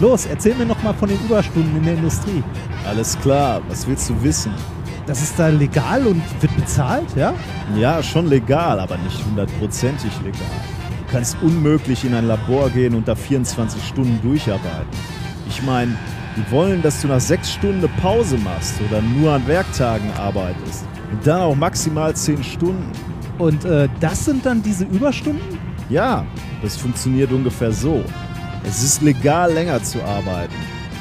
Los, erzähl mir noch mal von den Überstunden in der Industrie. Alles klar, was willst du wissen? Das ist da legal und wird bezahlt, ja? Ja, schon legal, aber nicht hundertprozentig legal. Du kannst unmöglich in ein Labor gehen und da 24 Stunden durcharbeiten. Ich meine, die wollen, dass du nach sechs Stunden eine Pause machst oder nur an Werktagen arbeitest. Und dann auch maximal 10 Stunden. Und äh, das sind dann diese Überstunden? Ja, das funktioniert ungefähr so. Es ist legal, länger zu arbeiten.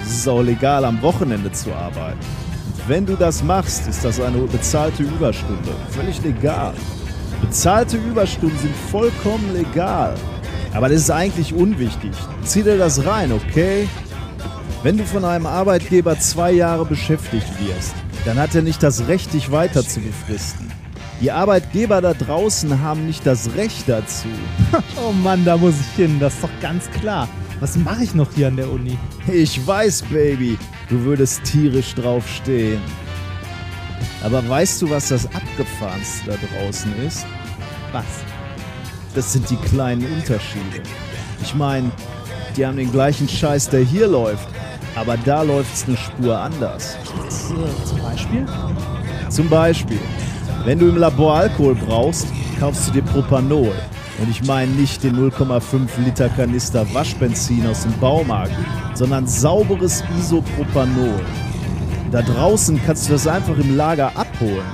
Es ist auch legal, am Wochenende zu arbeiten. Und wenn du das machst, ist das eine bezahlte Überstunde. Völlig legal. Bezahlte Überstunden sind vollkommen legal. Aber das ist eigentlich unwichtig. Zieh dir das rein, okay? Wenn du von einem Arbeitgeber zwei Jahre beschäftigt wirst, dann hat er nicht das Recht, dich weiter zu befristen. Die Arbeitgeber da draußen haben nicht das Recht dazu. Oh Mann, da muss ich hin, das ist doch ganz klar. Was mache ich noch hier an der Uni? Ich weiß, Baby, du würdest tierisch drauf stehen. Aber weißt du, was das Abgefahrenste da draußen ist? Was? Das sind die kleinen Unterschiede. Ich meine, die haben den gleichen Scheiß, der hier läuft. Aber da läuft es eine Spur anders. Zum Beispiel? Zum Beispiel, wenn du im Labor Alkohol brauchst, kaufst du dir Propanol. Und ich meine nicht den 0,5 Liter Kanister Waschbenzin aus dem Baumarkt, sondern sauberes Isopropanol. Da draußen kannst du das einfach im Lager abholen.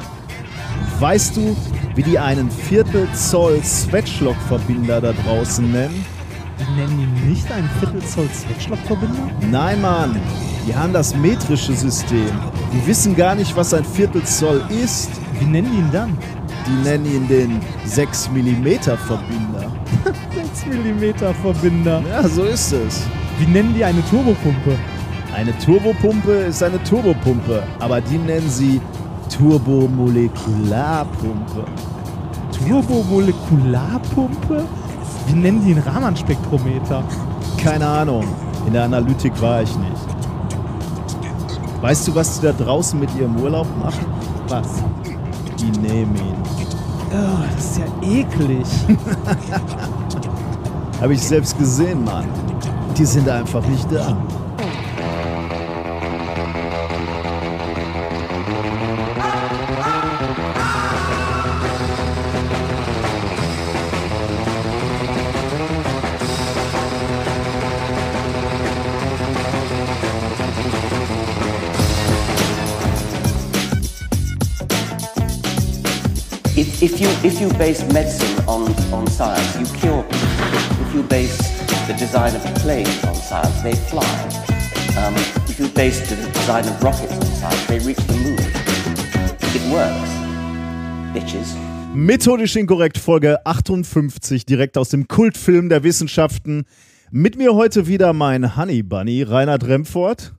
Weißt du, wie die einen Viertel Zoll Sweatschlock-Verbinder da draußen nennen? Die nennen die nicht einen Viertelzoll Zweckschlockverbinder? Nein, Mann. Die haben das metrische System. Die wissen gar nicht, was ein Viertelzoll ist. Wie nennen die ihn dann? Die nennen ihn den 6 mm Verbinder. 6 mm Verbinder. Ja, so ist es. Wie nennen die eine Turbopumpe? Eine Turbopumpe ist eine Turbopumpe, aber die nennen sie Turbomolekularpumpe. Turbomolekularpumpe? Wie nennen die einen Raman-Spektrometer? Keine Ahnung. In der Analytik war ich nicht. Weißt du, was die da draußen mit ihrem Urlaub machen? Was? Die nehmen ihn. Oh, das ist ja eklig. Habe ich selbst gesehen, Mann. Die sind einfach nicht da. If, you, if you base medicine on, on science, you cure people. If you base the design of planes on science, they fly. Um, if you base the design of rockets on science, they reach the moon. It works. Bitches. Methodisch inkorrekt, Folge 58, direkt aus dem Kultfilm der Wissenschaften. Mit mir heute wieder mein Honey Bunny, Reinhard Remfort.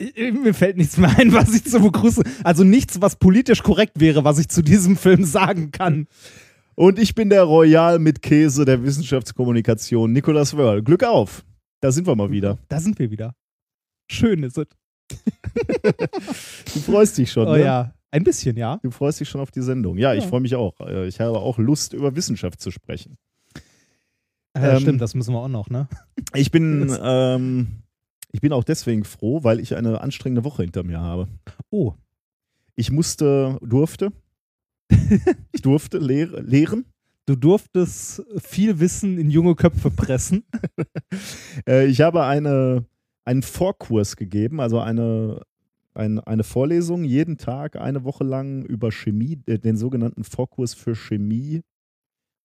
Mir fällt nichts mehr ein, was ich zu begrüßen. Also nichts, was politisch korrekt wäre, was ich zu diesem Film sagen kann. Und ich bin der Royal mit Käse der Wissenschaftskommunikation, Nikolas Wörl. Glück auf. Da sind wir mal wieder. Da sind wir wieder. Schön ist es. Du freust dich schon, Oh ne? ja, ein bisschen, ja. Du freust dich schon auf die Sendung. Ja, ich Ja. freue mich auch. Äh, Ich habe auch Lust, über Wissenschaft zu sprechen. ja Ähm, stimmt, das müssen wir auch noch, ne? Ich bin, ähm, ich bin auch deswegen froh, weil ich eine anstrengende Woche hinter mir habe. Oh, Ich musste, durfte, ich durfte lehr, lehren. du durftest viel Wissen in junge Köpfe pressen. Äh, ich habe eine, einen Vorkurs gegeben, also eine, ein, eine Vorlesung jeden Tag, eine Woche lang über Chemie, äh, den sogenannten Vorkurs für Chemie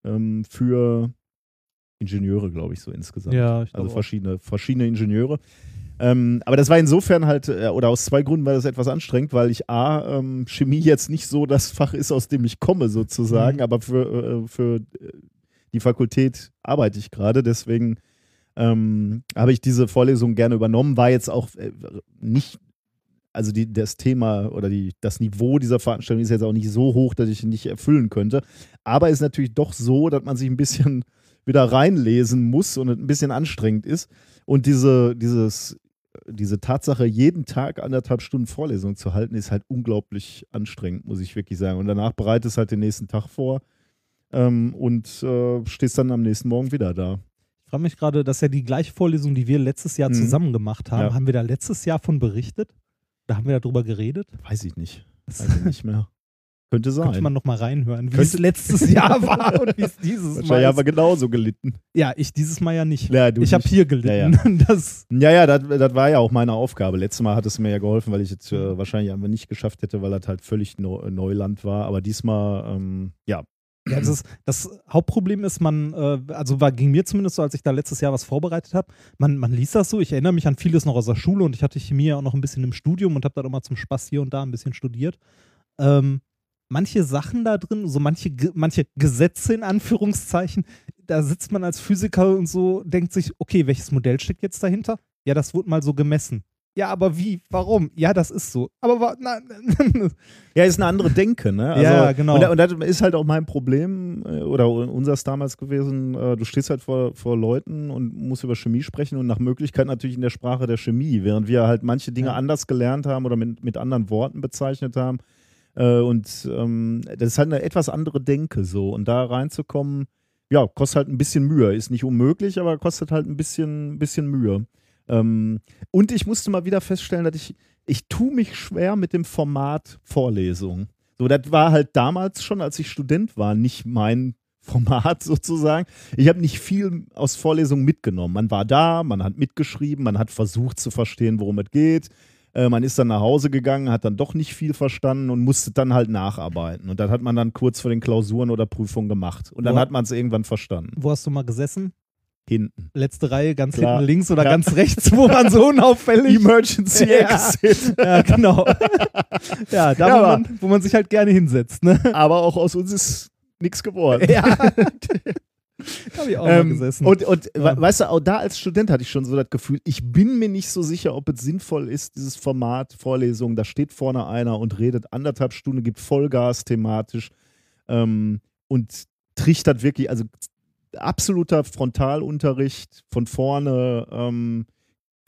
ähm, für Ingenieure, glaube ich, so insgesamt. Ja, ich also verschiedene, verschiedene Ingenieure. Ähm, aber das war insofern halt, äh, oder aus zwei Gründen war das etwas anstrengend, weil ich A, ähm, Chemie jetzt nicht so das Fach ist, aus dem ich komme, sozusagen, Mhm. aber für, äh, für äh, die Fakultät arbeite ich gerade, deswegen ähm, habe ich diese Vorlesung gerne übernommen, war jetzt auch äh, nicht, also die, das Thema oder die, das Niveau dieser Veranstaltung ist jetzt auch nicht so hoch, dass ich ihn nicht erfüllen könnte. Aber es ist natürlich doch so, dass man sich ein bisschen wieder reinlesen muss und es ein bisschen anstrengend ist. Und diese, dieses, diese Tatsache, jeden Tag anderthalb Stunden Vorlesung zu halten, ist halt unglaublich anstrengend, muss ich wirklich sagen. Und danach bereitest halt den nächsten Tag vor ähm, und äh, stehst dann am nächsten Morgen wieder da. frage mich gerade, das ist ja die gleiche Vorlesung, die wir letztes Jahr Mhm. zusammen gemacht haben. Ja. Haben wir da letztes Jahr von berichtet? Da haben wir darüber geredet? Weiß ich nicht. Weiß ich nicht mehr. Könnte sein. könnte man noch mal reinhören, wie Könnte- es letztes Jahr war und wie es dieses Mal Wahrscheinlich ist. genauso gelitten. Ja, ich dieses Mal ja nicht. Ja, ich habe hier gelitten. Ja, Das, Ja, ja, das, das war ja auch meine Aufgabe. Letztes Mal hat es mir ja geholfen, weil ich jetzt äh, wahrscheinlich einfach nicht geschafft hätte, weil das halt völlig Neu Neuland war. Aber diesmal, ähm, ja. ja, das, ist, das Hauptproblem ist, man, äh, also war, ging mir zumindest so, als ich da letztes Jahr was vorbereitet habe, man, man liest das so, ich erinnere mich an vieles noch aus der Schule und ich hatte Chemie ja auch noch ein bisschen im Studium und habe dann auch mal zum Spaß hier und da ein bisschen studiert. Ähm, manche Sachen da drin, so manche, manche Gesetze in Anführungszeichen, da sitzt man als Physiker und so, denkt sich, okay, welches Modell steckt jetzt dahinter? Ja, das wurde mal so gemessen. Ja, aber wie? Warum? Ja, das ist so. Aber na, Ja, ist eine andere Denke, ne? Also, Ja, genau. Und, und das ist halt auch mein Problem, äh, oder unseres damals gewesen, äh, du stehst halt vor, vor Leuten und musst über Chemie sprechen und nach Möglichkeit natürlich in der Sprache der Chemie, während wir halt manche Dinge Ja. anders gelernt haben oder mit, mit anderen Worten bezeichnet haben. Äh, und ähm, das ist halt eine etwas andere Denke so. Und da reinzukommen, ja, kostet halt ein bisschen Mühe. Ist nicht unmöglich, aber kostet halt ein bisschen, bisschen Mühe. Ähm, und ich musste mal wieder feststellen, dass ich, ich tue mich schwer mit dem Format Vorlesung. So, das war halt damals schon, als ich Student war, nicht mein Format sozusagen. Ich habe nicht viel aus Vorlesungen mitgenommen. Man war da, man hat mitgeschrieben, man hat versucht zu verstehen, worum es geht. Äh, man ist dann nach Hause gegangen, hat dann doch nicht viel verstanden und musste dann halt nacharbeiten. Und das hat man dann kurz vor den Klausuren oder Prüfungen gemacht. Und dann Wo- hat man es irgendwann verstanden. Wo hast du mal gesessen? Hinten. Letzte Reihe, ganz Klar. hinten links oder Ja. ganz rechts, wo man so unauffällig. Emergency Ja. Exit. ja, genau. ja, da, Ja, wo, man, wo man sich halt gerne hinsetzt, ne? Aber auch aus uns ist nichts geworden. Ja. da habe ich auch mal Ähm, gesessen. und und Ja. we- weißt du, auch da als Student hatte ich schon so das Gefühl, ich bin mir nicht so sicher, ob es sinnvoll ist, dieses Format Vorlesung, da steht vorne einer und redet anderthalb Stunden, gibt Vollgas thematisch ähm, und trichtert wirklich, also absoluter Frontalunterricht von vorne, ähm,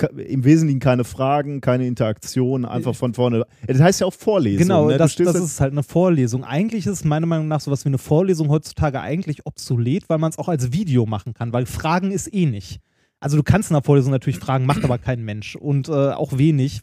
im Wesentlichen keine Fragen, keine Interaktion, einfach von vorne. Das heißt ja auch Vorlesung. Genau, ne? Das, das da- ist halt eine Vorlesung. Eigentlich ist meiner Meinung nach sowas wie eine Vorlesung heutzutage eigentlich obsolet, weil man es auch als Video machen kann, weil Fragen ist eh nicht. Also du kannst in einer Vorlesung natürlich fragen, macht aber kein Mensch und äh, auch wenig.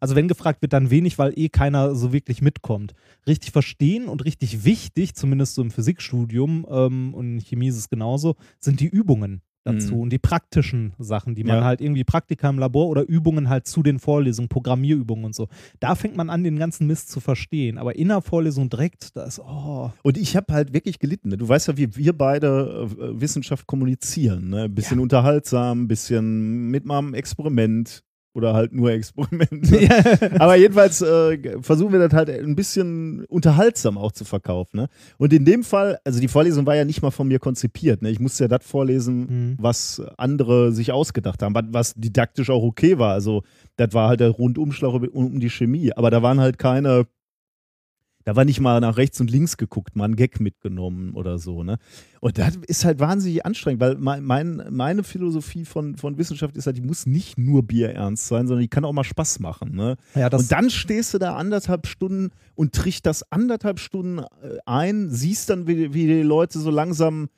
Also wenn gefragt wird, dann wenig, weil eh keiner so wirklich mitkommt. Richtig verstehen und richtig wichtig, zumindest so im Physikstudium ähm, und in Chemie ist es genauso, sind die Übungen dazu Mhm. und die praktischen Sachen, die man Ja. halt irgendwie Praktika im Labor oder Übungen halt zu den Vorlesungen, Programmierübungen und so. Da fängt man an, den ganzen Mist zu verstehen. Aber in der Vorlesung direkt, da ist, oh, Und ich habe halt wirklich gelitten. Ne? Du weißt ja, wie wir beide äh, Wissenschaft kommunizieren. Ne? Ein bisschen Ja. unterhaltsam, ein bisschen mit mal einem Experiment oder halt nur Experiment. Ja. Aber jedenfalls äh, versuchen wir das halt ein bisschen unterhaltsam auch zu verkaufen. Ne? Und in dem Fall, also die Vorlesung war ja nicht mal von mir konzipiert. Ne? Ich musste ja das vorlesen, Mhm. was andere sich ausgedacht haben, was- didaktisch auch okay war. Also das war halt der Rundumschlag um um die Chemie. Aber da waren halt keine, da war nicht mal nach rechts und links geguckt, mal ein Gag mitgenommen oder so. Ne? Und das ist halt wahnsinnig anstrengend, weil mein, mein, meine Philosophie von, von Wissenschaft ist halt, die muss nicht nur bierernst sein, sondern die kann auch mal Spaß machen. Ne? ja, das, und dann stehst du da anderthalb Stunden und trichterst anderthalb Stunden äh, ein, siehst dann, wie, wie die Leute so langsam,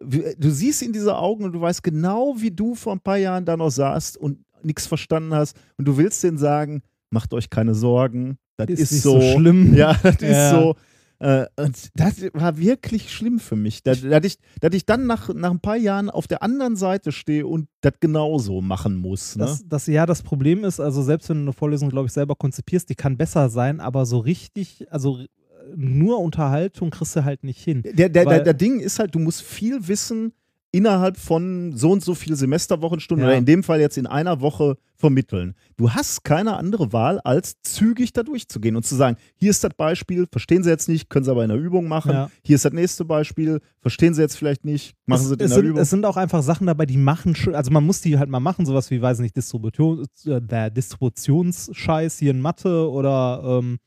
du siehst in diese Augen und du weißt genau, wie du vor ein paar Jahren da noch saßt und nichts verstanden hast und du willst denen sagen, macht euch keine Sorgen, das ist, ist, so. so, schlimm. Ja, das ist Ja. so. Äh, und das war wirklich schlimm für mich, dass, dass, ich, dass ich dann nach, nach ein paar Jahren auf der anderen Seite stehe und das genauso machen muss. Ne? Das, das, ja, das Problem ist, also selbst wenn du eine Vorlesung, glaube ich, selber konzipierst, die kann besser sein, aber so richtig, also äh, nur Unterhaltung kriegst du halt nicht hin. Der, der, der, der Ding ist halt, du musst viel wissen innerhalb von so und so viel Semesterwochenstunden Ja. oder in dem Fall jetzt in einer Woche vermitteln. Du hast keine andere Wahl, als zügig da durchzugehen und zu sagen, hier ist das Beispiel, verstehen Sie jetzt nicht, können Sie aber in der Übung machen. Ja. Hier ist das nächste Beispiel, verstehen Sie jetzt vielleicht nicht, machen es, Sie das es, in der sind, Übung. es sind auch einfach Sachen dabei, die machen schon, also man muss die halt mal machen, sowas wie, weiß nicht, Distribution, äh, der Distributionsscheiß hier in Mathe oder, ähm,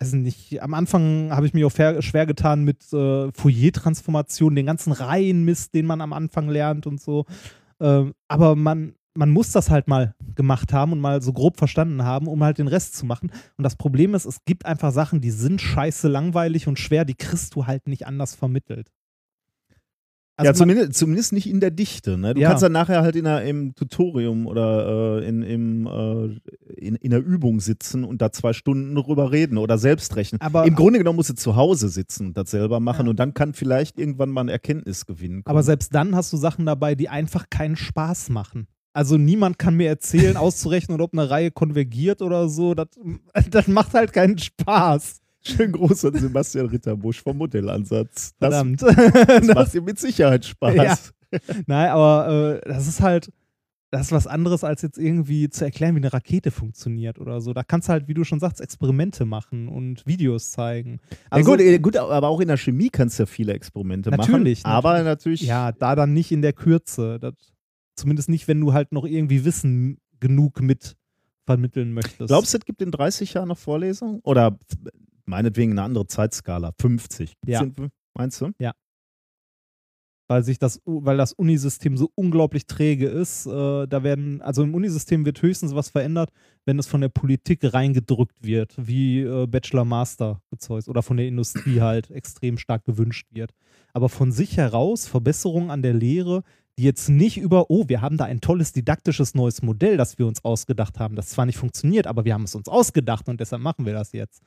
weiß nicht, am Anfang habe ich mir auch schwer getan mit äh, Fourier-Transformationen, den ganzen Reihenmist, den man am Anfang lernt und so. Ähm, aber man, man muss das halt mal gemacht haben und mal so grob verstanden haben, um halt den Rest zu machen. Und das Problem ist, es gibt einfach Sachen, die sind scheiße langweilig und schwer, die kriegst du halt nicht anders vermittelt. Also ja, zumindest, zumindest nicht in der Dichte. Ne? Du Ja. kannst dann nachher halt in einer, im Tutorium oder äh, in, im, äh, in, in der Übung sitzen und da zwei Stunden drüber reden oder selbst rechnen. Aber- Im Grunde genommen musst du zu Hause sitzen und das selber machen Ja. und dann kann vielleicht irgendwann mal ein Erkenntnisgewinn kommen. Aber selbst dann hast du Sachen dabei, die einfach keinen Spaß machen. Also niemand kann mir erzählen, auszurechnen, ob eine Reihe konvergiert oder so. Das, das macht halt keinen Spaß. Schönen Gruß an Sebastian Ritterbusch vom Modellansatz. Das, Verdammt. das macht dir mit Sicherheit Spaß. Ja. Nein, aber äh, das ist halt, das ist was anderes, als jetzt irgendwie zu erklären, wie eine Rakete funktioniert oder so. Da kannst du halt, wie du schon sagst, Experimente machen und Videos zeigen. Also, ja, gut, äh, gut, aber auch in der Chemie kannst du ja viele Experimente Natürlich, machen. Aber natürlich, ja, da dann nicht in der Kürze. Das, zumindest nicht, wenn du halt noch irgendwie Wissen genug mit vermitteln möchtest. glaubst du, es gibt in 30 Jahren noch Vorlesungen? Oder meinetwegen eine andere Zeitskala, 50. Ja. Meinst du? weil sich das, weil das Unisystem so unglaublich träge ist. Äh, da werden, also im Unisystem wird höchstens was verändert, wenn es von der Politik reingedrückt wird, wie äh, Bachelor Master oder von der Industrie halt extrem stark gewünscht wird. Aber von sich heraus Verbesserungen an der Lehre, die jetzt nicht über, oh, wir haben da ein tolles didaktisches neues Modell, das wir uns ausgedacht haben, das zwar nicht funktioniert, aber wir haben es uns ausgedacht und deshalb machen wir das jetzt.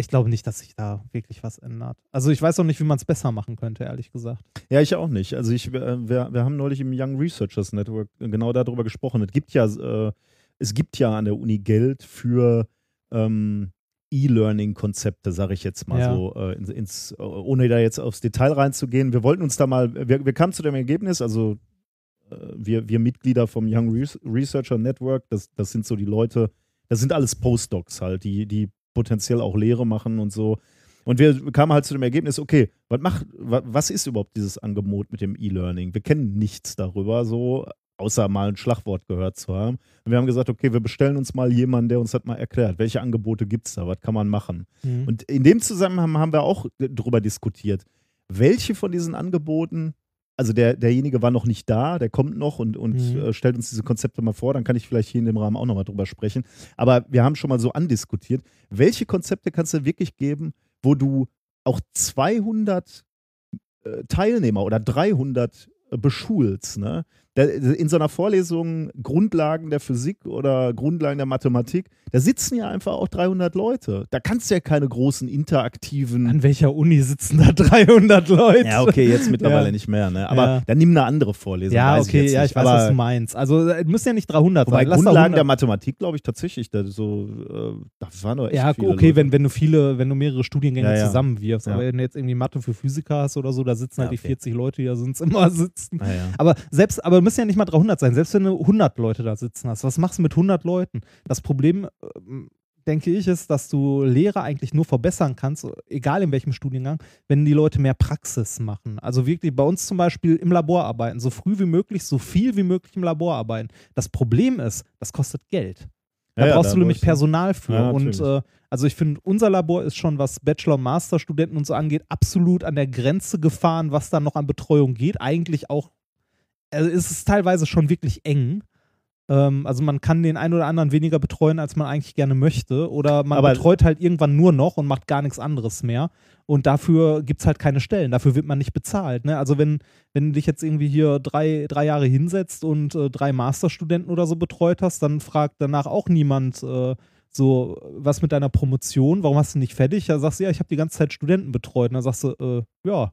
Ich glaube nicht, dass sich da wirklich was ändert. Also ich weiß auch nicht, wie man es besser machen könnte, ehrlich gesagt. Ja, ich auch nicht. Also ich, äh, wir, wir haben neulich im Young Researchers Network genau darüber gesprochen. Es gibt ja, äh, es gibt ja an der Uni Geld für ähm, E-Learning-Konzepte, sage ich jetzt mal Ja. so, äh, ins, äh, ohne da jetzt aufs Detail reinzugehen. Wir wollten uns da mal, wir, wir kamen zu dem Ergebnis, also äh, wir, wir Mitglieder vom Young Res Researcher Network, das, das sind so die Leute, das sind alles Postdocs halt, die, die potenziell auch Lehre machen und so. Und wir kamen halt zu dem Ergebnis, okay, was macht, wa- was ist überhaupt dieses Angebot mit dem E-Learning? Wir kennen nichts darüber, so, außer mal ein Schlagwort gehört zu haben. Und wir haben gesagt, okay, wir bestellen uns mal jemanden, der uns das mal erklärt. Welche Angebote gibt es da? Was kann man machen? Mhm. Und in dem Zusammenhang haben wir auch darüber diskutiert, welche von diesen Angeboten, also der, derjenige war noch nicht da, der kommt noch und, und Mhm. äh, stellt uns diese Konzepte mal vor, dann kann ich vielleicht hier in dem Rahmen auch nochmal drüber sprechen. Aber wir haben schon mal so andiskutiert, welche Konzepte kannst du wirklich geben, wo du auch 200 äh, Teilnehmer oder 300 äh, beschulst, ne? In so einer Vorlesung Grundlagen der Physik oder Grundlagen der Mathematik, da sitzen ja einfach auch 300 Leute. Da kannst du ja keine großen interaktiven. An welcher Uni sitzen da 300 Leute? Ja, okay, jetzt mittlerweile Ja. nicht mehr, ne? Aber Ja. dann nimm eine andere Vorlesung. Ja, okay, ich ja, ich weiß, Aber was du meinst. Also, es müssen ja nicht 300 Wobei sein. Lass Grundlagen der 100 Mathematik, glaube ich, tatsächlich, da so, äh, das waren doch echt ja, viele okay, Leute. wenn, wenn du viele, wenn du mehrere Studiengänge Ja, zusammenwirfst, aber wenn du jetzt irgendwie Mathe für Physiker hast oder so, da sitzen halt Ja, die okay. 40 Leute, die da sonst immer sitzen. Aber selbst, aber müssen ja nicht mal 300 sein, selbst wenn du 100 Leute da sitzen hast, was machst du mit 100 Leuten? Das Problem, ähm, denke ich, ist, dass du Lehre eigentlich nur verbessern kannst, egal in welchem Studiengang, wenn die Leute mehr Praxis machen. Also wirklich bei uns zum Beispiel im Labor arbeiten, so früh wie möglich, so viel wie möglich im Labor arbeiten. Das Problem ist, das kostet Geld. Da Ja, ja, brauchst da du nämlich Personal für. Ja, und äh, also ich finde, unser Labor ist schon, was Bachelor- und Masterstudenten und so angeht, absolut an der Grenze gefahren, was da noch an Betreuung geht. Eigentlich auch, also es ist teilweise schon wirklich eng. Ähm, also man kann den einen oder anderen weniger betreuen, als man eigentlich gerne möchte. Oder man Aber- betreut halt irgendwann nur noch und macht gar nichts anderes mehr. Und dafür gibt es halt keine Stellen. Dafür wird man nicht bezahlt. Ne? Also wenn, wenn du dich jetzt irgendwie hier drei, drei Jahre hinsetzt und äh, drei Masterstudenten oder so betreut hast, dann fragt danach auch niemand äh, so, was mit deiner Promotion, warum hast du nicht fertig? Da sagst du, ja, ich habe die ganze Zeit Studenten betreut. Und dann sagst du, äh, ja,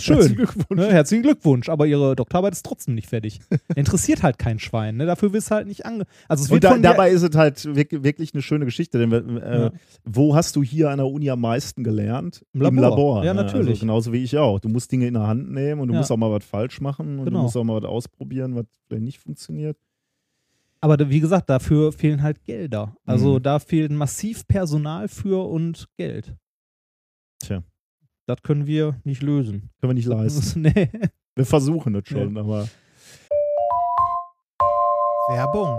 Herzlichen schön. Glückwunsch. Ne, herzlichen Glückwunsch, aber ihre Doktorarbeit ist trotzdem nicht fertig. Interessiert halt kein Schwein, ne? Dafür wirst du halt nicht ange. Also es wird Und da, dabei ist es halt wirk- wirklich eine schöne Geschichte, denn äh, Ja. wo hast du hier an der Uni am meisten gelernt? Im Labor. Ja, ne? natürlich. Also genauso wie ich auch. Du musst Dinge in der Hand nehmen und du Ja. musst auch mal was falsch machen und Genau. du musst auch mal was ausprobieren, was vielleicht nicht funktioniert. Aber wie gesagt, dafür fehlen halt Gelder. Also Mhm. da fehlt massiv Personal für und Geld. Tja. Das können wir nicht lösen. Können wir nicht leisten. nee. Wir versuchen es schon, aber Werbung.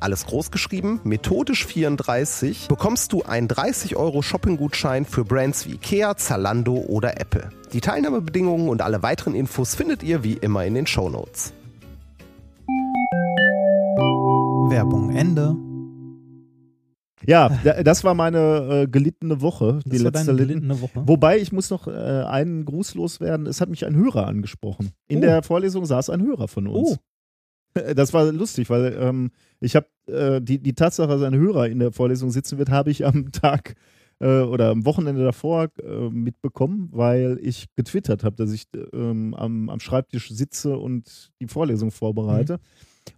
alles groß geschrieben, methodisch 34, bekommst du einen 30 Euro Shopping-Gutschein für Brands wie Ikea, Zalando oder Apple. Die Teilnahmebedingungen und alle weiteren Infos findet ihr wie immer in den Show Notes. Werbung Ende. Ja, da- das war meine äh, gelittene Woche, die Das war letzte gelittene Woche. Wobei, ich muss noch äh, einen Gruß loswerden. Es hat mich ein Hörer angesprochen. In Oh. der Vorlesung saß ein Hörer von uns. Das war lustig, weil ähm, ich habe äh, die, die Tatsache, dass ein Hörer in der Vorlesung sitzen wird, habe ich am Tag äh, oder am Wochenende davor äh, mitbekommen, weil ich getwittert habe, dass ich ähm, am, am Schreibtisch sitze und die Vorlesung vorbereite.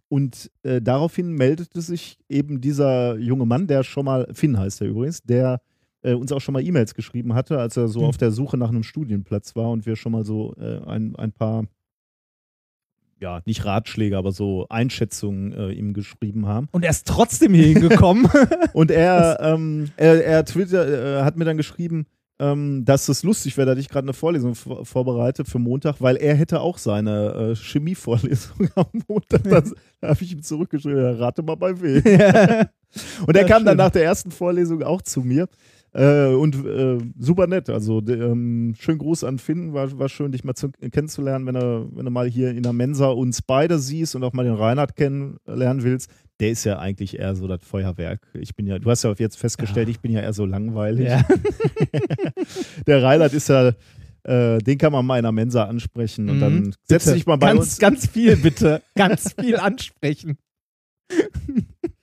Und äh, daraufhin meldete sich eben dieser junge Mann, der schon mal, Finn heißt er übrigens, der äh, uns auch schon mal E-Mails geschrieben hatte, als er so Mhm. auf der Suche nach einem Studienplatz war und wir schon mal so äh, ein, ein paar, ja, nicht Ratschläge, aber so Einschätzungen äh, ihm geschrieben haben. Und er ist trotzdem hier hingekommen. Und er, ähm, er, er Twitter, äh, hat mir dann geschrieben, ähm, dass es lustig wäre, dass ich gerade eine Vorlesung vor vorbereite für Montag, weil er hätte auch seine äh, Chemievorlesung am Montag. Das- Da habe ich ihm zurückgeschrieben, rate mal bei wem. Und er Ja, kam dann schön. nach der ersten Vorlesung auch zu mir. Äh, und äh, super nett. Also ähm, schönen Gruß an Finn. War, war schön, dich mal zu, kennenzulernen, wenn du, wenn du mal hier in der Mensa uns beide siehst und auch mal den Reinhard kennenlernen willst. Der ist ja eigentlich eher so das Feuerwerk. Ich bin ja, du hast ja jetzt festgestellt, Ja. ich bin ja eher so langweilig. ja. Der Reinhard ist ja, äh, den kann man mal in der Mensa ansprechen und Mhm. dann setzt dich mal bei ganz, uns. Ganz viel bitte. Ganz viel ansprechen.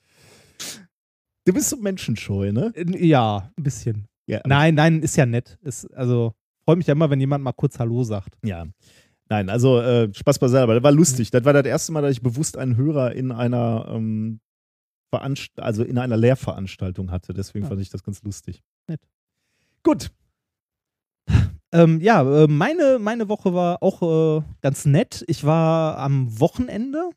Du bist so menschenscheu, ne? Ja, ein bisschen. Ja. Nein, nein, ist ja nett. Ist, also freue mich ja immer, wenn jemand mal kurz Hallo sagt. Ja. Nein, also äh, Spaß beiseite, aber das war lustig. Das war das erste Mal, dass ich bewusst einen Hörer in einer ähm, Veranst also in einer Lehrveranstaltung hatte. Deswegen Ja. fand ich das ganz lustig. Nett. Gut. Ähm, ja, äh, meine, meine Woche war auch äh, ganz nett. Ich war am Wochenende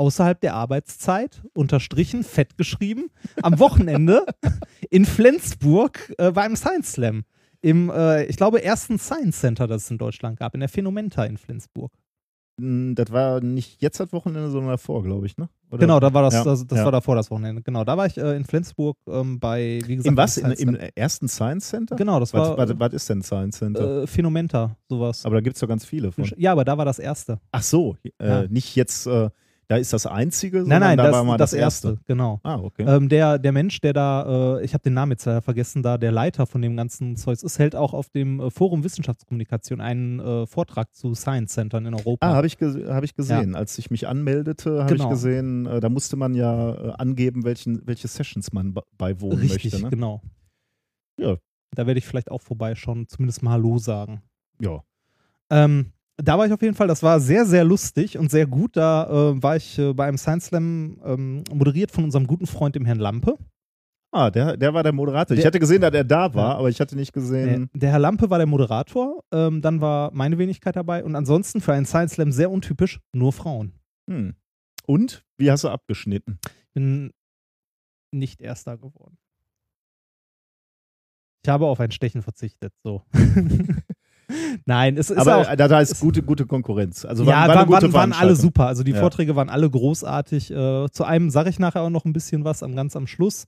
außerhalb der Arbeitszeit, unterstrichen, fett geschrieben, am Wochenende in Flensburg äh, beim Science Slam. Im, äh, ich glaube, ersten Science Center, das es in Deutschland gab, in der Phänomenta in Flensburg. Das war nicht jetzt das Wochenende, sondern davor, glaube ich, ne? Oder? Genau, da war das, Ja, das, das ja. war davor das Wochenende. Genau, da war ich äh, in Flensburg ähm, bei, wie gesagt, Im was? im Im ersten Science Center? Genau, das Was, war was, was ist denn Science Center? äh, Phänomenta, sowas. aber da gibt es doch ganz viele von. ja, aber da war das erste. Ach so, äh, Ja. nicht jetzt, äh, da ist das einzige, Nein, nein, da das, war mal das, das, erste, genau. Ah, okay. Ähm, der, der Mensch, der da, äh, ich habe den Namen jetzt leider vergessen, da der Leiter von dem ganzen Zeugs ist, hält auch auf dem äh, Forum Wissenschaftskommunikation einen äh, Vortrag zu Science Centern in Europa. Ah, habe ich, ge hab ich gesehen. Als ich mich anmeldete, habe Genau. ich gesehen, äh, da musste man ja äh, angeben, welchen, welche Sessions man be- beiwohnen Richtig, möchte. Ne? genau. Ja. Da werde ich vielleicht auch vorbeischauen, zumindest mal Hallo sagen. Ja. Ähm, da war ich auf jeden Fall, das war sehr, sehr lustig und sehr gut. Da äh, war ich äh, bei einem Science Slam ähm, moderiert von unserem guten Freund, dem Herrn Lampe. Ah, der, der war der Moderator. ich Der- hatte gesehen, dass er da war, Ja. aber ich hatte nicht Der, gesehen. der Herr Lampe war der Moderator, ähm, dann war meine Wenigkeit dabei und ansonsten für einen Science Slam sehr untypisch, nur Frauen. Hm. Und? Wie hast du abgeschnitten? Ich bin nicht Erster geworden. Ich habe auf ein Stechen verzichtet, so. Nein, es ist Aber auch. äh, da, da ist gute, gute Konkurrenz. Also war, ja, war eine waren, gute waren, waren alle super. Also die Ja. Vorträge waren alle großartig. Äh, zu einem sage ich nachher auch noch ein bisschen was, am ganz am Schluss.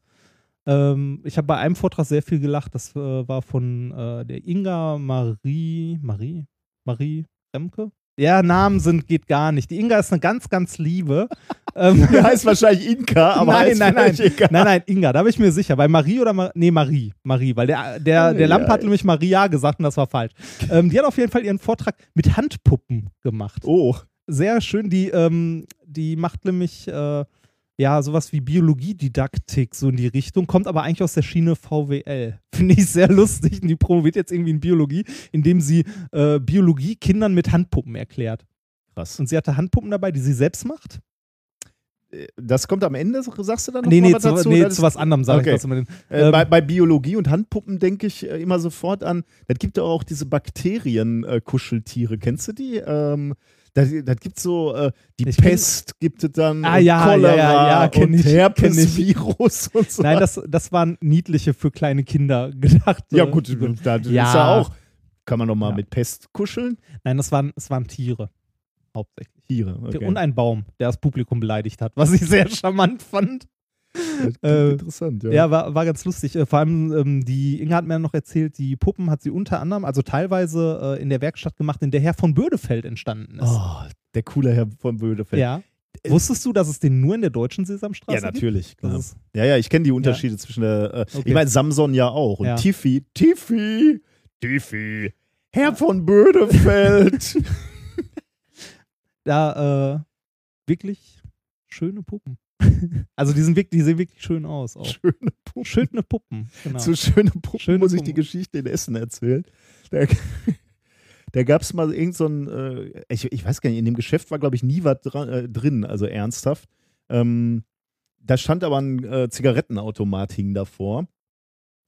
Ähm, ich habe bei einem Vortrag sehr viel gelacht. Das äh, war von äh, der Inga Marie, Marie, Marie Remke. Ja, Namen sind geht gar nicht. Die Inga ist eine ganz, ganz liebe. ähm, Die heißt wahrscheinlich Inka, aber nein, nein, nein, egal. nein, nein, Inga, da bin ich mir sicher. Bei Marie oder Mar nee, Marie, Marie, weil der, der, der Lamp hat nämlich Maria gesagt und das war falsch. Ähm, die hat auf jeden Fall ihren Vortrag mit Handpuppen gemacht. Oh, Sehr schön, die, ähm, die macht nämlich äh, ja sowas wie Biologiedidaktik so in die Richtung, kommt aber eigentlich aus der Schiene VWL. Finde ich sehr lustig und die promoviert jetzt irgendwie in Biologie, indem sie äh, Biologie Kindern mit Handpuppen erklärt. krass. Und sie hatte Handpuppen dabei, die sie selbst macht. Das kommt am Ende, sagst du dann noch Nee, nee, was zu, dazu? nee Das zu was anderem sage Okay. ich den. Äh, Ähm, bei, bei Biologie und Handpuppen denke ich äh, immer sofort an, das gibt ja auch diese Bakterien-Kuscheltiere. Kennst du die? Ähm, das, das gibt so, äh, die Ich kenn- Pest gibt es dann, Ah, und ja, Cholera ja, ja, ja, kenn und ich, kenn. Herpesvirus und so. Nein, das, das waren niedliche für kleine Kinder gedacht. ja gut, da ist Ja. ja auch, kann man noch mal Ja. mit Pest kuscheln? Nein, das waren, das waren Tiere. Hauptsächlich. Tiere, okay. Und ein Baum, der das Publikum beleidigt hat, was ich sehr charmant fand. Äh, interessant, ja. Ja, war, war ganz lustig. Äh, Vor allem, ähm, die Inga hat mir noch erzählt, die Puppen hat sie unter anderem, also teilweise äh, in der Werkstatt gemacht, in der Herr von Bödefeld entstanden ist. Oh, der coole Herr von Bödefeld. ja. Wusstest du, dass es den nur in der deutschen Sesamstraße Ja, natürlich. gibt? Klar. Das ist, Ja, ja, ich kenne die Unterschiede zwischen der. Äh, Okay. Ich meine, Samson ja auch. Und Ja. Tiffy, Tiffy, Tiffy, Herr von Bödefeld. da äh, wirklich schöne Puppen. also die, sind wirklich, die sehen wirklich schön aus. Auch. Schöne Puppen. Schöne Puppen. Genau. Zu schöne Puppen Schöne muss ich die Puppen. Geschichte in Essen erzählen. Da, da gab es mal irgend so ein, äh, ich, ich weiß gar nicht, in dem Geschäft war, glaube ich, nie was dran, äh, drin, also ernsthaft. Ähm, da stand aber ein äh, Zigarettenautomat hing davor.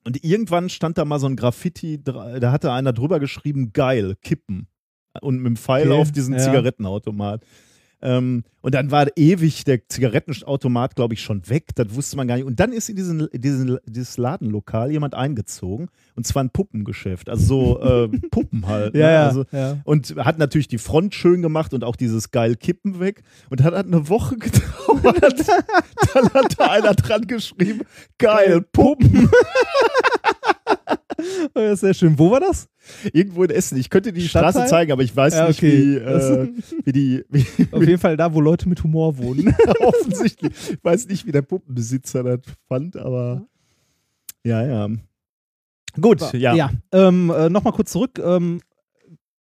Und irgendwann stand da mal so ein Graffiti, da hatte einer drüber geschrieben, geil, kippen. Und mit dem Pfeil Okay, auf diesen ja. Zigarettenautomat. Ähm, und dann war ewig der Zigarettenautomat, glaube ich, schon weg. Das wusste man gar nicht. Und dann ist in diesen, diesen, dieses Ladenlokal jemand eingezogen. Und zwar ein Puppengeschäft. Also so äh, Puppen halt. ja, ne? ja, Also, ja. und hat natürlich die Front schön gemacht und auch dieses geil Kippen weg. Und hat hat eine Woche gedauert. dann hat da einer dran geschrieben, geil, Puppen. Ja, sehr schön. Wo war das? Irgendwo in Essen. Ich könnte die Stadtteil? Straße zeigen, aber ich weiß Ja, nicht, okay. wie, äh, wie die, wie, Auf jeden Fall da, wo Leute mit Humor wohnen. offensichtlich. Ich weiß nicht, wie der Puppenbesitzer das fand, aber ja, ja. Gut, ja. ja. Ähm, äh, Nochmal kurz zurück. Ähm,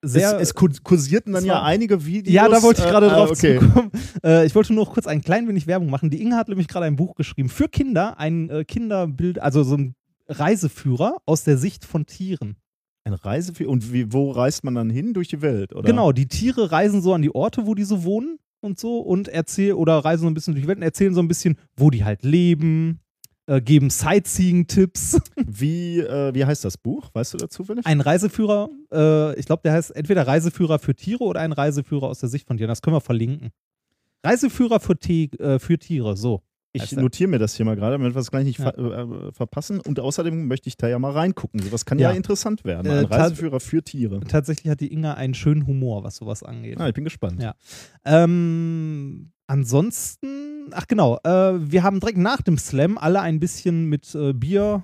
sehr, es, es kur- kursierten dann ja einige Videos. ja, da wollte ich gerade äh, drauf okay. zukommen. Äh, ich wollte nur noch kurz ein klein wenig Werbung machen. Die Inge hat nämlich gerade ein Buch geschrieben für Kinder, ein äh, Kinderbild, also so ein Reiseführer aus der Sicht von Tieren. Ein Reiseführer. Und wie, wo reist man dann hin? Durch die Welt, oder? Genau, die Tiere reisen so an die Orte, wo die so wohnen und so und erzählen oder reisen so ein bisschen durch die Welt und erzählen so ein bisschen, wo die halt leben, äh, geben Sightseeing-Tipps. Wie, äh, wie heißt das Buch? Weißt du dazu zufällig? Ein Reiseführer, äh, ich glaube, der heißt entweder Reiseführer für Tiere oder ein Reiseführer aus der Sicht von Tieren. Das können wir verlinken. Reiseführer für, Te äh, für Tiere, so. Ich er. notiere mir das hier mal gerade, damit wir es gleich nicht Ja. ver äh, verpassen. Und außerdem möchte ich da ja mal reingucken. Sowas kann ja, Ja. interessant werden. Äh, Ein ta- Reiseführer für Tiere. Tatsächlich hat die Inga einen schönen Humor, was sowas angeht. Ah, ich bin gespannt. Ja. Ähm, ansonsten, ach genau, äh, wir haben direkt nach dem Slam alle ein bisschen mit äh, Bier,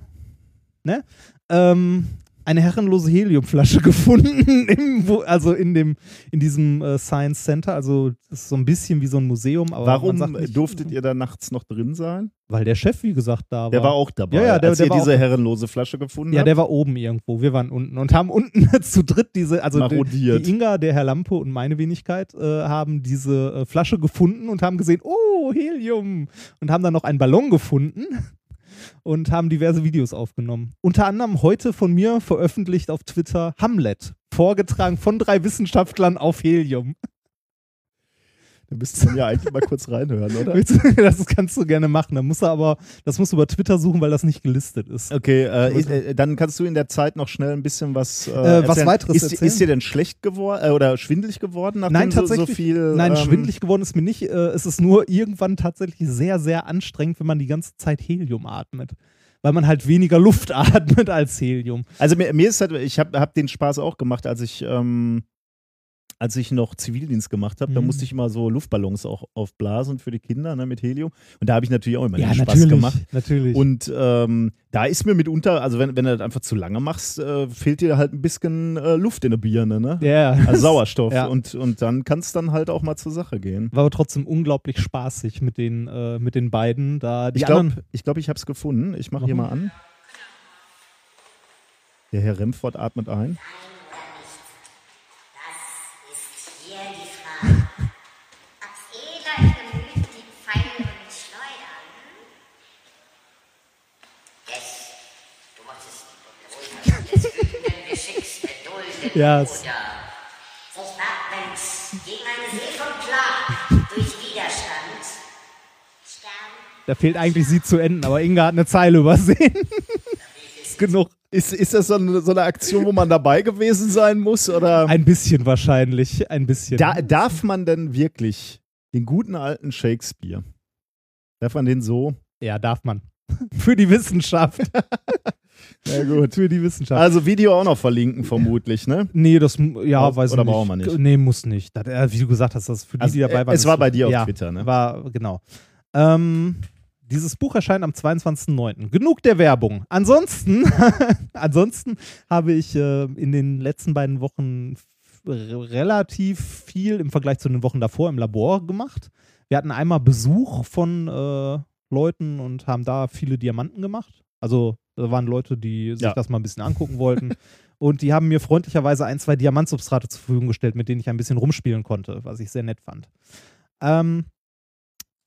ne? Ähm, eine herrenlose Heliumflasche gefunden, im, wo, also in dem, in diesem äh, Science Center. Also das ist so ein bisschen wie so ein Museum. Aber Warum nicht, durftet ihr da nachts noch drin sein? Weil der Chef, wie gesagt, da war. Der war auch dabei, Ja, ja, der- als der ihr diese auch- herrenlose Flasche gefunden Ja, habt. der war oben irgendwo. Wir waren unten und haben unten zu dritt diese, also die, die Inga, der Herr Lampe und meine Wenigkeit äh, haben diese äh, Flasche gefunden und haben gesehen, oh, Helium. Und haben dann noch einen Ballon gefunden und haben diverse Videos aufgenommen. Unter anderem heute von mir veröffentlicht auf Twitter Hamlet, vorgetragen von drei Wissenschaftlern auf Helium. Da müsst ihr ja eigentlich mal kurz reinhören, oder? Das kannst du gerne machen. Da musst du aber, das musst du über Twitter suchen, weil das nicht gelistet ist. Okay, äh, äh, dann kannst du in der Zeit noch schnell ein bisschen was, äh, Äh, was weiteres ist, erzählen? Ist dir denn schlecht geworden äh, oder schwindelig geworden, nachdem Nein, tatsächlich. so viel. Nein, ähm, schwindelig geworden ist mir nicht. Äh, es ist nur irgendwann tatsächlich sehr, sehr anstrengend, wenn man die ganze Zeit Helium atmet. weil man halt weniger Luft atmet als Helium. Also mir, mir ist halt, ich habe hab den Spaß auch gemacht, als ich, ähm, als ich noch Zivildienst gemacht habe. Da Mhm. musste ich immer so Luftballons auch aufblasen für die Kinder ne, mit Helium. Und da habe ich natürlich auch immer Ja, Spaß gemacht. Natürlich. Und ähm, da ist mir mitunter, also wenn, wenn du das einfach zu lange machst, äh, fehlt dir halt ein bisschen äh, Luft in der Birne, ne? ja, Also Sauerstoff. Ja. Und, und dann kann es dann halt auch mal zur Sache gehen. war aber trotzdem unglaublich spaßig mit den, äh, mit den beiden. Da Ich glaube, ich, glaub, ich habe es gefunden. Ich mache hier Mhm. mal an. Der Herr Remford atmet ein. Hier die Frage. Als Edler im Gemüt die Pfeile und Schleudern. Yes, du mochtest die Beruhigung des wütenden Geschicks Ja, oder es- sich wappnend gegen eine See von Plag durch Widerstand. Sterben Da fehlt eigentlich sie zu enden, aber Inga hat eine Zeile übersehen. ist genug. Ist, ist das so eine, so eine Aktion, wo man dabei gewesen sein muss? Oder Ein bisschen wahrscheinlich. Ein bisschen. da, darf man denn wirklich den guten alten Shakespeare, darf man den so? ja, darf man. Für die Wissenschaft. Ja, gut. Für die Wissenschaft. Also Video auch noch verlinken, vermutlich, ne? Nee, das, ja, weiß oder ich nicht. brauchen wir nicht? Nee, muss nicht. Das, äh, wie du gesagt hast, das für die, Also, die dabei äh, waren. es war bei dir auf ja, Twitter, ne? War, genau. Ähm, dieses Buch erscheint am 22.09. Genug der Werbung. Ansonsten, ansonsten habe ich äh, in den letzten beiden Wochen relativ viel im Vergleich zu den Wochen davor im Labor gemacht. Wir hatten einmal Besuch von äh, Leuten und haben da viele Diamanten gemacht. Also da waren Leute, die sich Ja. das mal ein bisschen angucken wollten. Und die haben mir freundlicherweise ein, zwei Diamantsubstrate zur Verfügung gestellt, mit denen ich ein bisschen rumspielen konnte, was ich sehr nett fand. Ähm,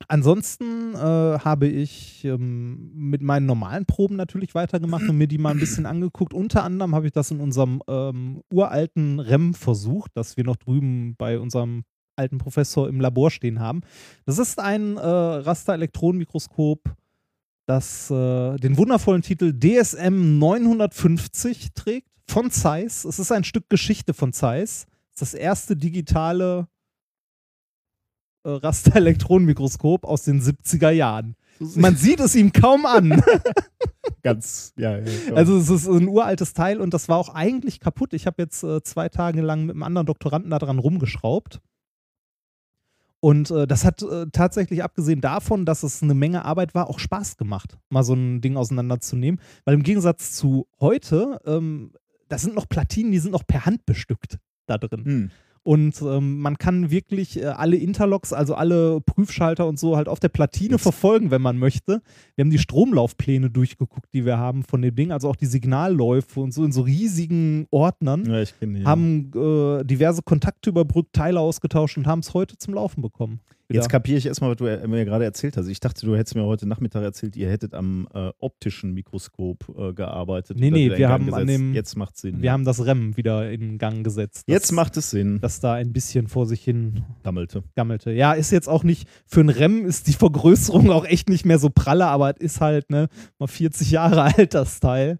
ansonsten äh, habe ich ähm, mit meinen normalen Proben natürlich weitergemacht und mir die mal ein bisschen angeguckt. Unter anderem habe ich das in unserem ähm, uralten REM versucht, das wir noch drüben bei unserem alten Professor im Labor stehen haben. Das ist ein äh, Raster-Elektronenmikroskop, das äh, den wundervollen Titel DSM 950 trägt von Zeiss. Es ist ein Stück Geschichte von Zeiss. Es ist das erste digitale äh, Raster-Elektronenmikroskop aus den 70er Jahren. Man sieht es ihm kaum an. Ganz, ja, ja. ja. Also es ist ein uraltes Teil und das war auch eigentlich kaputt. Ich habe jetzt äh, zwei Tage lang mit einem anderen Doktoranden daran rumgeschraubt. Und äh, das hat äh, tatsächlich, abgesehen davon, dass es eine Menge Arbeit war, auch Spaß gemacht, mal so ein Ding auseinanderzunehmen. Weil im Gegensatz zu heute, ähm, das sind noch Platinen, die sind noch per Hand bestückt da drin. Hm. Und ähm, man kann wirklich äh, alle Interlocks, also alle Prüfschalter und so halt auf der Platine verfolgen, wenn man möchte. Wir haben die Stromlaufpläne durchgeguckt, die wir haben von dem Ding, also auch die Signalläufe und so in so riesigen Ordnern. ja, ich kenne die. Haben äh, diverse Kontakte überbrückt, Teile ausgetauscht und haben es heute zum Laufen bekommen. Wieder. Jetzt kapiere ich erstmal, was du mir gerade erzählt hast. Ich dachte, du hättest mir heute Nachmittag erzählt, ihr hättet am äh, optischen Mikroskop äh, gearbeitet. Nee, nee, wir haben an gesetzt. dem- Jetzt macht Sinn. wir haben das REM wieder in Gang gesetzt. das- Jetzt macht es Sinn. das da ein bisschen vor sich hin Gammelte. gammelte. Ja, ist jetzt auch nicht, für ein REM ist die Vergrößerung auch echt nicht mehr so pralle, aber es ist halt, ne, mal 40 Jahre alt, das Teil.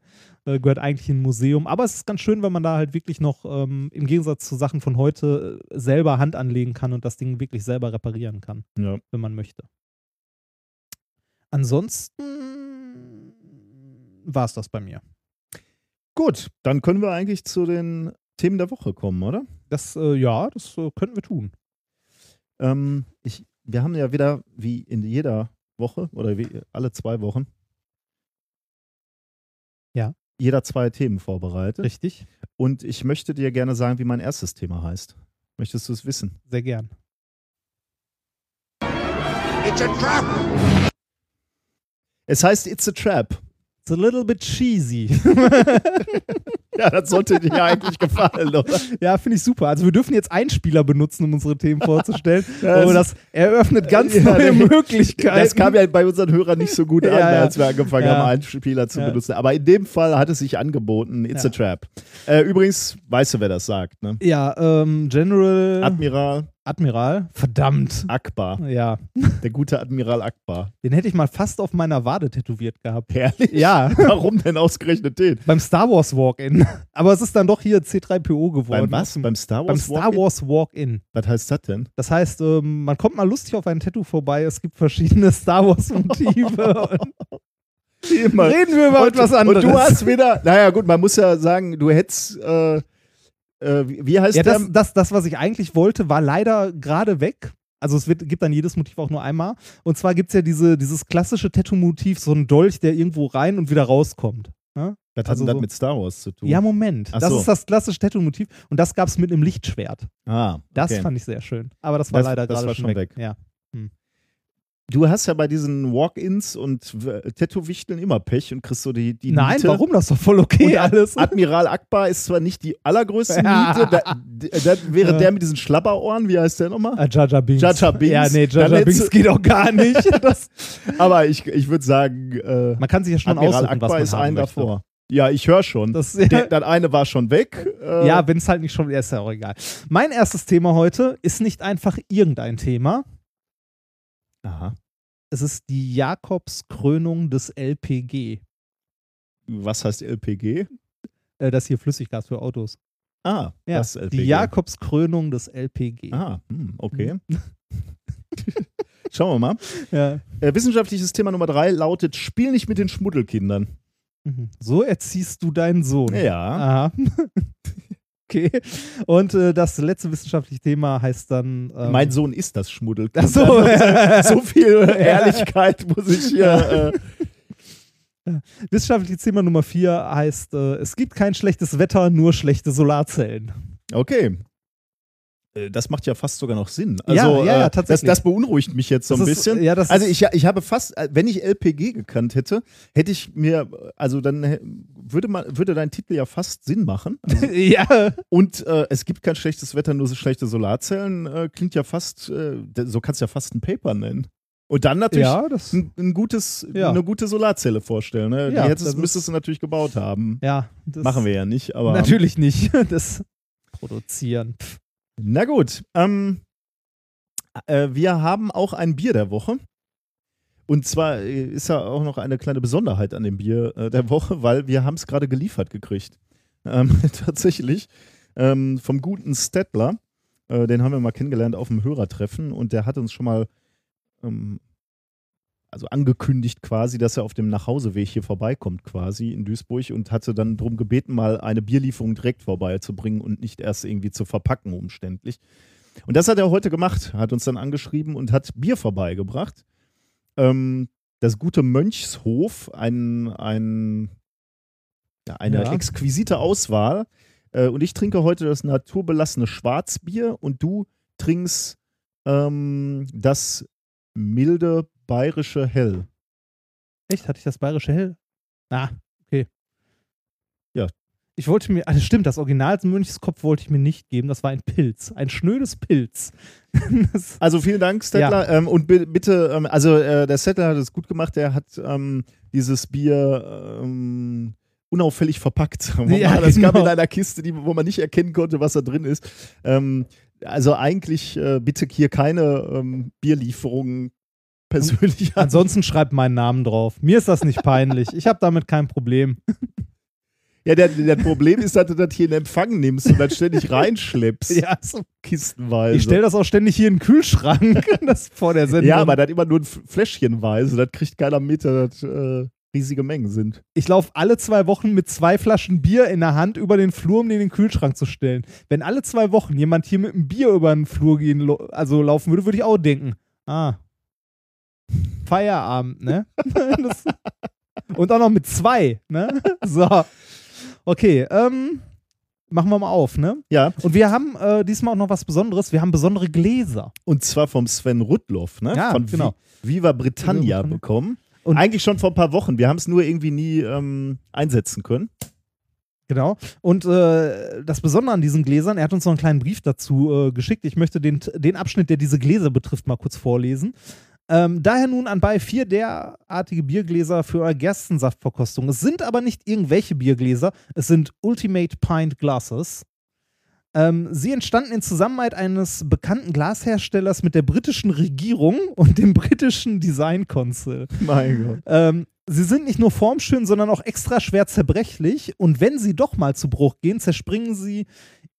Äh, gehört eigentlich in ein Museum. Aber es ist ganz schön, wenn man da halt wirklich noch ähm, im Gegensatz zu Sachen von heute äh, selber Hand anlegen kann und das Ding wirklich selber reparieren kann, Ja. wenn man möchte. Ansonsten war es das bei mir. Gut, dann können wir eigentlich zu den Themen der Woche kommen, oder? Das, äh, ja, das äh, könnten wir tun. Ähm, ich, wir haben ja wieder, wie in jeder Woche oder wie alle zwei Wochen, Ja. Jeder zwei Themen vorbereitet. Richtig? Und ich möchte dir gerne sagen, wie mein erstes Thema heißt. Möchtest du es wissen? Sehr gern. Es heißt It's a Trap. It's a little bit cheesy. Ja, das sollte dir ja eigentlich gefallen, oder? Ja, finde ich super. Also wir dürfen jetzt Einspieler benutzen, um unsere Themen vorzustellen. Ja, aber das- das eröffnet ganz Ja, neue nee. Möglichkeiten. Das kam ja bei unseren Hörern nicht so gut an, Ja, als wir angefangen haben, Einspieler zu Ja. benutzen. Aber in dem Fall hat es sich angeboten. It's a Trap. Äh, übrigens, weißt du, wer das sagt, ne? ja, ähm, General Admiral Admiral. Verdammt. Akbar. Ja, Der gute Admiral Akbar. den hätte ich mal fast auf meiner Wade tätowiert gehabt. Herrlich. Ja, Warum denn ausgerechnet den? beim Star Wars Walk-In. Aber es ist dann doch hier C3PO geworden. Beim was? Beim Star Beim Wars? Star Walk-In? Wars Walk-In. Was heißt das denn? Das heißt, ähm, man kommt mal lustig auf ein Tattoo vorbei. Es gibt verschiedene Star Wars-Motive. immer. Reden wir über etwas anderes. Und du hast wieder, naja gut, man muss ja sagen, du hättest, äh, äh, wie, wie heißt ja, der? das, das, das, was ich eigentlich wollte, war leider gerade weg. Also es wird, gibt dann jedes Motiv auch nur einmal. Und zwar gibt es ja diese, dieses klassische Tattoo-Motiv, so ein Dolch, der irgendwo rein und wieder rauskommt. Ja, Was hat also denn das so- mit Star Wars zu tun? ja Moment. Ach das so. ist das klassische Tattoo-Motiv. Und das gab es mit einem Lichtschwert. ah, Das okay. fand ich sehr schön. Aber das war Das- leider das gerade war schon schon weg. weg. Ja. Du hast ja bei diesen Walk-Ins und Tattoo-Wichteln immer Pech und kriegst so die, die Nein, Miete. warum? Das ist doch voll okay Und alles. Admiral Akbar ist zwar nicht die allergrößte Ja. Miete, da, d- das wäre Ja. der mit diesen Schlapperohren, wie heißt der nochmal? Ah, Jaja Binks. Jar Binks. Ja, nee, Jaja Binks geht auch gar nicht. Das, Aber ich, ich würde sagen, äh, man kann sich ja schon Admiral aussuchen, was Akbar man ist haben ein möchte. davor. Ja, ich höre schon. Das, Der, das eine war schon weg. Äh, Ja, wenn es halt nicht schon, ja, ist ja auch egal. Mein erstes Thema heute ist nicht einfach irgendein Thema. Aha. Es ist die Jakobskrönung des LPG. Was heißt LPG? Äh, das hier Flüssiggas für Autos. Ah, Ja, das ist LPG. die Jakobskrönung des LPG. Ah, hm, okay. Schauen wir mal. Ja. Äh, wissenschaftliches Thema Nummer drei lautet: Spiel nicht mit den Schmuddelkindern. Mhm. So erziehst du deinen Sohn. Ja. Aha. okay. Und äh, das letzte wissenschaftliche Thema heißt dann. Ähm, mein Sohn ist das Schmuddelkind. Ach so. so viel Ehrlichkeit muss ich hier. Äh, Wissenschaftliches Thema Nummer vier heißt: äh, Es gibt kein schlechtes Wetter, nur schlechte Solarzellen. okay. Äh, Das macht ja fast sogar noch Sinn. Ja, Also, ja, ja, äh, tatsächlich. Das, das beunruhigt mich jetzt so ein Das ist- bisschen. ja, also ist- ich, ich habe fast, äh, wenn ich LPG gekannt hätte, hätte ich mir, also dann würde man, würde dein Titel ja fast Sinn machen. ja. Und äh, es gibt kein schlechtes Wetter, nur so schlechte Solarzellen. Äh, klingt ja fast, äh, so kannst du ja fast ein Paper nennen. Und dann natürlich Ja, das. ein, ein gutes, Ja. eine gute Solarzelle vorstellen. Ne? Ja, hättest, müsstest du natürlich gebaut haben. Ja, das Machen wir ja nicht, aber. Natürlich nicht. Das Produzieren. Pff. Na gut. Ähm, äh, wir haben auch ein Bier der Woche. Und zwar äh, ist ja auch noch eine kleine Besonderheit an dem Bier äh, der Woche, weil wir haben es gerade geliefert gekriegt. Ähm, tatsächlich. Ähm, vom guten Stettler. Äh, den haben wir mal kennengelernt auf dem Hörertreffen und der hat uns schon mal ähm, also angekündigt quasi, dass er auf dem Nachhauseweg hier vorbeikommt quasi in Duisburg und hatte dann darum gebeten, mal eine Bierlieferung direkt vorbeizubringen und nicht erst irgendwie zu verpacken umständlich. Und das hat er heute gemacht, hat uns dann angeschrieben und hat Bier vorbeigebracht. Ähm, das gute Mönchshof, ein, ein, ja, eine Ja. exquisite Auswahl. Äh, und ich trinke heute das naturbelassene Schwarzbier und du trinkst ähm, das milde bayerische Hell. Echt? Hatte ich das bayerische Hell? Ah, okay. Ja. Ich wollte mir, also stimmt, das Original Mönchskopf wollte ich mir nicht geben. Das war ein Pilz. Ein schnödes Pilz. Also vielen Dank, Stettler. Ähm, und bi- bitte, ähm, also äh, der Stettler hat es gut gemacht. Der hat ähm, dieses Bier ähm, unauffällig verpackt. Ja. Das gab genau. in einer Kiste, die, wo man nicht erkennen konnte, was da drin ist. Ähm, also eigentlich äh, bitte hier keine ähm, Bierlieferungen persönlich an. ansonsten schreibt meinen Namen drauf. Mir ist das nicht peinlich. Ich habe damit kein Problem. Ja, der, der Problem ist, dass du das hier in Empfang nimmst und dann ständig reinschleppst. Ja, so. Kistenweise. Ich stelle das auch ständig hier in den Kühlschrank. das vor der Sendung. ja, aber das immer nur ein Fläschchenweise. Das kriegt keiner mit, dass das äh, riesige Mengen sind. ich laufe alle zwei Wochen mit zwei Flaschen Bier in der Hand über den Flur, um den in den Kühlschrank zu stellen. Wenn alle zwei Wochen jemand hier mit einem Bier über den Flur gehen, also laufen würde, würde ich auch denken, ah, Feierabend, ne? das, und auch noch mit zwei, ne? So. Okay, ähm, machen wir mal auf, ne? Ja, Und wir haben äh, diesmal auch noch was Besonderes. Wir haben besondere Gläser. und zwar vom Sven Rudloff, ne? Ja, Von genau. Vi Viva Britannia Viva Britannia. bekommen. Und- Eigentlich schon vor ein paar Wochen. Wir haben es nur irgendwie nie ähm, einsetzen können. Genau. Und äh, das Besondere an diesen Gläsern, er hat uns noch einen kleinen Brief dazu äh, geschickt. Ich möchte den, den Abschnitt, der diese Gläser betrifft, mal kurz vorlesen. Ähm, daher nun anbei vier derartige Biergläser für eure Gerstensaftverkostung. Es sind aber nicht irgendwelche Biergläser, es sind Ultimate Pint Glasses. Ähm, sie entstanden in Zusammenarbeit eines bekannten Glasherstellers mit der britischen Regierung und dem britischen Design Council. Mein Gott. Ähm, sie sind nicht nur formschön, sondern auch extra schwer zerbrechlich. Und wenn sie doch mal zu Bruch gehen, zerspringen sie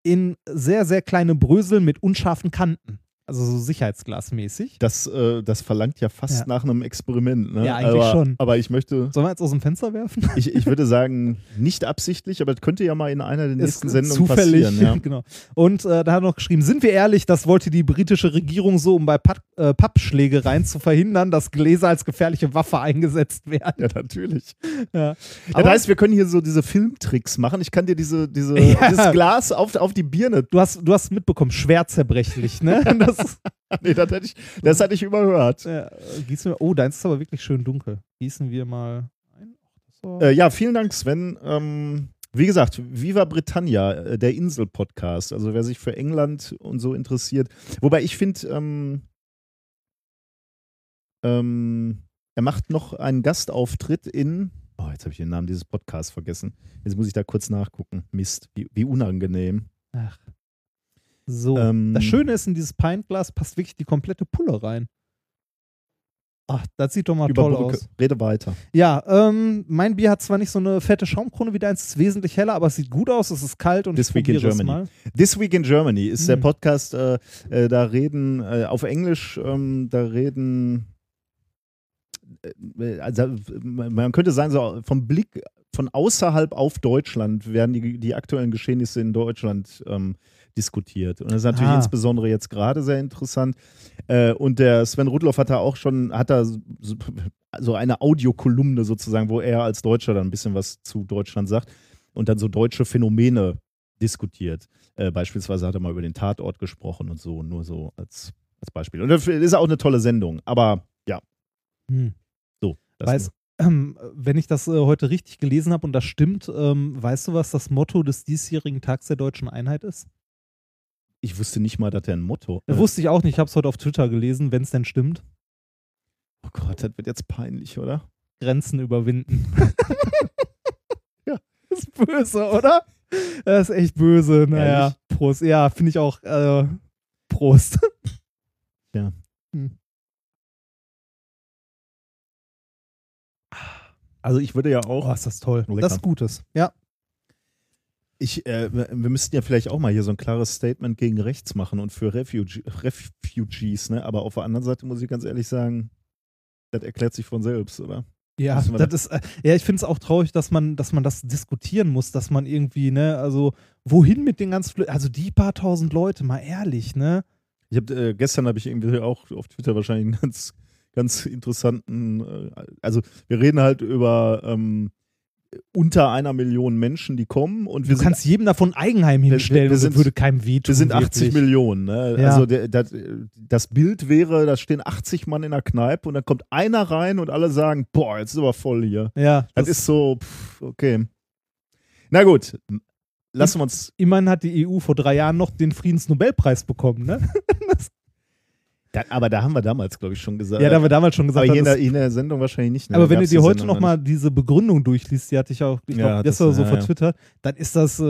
in sehr, sehr kleine Brösel mit unscharfen Kanten. Also so sicherheitsglasmäßig. Das, äh, das verlangt ja fast Ja. nach einem Experiment. Ne? Ja, eigentlich aber, schon. Aber ich möchte, Sollen wir jetzt aus dem Fenster werfen? ich, ich würde sagen, nicht absichtlich, aber das könnte ja mal in einer der nächsten Ist Sendungen zufällig, passieren. Ja. genau. Und äh, da hat er noch geschrieben, sind wir ehrlich, das wollte die britische Regierung so, um bei Papp, äh, Pappschlägereien zu verhindern, dass Gläser als gefährliche Waffe eingesetzt werden. Ja, natürlich. Ja. Ja, das heißt, wir können hier so diese Filmtricks machen. Ich kann dir diese, diese, dieses Glas auf, auf die Birne. du hast, du hast mitbekommen, schwer zerbrechlich, ne? Das, Nee, das hätte ich, das hatte ich überhört. ja, gießen wir, oh, deins ist aber wirklich schön dunkel. Gießen wir mal ein. War- Äh, ja, vielen Dank, Sven. Ähm, wie gesagt, Viva Britannia, äh, der Insel-Podcast. Also wer sich für England und so interessiert. Wobei ich finde, ähm, ähm, er macht noch einen Gastauftritt in. Oh, jetzt habe ich den Namen dieses Podcasts vergessen. Jetzt muss ich da kurz nachgucken. Mist, wie, wie unangenehm. Ach. So. Ähm, das Schöne ist, in dieses Pintglas passt wirklich die komplette Pulle rein. Ach, das sieht doch mal toll Überbrücke. aus. Rede weiter. Ja, ähm, mein Bier hat zwar nicht so eine fette Schaumkrone wie deins, ist wesentlich heller, aber es sieht gut aus, es ist kalt und This ich Week in probiere es Germany. mal. This Week in Germany ist der Hm. Podcast, äh, äh, da reden äh, auf Englisch, ähm, da reden, äh, also man könnte sagen, so vom Blick von außerhalb auf Deutschland werden die, die aktuellen Geschehnisse in Deutschland ähm, diskutiert. Und das ist natürlich Ah. insbesondere jetzt gerade sehr interessant. Äh, und der Sven Rudloff hat da auch schon, hat da so, so eine Audiokolumne sozusagen, wo er als Deutscher dann ein bisschen was zu Deutschland sagt und dann so deutsche Phänomene diskutiert. Äh, beispielsweise hat er mal über den Tatort gesprochen und so, nur so als, als Beispiel. Und das ist auch eine tolle Sendung. Aber ja, Hm. so. Weiß, ähm, wenn ich das äh, heute richtig gelesen habe und das stimmt, ähm, weißt du, was das Motto des diesjährigen Tags der deutschen Einheit ist? Ich wusste nicht mal, dass er ein Motto. Das wusste ich auch nicht, ich habe es heute auf Twitter gelesen, wenn es denn stimmt. oh Gott, das wird jetzt peinlich, oder? Grenzen überwinden. Ja. Das ist böse, oder? Das ist echt böse. Naja, Ehrlich? Prost. Ja, finde ich auch. Äh, Prost. Also ich würde ja auch. Oh, ist das toll. Lecker. Das ist Gutes. Ja. Ich, äh, wir müssten ja vielleicht auch mal hier so ein klares Statement gegen rechts machen und für Refuge, Refugees, ne? Aber auf der anderen Seite muss ich ganz ehrlich sagen, das erklärt sich von selbst, oder? Ja, das ist, äh, ja, ich finde es auch traurig, dass man, dass man das diskutieren muss, dass man irgendwie, ne, also wohin mit den ganzen, Flü also die paar tausend Leute, mal ehrlich, ne? Ich habe äh, gestern habe ich irgendwie auch auf Twitter wahrscheinlich einen ganz, ganz interessanten, äh, also wir reden halt über ähm, unter einer Million Menschen, die kommen und wir Du sind kannst jedem davon Eigenheim hinstellen wir und sind- das würde keinem wehtun. Wir sind 80 wirklich. Millionen. Ne? Ja. Also der, das, das Bild wäre, da stehen 80 Mann in der Kneipe und dann kommt einer rein und alle sagen, boah, jetzt ist aber voll hier. Ja, Das, ist so, pff, okay. Na gut, lassen wir uns. immerhin hat die EU vor drei Jahren noch den Friedensnobelpreis bekommen, ne? Da, aber da haben wir damals, glaube ich, schon gesagt. Ja, da haben wir damals schon gesagt, aber hier in der, in der Sendung wahrscheinlich nicht. ne? aber Da wenn du dir heute nochmal diese Begründung durchliest, die hatte ich auch, ich Ja, glaube, gestern so ja, ja. vertwittert, dann ist das äh,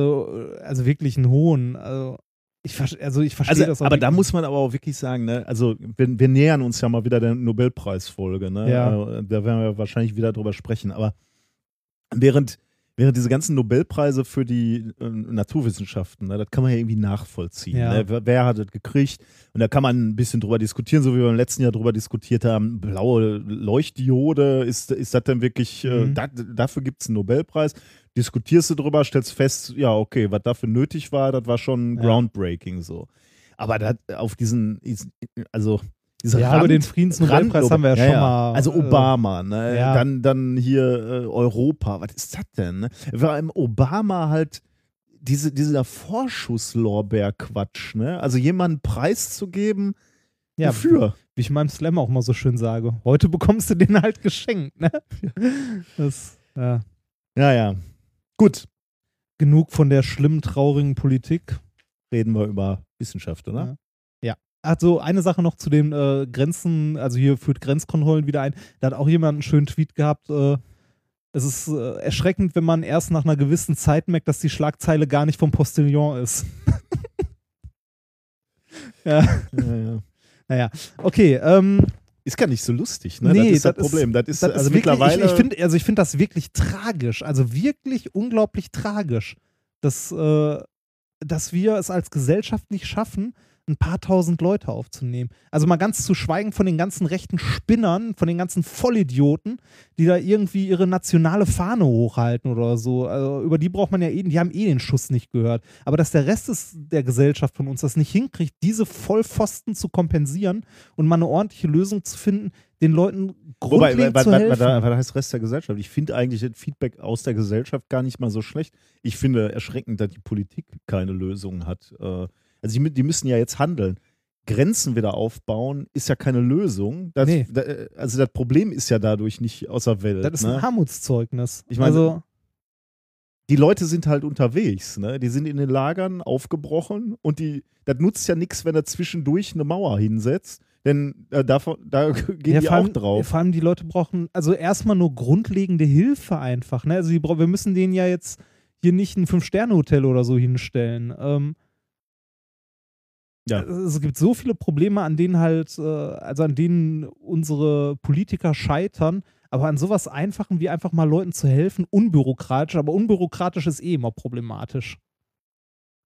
also wirklich ein Hohn. Also ich, also ich verstehe Also, das auch aber da wirklich. muss man aber auch wirklich sagen, ne, also wir, wir nähern uns ja mal wieder der Nobelpreisfolge, ne? Ja. Äh, Da werden wir wahrscheinlich wieder drüber sprechen. Aber während, während diese ganzen Nobelpreise für die äh, Naturwissenschaften, ne, das kann man ja irgendwie nachvollziehen. Ja. Ne? Wer, wer hat das gekriegt? Und da kann man ein bisschen drüber diskutieren, so wie wir im letzten Jahr drüber diskutiert haben. Blaue Leuchtdiode, ist, ist das denn wirklich, äh, Mhm. da, dafür gibt es einen Nobelpreis? Diskutierst du drüber, stellst fest, ja, okay, was dafür nötig war, das war schon Ja. groundbreaking so. Aber das auf diesen, also diese Ja, Rand, aber den Friedensnobelpreis haben wir ja, schon mal. Also äh, Obama, ne? ja. Dann, dann hier äh, Europa, was ist das denn? Ne? Vor allem Obama halt diese, dieser Vorschusslorbeer-Quatsch, ne? Also jemanden preiszugeben, ja, wofür? Wie ich in meinem Slam auch mal so schön sage. Heute bekommst du den halt geschenkt, ne? Das, ja. Ja, ja. Gut, Genug von der schlimmen, traurigen Politik. reden wir über Wissenschaft, oder? Also eine Sache noch zu den äh, Grenzen, also hier führt Grenzkontrollen wieder ein. Da hat auch jemand einen schönen Tweet gehabt. Äh, es ist äh, erschreckend, wenn man erst nach einer gewissen Zeit merkt, dass die Schlagzeile gar nicht vom Postillon ist. ja, Ja, ja. naja. Okay, ähm, Ist gar nicht so lustig, ne? Nee, das ist das, das Problem. Das ist, das also ist wirklich, mittlerweile. ich, ich finde also ich find das wirklich tragisch, also wirklich unglaublich tragisch, dass, äh, dass wir es als Gesellschaft nicht schaffen, ein paar tausend Leute aufzunehmen. Also mal ganz zu schweigen von den ganzen rechten Spinnern, von den ganzen Vollidioten, die da irgendwie ihre nationale Fahne hochhalten oder so. Also über die braucht man ja eh, die haben eh den Schuss nicht gehört. Aber dass der Rest des, der Gesellschaft von uns das nicht hinkriegt, diese Vollpfosten zu kompensieren und mal eine ordentliche Lösung zu finden, den Leuten Wobei, grundlegend was, zu helfen. was, was heißt Rest der Gesellschaft? Ich finde eigentlich das Feedback aus der Gesellschaft gar nicht mal so schlecht. Ich finde erschreckend, dass die Politik keine Lösung hat. Äh, Also die, die müssen ja jetzt handeln. Grenzen wieder aufbauen ist ja keine Lösung. Das, Nee. da, also das Problem ist ja dadurch nicht außer Welt. das ist ne? ein Armutszeugnis. Ich meine, also, die Leute sind halt unterwegs, ne? Die sind in den Lagern aufgebrochen und die, das nutzt ja nichts, wenn er zwischendurch eine Mauer hinsetzt, denn äh, davon, da gehen ja, die vor auch allem, drauf. Vor allem die Leute brauchen also erstmal nur grundlegende Hilfe einfach. Ne? Also die, wir müssen denen ja jetzt hier nicht ein Fünf-Sterne-Hotel oder so hinstellen. Ähm, Ja. Es gibt so viele Probleme, an denen halt, äh, also an denen unsere Politiker scheitern, aber an sowas Einfachen wie einfach mal Leuten zu helfen, unbürokratisch, aber unbürokratisch ist eh immer problematisch.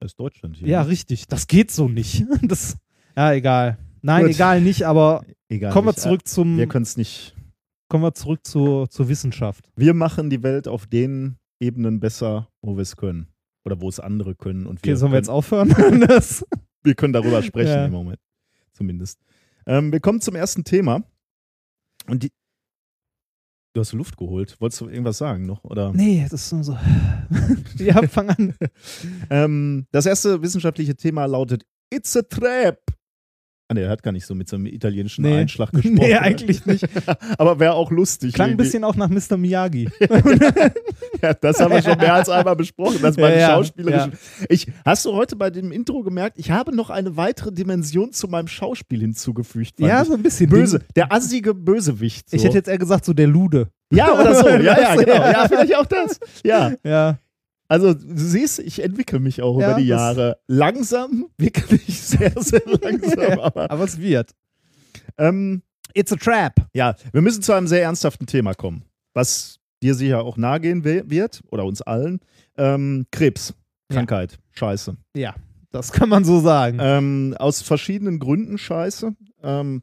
Das ist Deutschland hier. Ja, ne? richtig. Das geht so nicht. Das, ja, egal. Nein, Gut. egal nicht, aber Egal. kommen wir nicht. zurück zum, Wir können es nicht. kommen wir zurück zur, zur Wissenschaft. Wir machen die Welt auf den Ebenen besser, wo wir es können. Oder wo es andere können. Und wir, Okay, sollen wir jetzt aufhören? wir können darüber sprechen Ja. im Moment. Zumindest. Ähm, wir kommen zum ersten Thema. Und die. Du hast Luft geholt. Wolltest du irgendwas sagen noch? Oder? nee, das ist nur so. ja, fang an. Ähm, das erste wissenschaftliche Thema lautet It's a Trap. Ah, ne, er hat gar nicht so mit so einem italienischen Nee. Einschlag gesprochen. Nee, eigentlich nicht. Aber wäre auch lustig. Klang ein bisschen auch nach Mr. Miyagi. Ja, das haben wir schon mehr als einmal besprochen. Das war Ja, die ja. Ich, hast du heute bei dem Intro gemerkt, ich habe noch eine weitere Dimension zu meinem Schauspiel hinzugefügt. ja, so ein bisschen. Böse. Der assige Bösewicht. So. Ich hätte jetzt eher gesagt, so der Lude. ja, oder so. Ja, ja, genau. Ja, vielleicht auch das. Ja. Ja. Also, du siehst, ich entwickle mich auch Ja, über die Jahre. Langsam, wirklich sehr, sehr langsam. Aber, Aber es wird. ähm, It's a trap. ja, wir müssen zu einem sehr ernsthaften Thema kommen, was dir sicher auch nahe gehen wird oder uns allen. Ähm, Krebs, Ja. Krankheit, Scheiße. Ja, das kann man so sagen. Ähm, aus verschiedenen Gründen Scheiße. Ähm,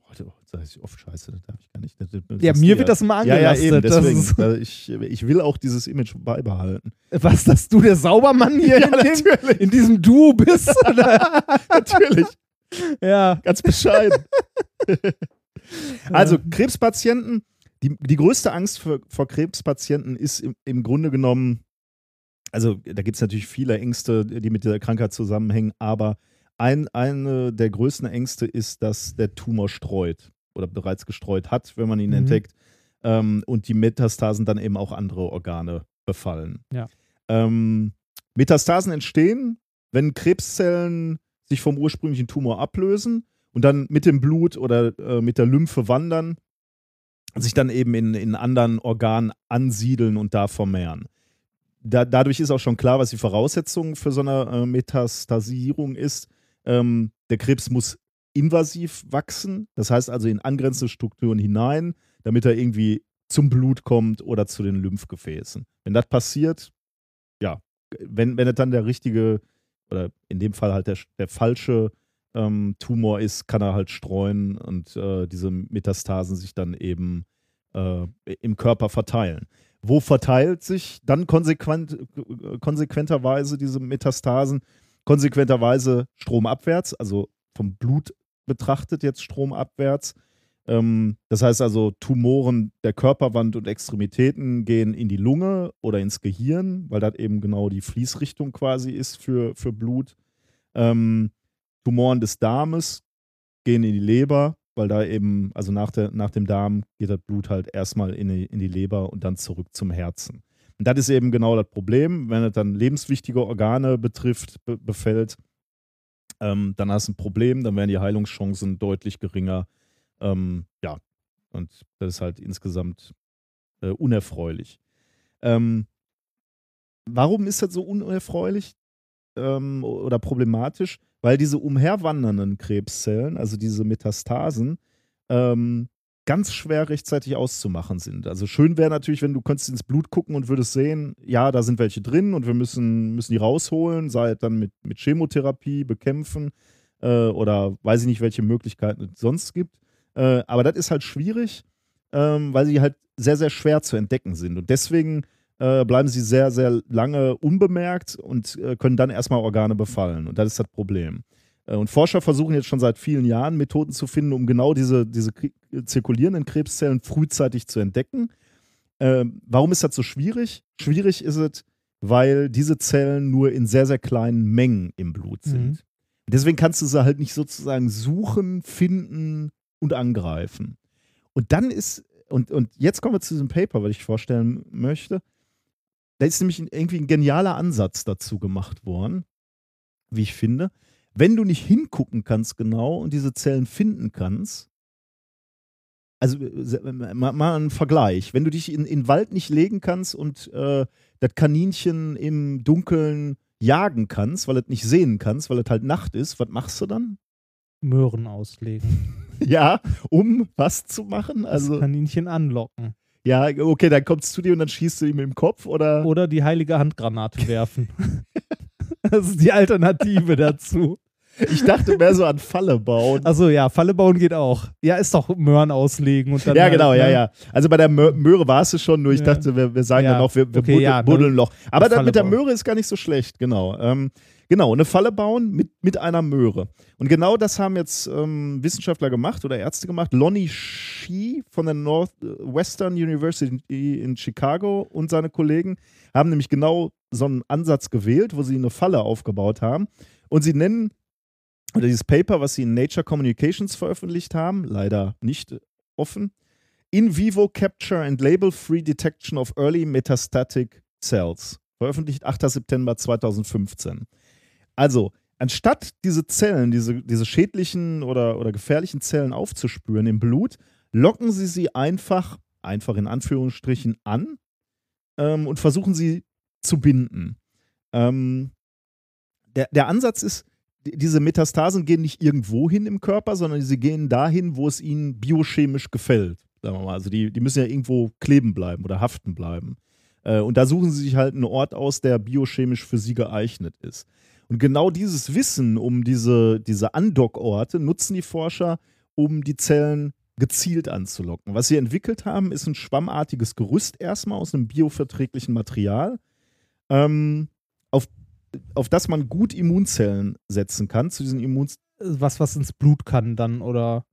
sage ich oft Scheiße, das darf ich gar nicht. Das, das, ja, mir wird das immer ja, ja, angelastet. eben, deswegen. ich, ich will auch dieses Image beibehalten. was, dass du der Saubermann hier Ja, in, dem, in diesem Duo bist? Natürlich, ja. ganz bescheiden. Also, Krebspatienten, die, die größte Angst für, vor Krebspatienten ist im, im Grunde genommen, also da gibt es natürlich viele Ängste, die mit der Krankheit zusammenhängen, aber ein, eine der größten Ängste ist, dass der Tumor streut oder bereits gestreut hat, wenn man ihn Mhm. entdeckt, ähm, und die Metastasen dann eben auch andere Organe befallen. Ja. Ähm, Metastasen entstehen, wenn Krebszellen sich vom ursprünglichen Tumor ablösen und dann mit dem Blut oder äh, mit der Lymphe wandern, sich dann eben in, in anderen Organen ansiedeln und da vermehren. Da, dadurch ist auch schon klar, was die Voraussetzung für so eine äh, Metastasierung ist. Ähm, der Krebs muss invasiv wachsen, das heißt also in angrenzende Strukturen hinein, damit er irgendwie zum Blut kommt oder zu den Lymphgefäßen. Wenn das passiert, ja, wenn, wenn es dann der richtige oder in dem Fall halt der, der falsche ähm, Tumor ist, kann er halt streuen und äh, diese Metastasen sich dann eben äh, im Körper verteilen. Wo verteilt sich dann konsequent, konsequenterweise diese Metastasen? Konsequenterweise stromabwärts, also vom Blut betrachtet jetzt stromabwärts. Ähm, das heißt also, Tumoren der Körperwand und Extremitäten gehen in die Lunge oder ins Gehirn, weil das eben genau die Fließrichtung quasi ist für, für Blut. Ähm, Tumoren des Darmes gehen in die Leber, weil da eben, also nach, der, nach dem Darm geht das Blut halt erstmal in die, in die Leber und dann zurück zum Herzen. Und das ist eben genau das Problem, wenn es dann lebenswichtige Organe betrifft, be befällt, ähm, dann hast du ein Problem, dann werden die Heilungschancen deutlich geringer. Ähm, ja, und das ist halt insgesamt äh, unerfreulich. Ähm, warum ist das so unerfreulich ähm, oder problematisch? Weil diese umherwandernden Krebszellen, also diese Metastasen, ähm, ganz schwer rechtzeitig auszumachen sind. Also schön wäre natürlich, wenn du könntest ins Blut gucken und würdest sehen, ja, da sind welche drin und wir müssen, müssen die rausholen, sei es dann mit, mit Chemotherapie bekämpfen. äh, oder weiß ich nicht, welche Möglichkeiten es sonst gibt. Äh, aber das ist halt schwierig, ähm, weil sie halt sehr, sehr schwer zu entdecken sind. Und deswegen äh, bleiben sie sehr, sehr lange unbemerkt und äh, können dann erstmal Organe befallen. Und das ist das Problem. Äh, Und Forscher versuchen jetzt schon seit vielen Jahren Methoden zu finden, um genau diese, diese zirkulierenden Krebszellen frühzeitig zu entdecken. Ähm, warum ist das so schwierig? Schwierig ist es, weil diese Zellen nur in sehr, sehr kleinen Mengen im Blut sind. Mhm. Deswegen kannst du sie halt nicht sozusagen suchen, finden und angreifen. Und dann ist, und, und jetzt kommen wir zu diesem Paper, was ich vorstellen möchte. Da ist nämlich irgendwie ein genialer Ansatz dazu gemacht worden, wie ich finde. Wenn du nicht hingucken kannst genau und diese Zellen finden kannst, also äh, mal, mal ein Vergleich, wenn du dich in, in den Wald nicht legen kannst und äh, das Kaninchen im Dunkeln jagen kannst, weil es nicht sehen kannst, weil es halt Nacht ist, was machst du dann? Möhren auslegen. Ja, um was zu machen? Das Also, Kaninchen anlocken. ja, okay, dann kommt es zu dir und dann schießt du ihm im Kopf oder? Oder die heilige Handgranate werfen. das ist die Alternative dazu. Ich dachte mehr so an Falle bauen. Also ja, Falle bauen geht auch. Ja, ist doch Möhren auslegen und dann. ja, halt, genau, ja, ne? ja. Also bei der Mö Möhre war es schon, nur ich Ja. dachte, wir, wir sagen Ja, ja noch, wir, wir okay, buddeln, ja, ne? buddeln noch. Aber Falle mit der bauen. Möhre ist gar nicht so schlecht, genau. Ähm, genau, eine Falle bauen mit, mit einer Möhre. Und genau das haben jetzt ähm, Wissenschaftler gemacht oder Ärzte gemacht. Lonnie Shee von der Northwestern University in Chicago und seine Kollegen haben nämlich genau so einen Ansatz gewählt, wo sie eine Falle aufgebaut haben. Und sie nennen oder dieses Paper, was sie in Nature Communications veröffentlicht haben, leider nicht offen, In Vivo Capture and Label Free Detection of Early Metastatic Cells. Veröffentlicht 8. September 2015. Also, anstatt diese Zellen, diese, diese schädlichen oder, oder gefährlichen Zellen aufzuspüren im Blut, locken sie sie einfach, einfach in Anführungsstrichen, an ähm, und versuchen sie zu binden. Ähm, der, der Ansatz ist, die- diese Metastasen gehen nicht irgendwo hin im Körper, sondern sie gehen dahin, wo es ihnen biochemisch gefällt. Sagen wir mal. Also die, die müssen ja irgendwo kleben bleiben oder haften bleiben. Äh, und da suchen sie sich halt einen Ort aus, der biochemisch für sie geeignet ist. Und genau dieses Wissen um diese, diese Andockorte nutzen die Forscher, um die Zellen gezielt anzulocken. Was sie entwickelt haben, ist ein schwammartiges Gerüst erstmal aus einem bioverträglichen Material, ähm, auf, auf das man gut Immunzellen setzen kann. Zu diesen Immunzellen. Was, was ins Blut kann dann oder,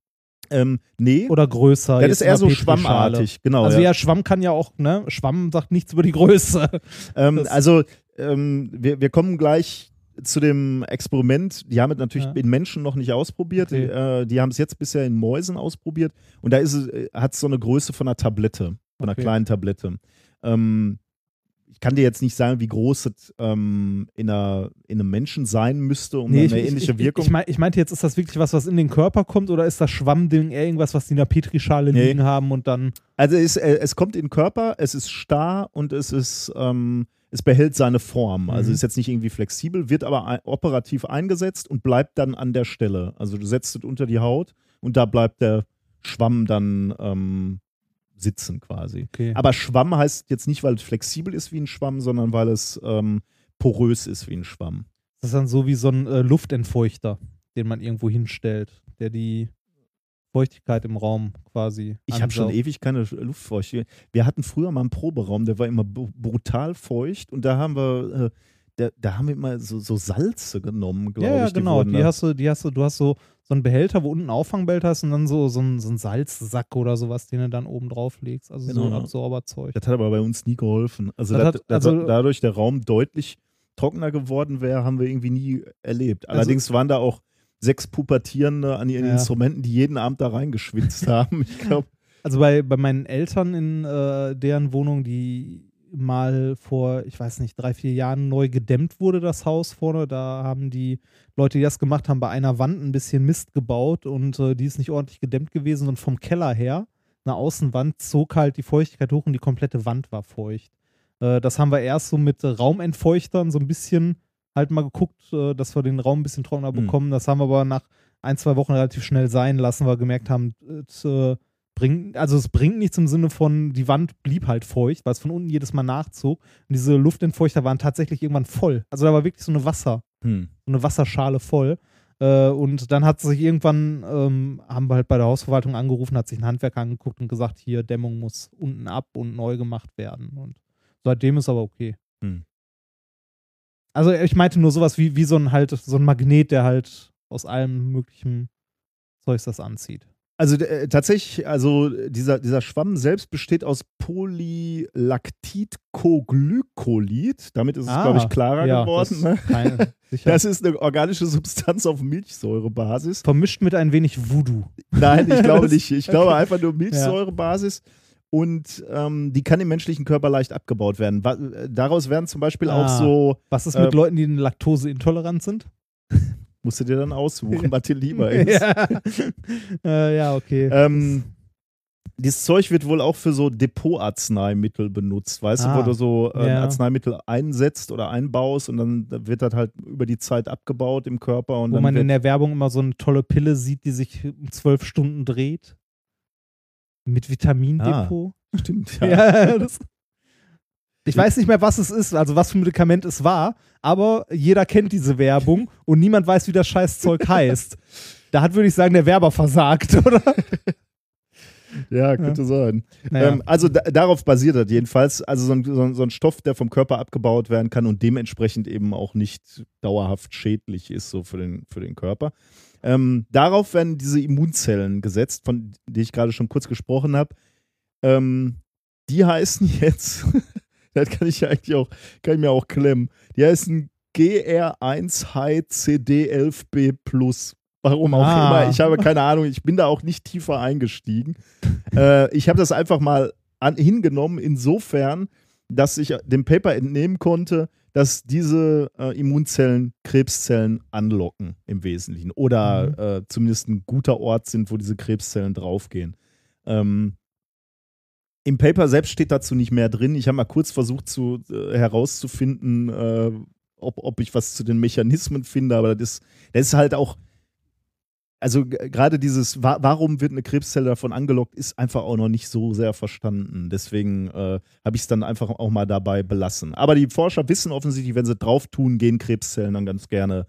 Ähm, nee, oder größer. das ist eher so schwammartig. Genau, Also ja. ja. Schwamm kann ja auch, ne? Schwamm sagt nichts über die Größe. Ähm, also, ähm, wir, wir kommen gleich zu dem Experiment. Die haben es natürlich Ja. in Menschen noch nicht ausprobiert. Okay. Die, äh, die haben es jetzt bisher in Mäusen ausprobiert. Und da ist es, äh, hat es so eine Größe von einer Tablette, von einer Okay. kleinen Tablette. Ähm, ich kann dir jetzt nicht sagen, wie groß es ähm, in, einer, in einem Menschen sein müsste, um Nee, eine ähnliche ich, Wirkung. Ich, mein, ich meinte jetzt, ist das wirklich was, was in den Körper kommt oder ist das Schwammding eher irgendwas, was die in der Petrischale Nee. liegen haben und dann. Also es, äh, es kommt in den Körper, es ist starr und es ist, ähm, es behält seine Form. Also Mhm. ist jetzt nicht irgendwie flexibel, wird aber operativ eingesetzt und bleibt dann an der Stelle. Also du setzt es unter die Haut und da bleibt der Schwamm dann ähm, sitzen quasi. Okay. Aber Schwamm heißt jetzt nicht, weil es flexibel ist wie ein Schwamm, sondern weil es ähm, porös ist wie ein Schwamm. Das ist dann so wie so ein äh, Luftentfeuchter, den man irgendwo hinstellt, der die Feuchtigkeit im Raum quasi. Ich habe schon ewig keine Luftfeuchte. Wir hatten früher mal einen Proberaum, der war immer brutal feucht und da haben wir, äh, da, da haben wir immer so, so Salze genommen, glaube Ja, ja, ich. genau. wurden Die da- hast du, die hast du, du hast so, so einen Behälter, wo unten ein Auffangbehälter ist und dann so, so, ein, so ein Salzsack oder sowas, den du dann oben drauf legst. Also so ein Genau. Absorberzeug. das hat aber bei uns nie geholfen. Also, Das das, hat- also- dadurch der Raum deutlich trockener geworden wäre, haben wir irgendwie nie erlebt. Also- Allerdings waren da auch sechs Pubertierende an ihren Ja. Instrumenten, die jeden Abend da reingeschwitzt haben. Ich glaube, Also bei, bei meinen Eltern in äh, deren Wohnung, die mal vor, ich weiß nicht, drei, vier Jahren neu gedämmt wurde, das Haus vorne. Da haben die Leute, die das gemacht haben, bei einer Wand ein bisschen Mist gebaut und äh, die ist nicht ordentlich gedämmt gewesen und vom Keller her, eine Außenwand, zog halt die Feuchtigkeit hoch und die komplette Wand war feucht. Äh, das haben wir erst so mit Raumentfeuchtern so ein bisschen halt mal geguckt, äh, dass wir den Raum ein bisschen trockener Mhm. bekommen. Das haben wir aber nach ein, zwei Wochen relativ schnell sein lassen, weil wir gemerkt haben, es, äh, bringt, also es bringt nichts im Sinne von, die Wand blieb halt feucht, weil es von unten jedes Mal nachzog. Und diese Luftentfeuchter waren tatsächlich irgendwann voll. Also da war wirklich so eine Wasser, hm. so eine Wasserschale voll. Äh, und dann hat sich irgendwann, ähm, haben wir halt bei der Hausverwaltung angerufen, hat sich ein Handwerker angeguckt und gesagt, hier, Dämmung muss unten ab und neu gemacht werden. Und seitdem ist aber okay. Hm. Also ich meinte nur sowas wie, wie so ein halt, so ein Magnet, der halt aus allem möglichen Zeugs das anzieht. Also äh, tatsächlich, also dieser, dieser Schwamm selbst besteht aus Polylactidcoglycolid. Damit ist es, Ah, glaube ich, klarer ja, geworden. das- Ne? Keine. Das ist eine organische Substanz auf Milchsäurebasis. Vermischt mit ein wenig Voodoo. Nein, ich glaube nicht. Ich glaube einfach nur Milchsäurebasis. Und ähm, die kann im menschlichen Körper leicht abgebaut werden. Äh, Daraus werden zum Beispiel auch Ah. so, Was ist mit Äh, Leuten, die laktoseintolerant sind? musst du dir dann aussuchen, was dir lieber ist. ja. äh, ja, okay. Ähm, dieses Zeug wird wohl auch für so Depotarzneimittel benutzt, weißt du, Ah, wo du so äh, ja. Arzneimittel einsetzt oder einbaust und dann wird das halt über die Zeit abgebaut im Körper und Wo man in der Werbung immer so eine tolle Pille sieht, die sich um zwölf Stunden dreht. Mit Vitamindepot. stimmt, Ja. ja. das, ich weiß nicht mehr, was es ist, also was für ein Medikament es war, aber jeder kennt diese Werbung und niemand weiß, wie das Scheißzeug heißt. Da hat, würde ich sagen, der Werber versagt, oder? Ja, könnte sein. Naja. Ähm, also da, darauf basiert das jedenfalls. Also so ein, so, ein, so ein Stoff, der vom Körper abgebaut werden kann und dementsprechend eben auch nicht dauerhaft schädlich ist, so für den, für den Körper. Ähm, darauf werden diese Immunzellen gesetzt, von denen ich gerade schon kurz gesprochen habe. Ähm, die heißen jetzt, das kann ich ja eigentlich auch, kann ich mir auch klemmen. Die heißen GR1-HCD11B Plus. Warum auch Ah. immer. Ich habe keine Ahnung. Ich bin da auch nicht tiefer eingestiegen. äh, ich habe das einfach mal an, hingenommen, insofern, dass ich dem Paper entnehmen konnte, dass diese äh, Immunzellen Krebszellen anlocken im Wesentlichen oder Mhm. äh, zumindest ein guter Ort sind, wo diese Krebszellen draufgehen. Ähm, Im Paper selbst steht dazu nicht mehr drin. Ich habe mal kurz versucht zu, äh, herauszufinden, äh, ob, ob ich was zu den Mechanismen finde, aber das ist, das ist halt auch, also gerade dieses, wa warum wird eine Krebszelle davon angelockt, ist einfach auch noch nicht so sehr verstanden. Deswegen äh, habe ich es dann einfach auch mal dabei belassen. Aber die Forscher wissen offensichtlich, wenn sie drauf tun, gehen Krebszellen dann ganz gerne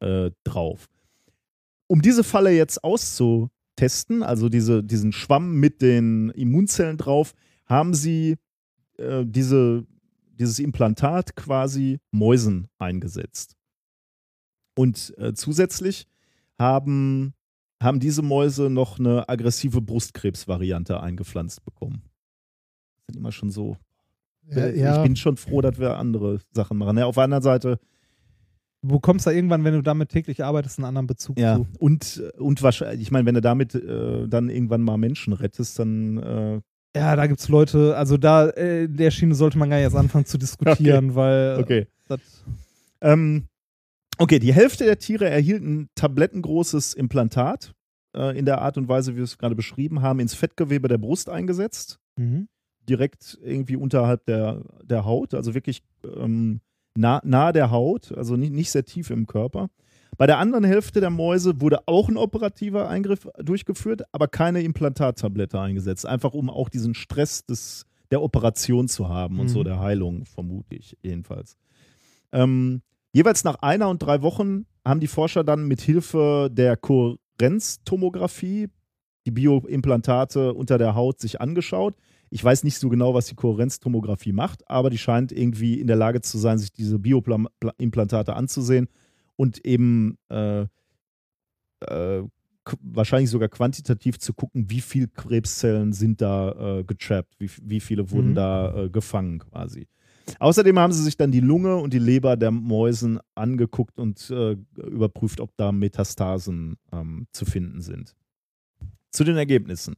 äh, drauf. Um diese Falle jetzt auszutesten, also diese, diesen Schwamm mit den Immunzellen drauf, haben sie äh, diese, dieses Implantat quasi Mäusen eingesetzt. Und äh, zusätzlich haben, haben diese Mäuse noch eine aggressive Brustkrebsvariante eingepflanzt bekommen. Das sind immer schon so. Äh, Ich bin schon froh, dass wir andere Sachen machen. Ja, auf der anderen Seite, du bekommst da irgendwann, wenn du damit täglich arbeitest, einen anderen Bezug ja, zu. und, und wahrscheinlich, ich meine, wenn du damit äh, dann irgendwann mal Menschen rettest, dann äh, Ja, da gibt's Leute, also da äh, in der Schiene sollte man gar nicht erst anfangen zu diskutieren, weil äh, okay. das, Ähm, okay, die Hälfte der Tiere erhielt ein tablettengroßes Implantat äh, in der Art und Weise, wie wir es gerade beschrieben haben, ins Fettgewebe der Brust eingesetzt. mhm. direkt irgendwie unterhalb der, der Haut, also wirklich ähm, nah, nahe der Haut, also nicht, nicht sehr tief im Körper. Bei der anderen Hälfte der Mäuse wurde auch ein operativer Eingriff durchgeführt, aber keine Implantattablette eingesetzt. Einfach um auch diesen Stress des, der Operation zu haben und Mhm. so der Heilung, vermute ich jedenfalls. Ähm, jeweils nach einer und drei Wochen haben die Forscher dann mit Hilfe der Kohärenztomographie die Bioimplantate unter der Haut sich angeschaut. Ich weiß nicht so genau, was die Kohärenztomographie macht, aber die scheint irgendwie in der Lage zu sein, sich diese Bioimplantate anzusehen und eben äh, äh, wahrscheinlich sogar quantitativ zu gucken, wie viele Krebszellen sind da äh, getrappt, wie, wie viele wurden Mhm. da äh, gefangen quasi. Außerdem haben sie sich dann die Lunge und die Leber der Mäusen angeguckt und äh, überprüft, ob da Metastasen ähm, zu finden sind. Zu den Ergebnissen.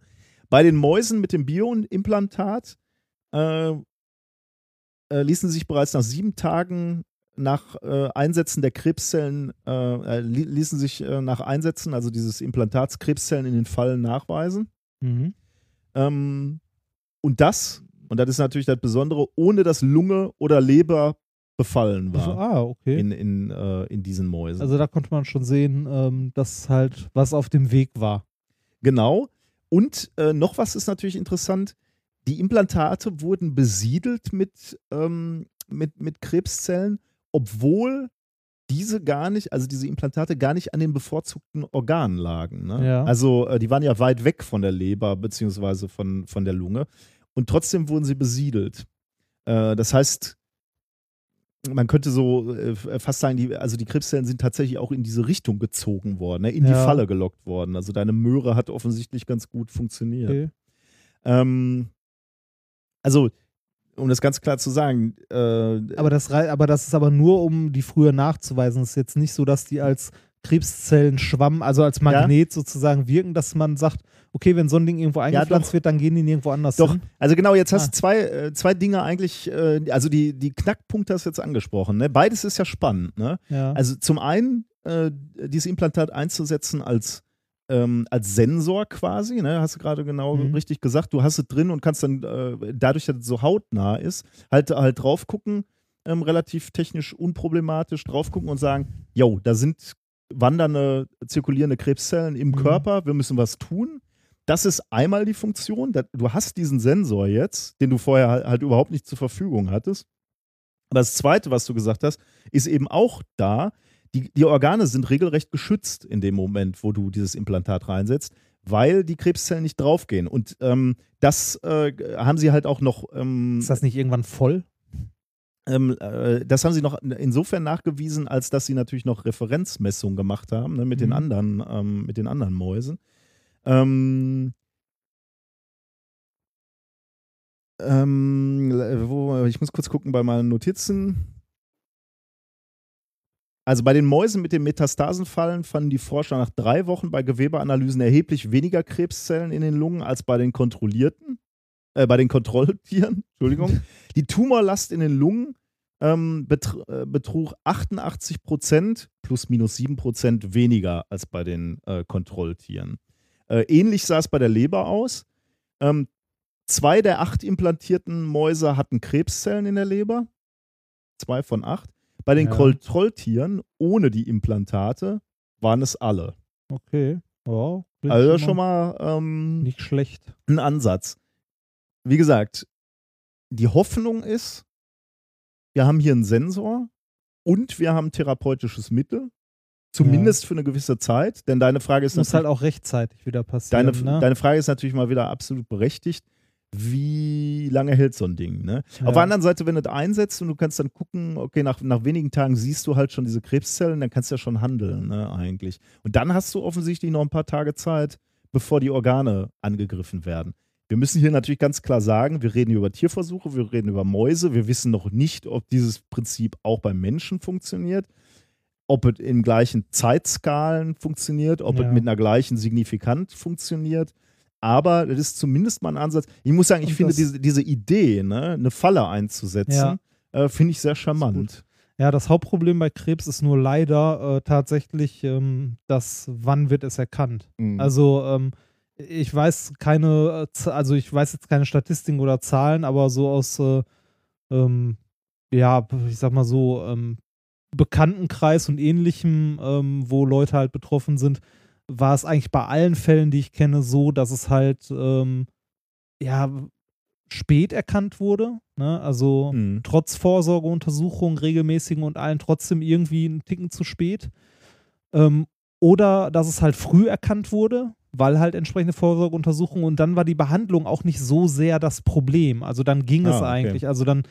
Bei den Mäusen mit dem Bioimplantat äh, äh, ließen sich bereits nach sieben Tagen nach äh, Einsetzen der Krebszellen, äh, äh, li- ließen sich äh, nach Einsetzen, also dieses Implantats, Krebszellen in den Fallen nachweisen. Mhm. Ähm, und das, und das ist natürlich das Besondere, ohne dass Lunge oder Leber befallen Also, war ah, okay. in, in, äh, in diesen Mäusen. also da konnte man schon sehen, ähm, dass halt was auf dem Weg war. Genau. Und äh, noch was ist natürlich interessant. Die Implantate wurden besiedelt mit, ähm, mit, mit Krebszellen, obwohl diese gar nicht, also diese Implantate gar nicht an den bevorzugten Organen lagen. Ne? Ja. Also äh, die waren ja weit weg von der Leber beziehungsweise von, von der Lunge und trotzdem wurden sie besiedelt. Äh, das heißt, man könnte so äh, fast sagen, die, also die Krebszellen sind tatsächlich auch in diese Richtung gezogen worden, ne? in die Ja. Falle gelockt worden. Also deine Möhre hat offensichtlich ganz gut funktioniert. Okay. Ähm, also, um das ganz klar zu sagen, äh, Aber das, aber das ist aber nur, um die früher nachzuweisen. Es ist jetzt nicht so, dass die als Krebszellen schwamm, also als Magnet sozusagen wirken, dass man sagt, okay, wenn so ein Ding irgendwo eingepflanzt doch. wird, dann gehen die nirgendwo anders Doch, hin. also genau, jetzt hast Ah. du zwei, äh, zwei Dinge eigentlich, äh, also die, die Knackpunkte hast du jetzt angesprochen. Ne? Beides ist ja spannend. Ne? Ja. Also zum einen, äh, dieses Implantat einzusetzen als, ähm, als Sensor quasi, ne? hast du gerade genau Mhm. richtig gesagt. Du hast es drin und kannst dann, äh, dadurch, dass es so hautnah ist, halt, halt drauf gucken, ähm, relativ technisch unproblematisch drauf gucken und sagen, yo, da sind wandernde, zirkulierende Krebszellen im Mhm. Körper, wir müssen was tun. Das ist einmal die Funktion. Du hast diesen Sensor jetzt, den du vorher halt, halt überhaupt nicht zur Verfügung hattest. Aber das Zweite, was du gesagt hast, ist eben auch da. Die, die Organe sind regelrecht geschützt in dem Moment, wo du dieses Implantat reinsetzt, weil die Krebszellen nicht draufgehen. Und ähm, das äh, haben sie halt auch noch. Ähm, ist das nicht irgendwann voll? Ähm, äh, das haben sie noch insofern nachgewiesen, als dass sie natürlich noch Referenzmessungen gemacht haben ne, mit, den Mhm. anderen, ähm, mit den anderen Mäusen. Ähm, ähm, wo, ich muss kurz gucken bei meinen Notizen. Also bei den Mäusen mit den Metastasenfallen fanden die Forscher nach drei Wochen bei Gewebeanalysen erheblich weniger Krebszellen in den Lungen als bei den kontrollierten, äh, bei den Kontrolltieren. Entschuldigung. Die Tumorlast in den Lungen ähm, betr äh, betrug 88 Prozent plus minus 7 Prozent weniger als bei den äh, Kontrolltieren. Äh, ähnlich sah es bei der Leber aus. Ähm, zwei der acht implantierten Mäuse hatten Krebszellen in der Leber. Zwei von acht. Bei den Ja. Kontrolltieren ohne die Implantate waren es alle. Okay. Klingt Also schon mal ähm, nicht schlecht. ein Ansatz. Wie gesagt, die Hoffnung ist, wir haben hier einen Sensor und wir haben therapeutisches Mittel. Zumindest für eine gewisse Zeit. Denn deine Frage ist muss natürlich, halt auch rechtzeitig wieder passieren. deine, ne? deine Frage ist natürlich mal wieder absolut berechtigt. Wie lange hält so ein Ding? Ne? Ja. Auf der anderen Seite, wenn du das einsetzt und du kannst dann gucken, okay, nach, nach wenigen Tagen siehst du halt schon diese Krebszellen, dann kannst du ja schon handeln, ne, eigentlich. Und dann hast du offensichtlich noch ein paar Tage Zeit, bevor die Organe angegriffen werden. Wir müssen hier natürlich ganz klar sagen, wir reden hier über Tierversuche, wir reden über Mäuse, wir wissen noch nicht, ob dieses Prinzip auch beim Menschen funktioniert, ob es in gleichen Zeitskalen funktioniert, ob Ja. es mit einer gleichen Signifikant funktioniert. Aber das ist zumindest mal ein Ansatz. Ich muss sagen, ich Und finde diese, diese Idee, ne, eine Falle einzusetzen, äh, finde ich sehr charmant. Ja, das Hauptproblem bei Krebs ist nur leider äh, tatsächlich, ähm, das wann wird es erkannt. Mhm. Also ähm, ich weiß keine, äh, also ich weiß jetzt keine Statistiken oder Zahlen, aber so aus, äh, ähm, ja, ich sag mal so, ähm, Bekanntenkreis und ähnlichem, ähm, wo Leute halt betroffen sind, war es eigentlich bei allen Fällen, die ich kenne, so, dass es halt, ähm, ja, spät erkannt wurde. Ne? Also Mhm. trotz Vorsorgeuntersuchungen, regelmäßigen und allen trotzdem irgendwie einen Ticken zu spät. Ähm, oder dass es halt früh erkannt wurde, weil halt entsprechende Vorsorgeuntersuchungen und dann war die Behandlung auch nicht so sehr das Problem. Also dann ging Ah, es okay. eigentlich. Also dann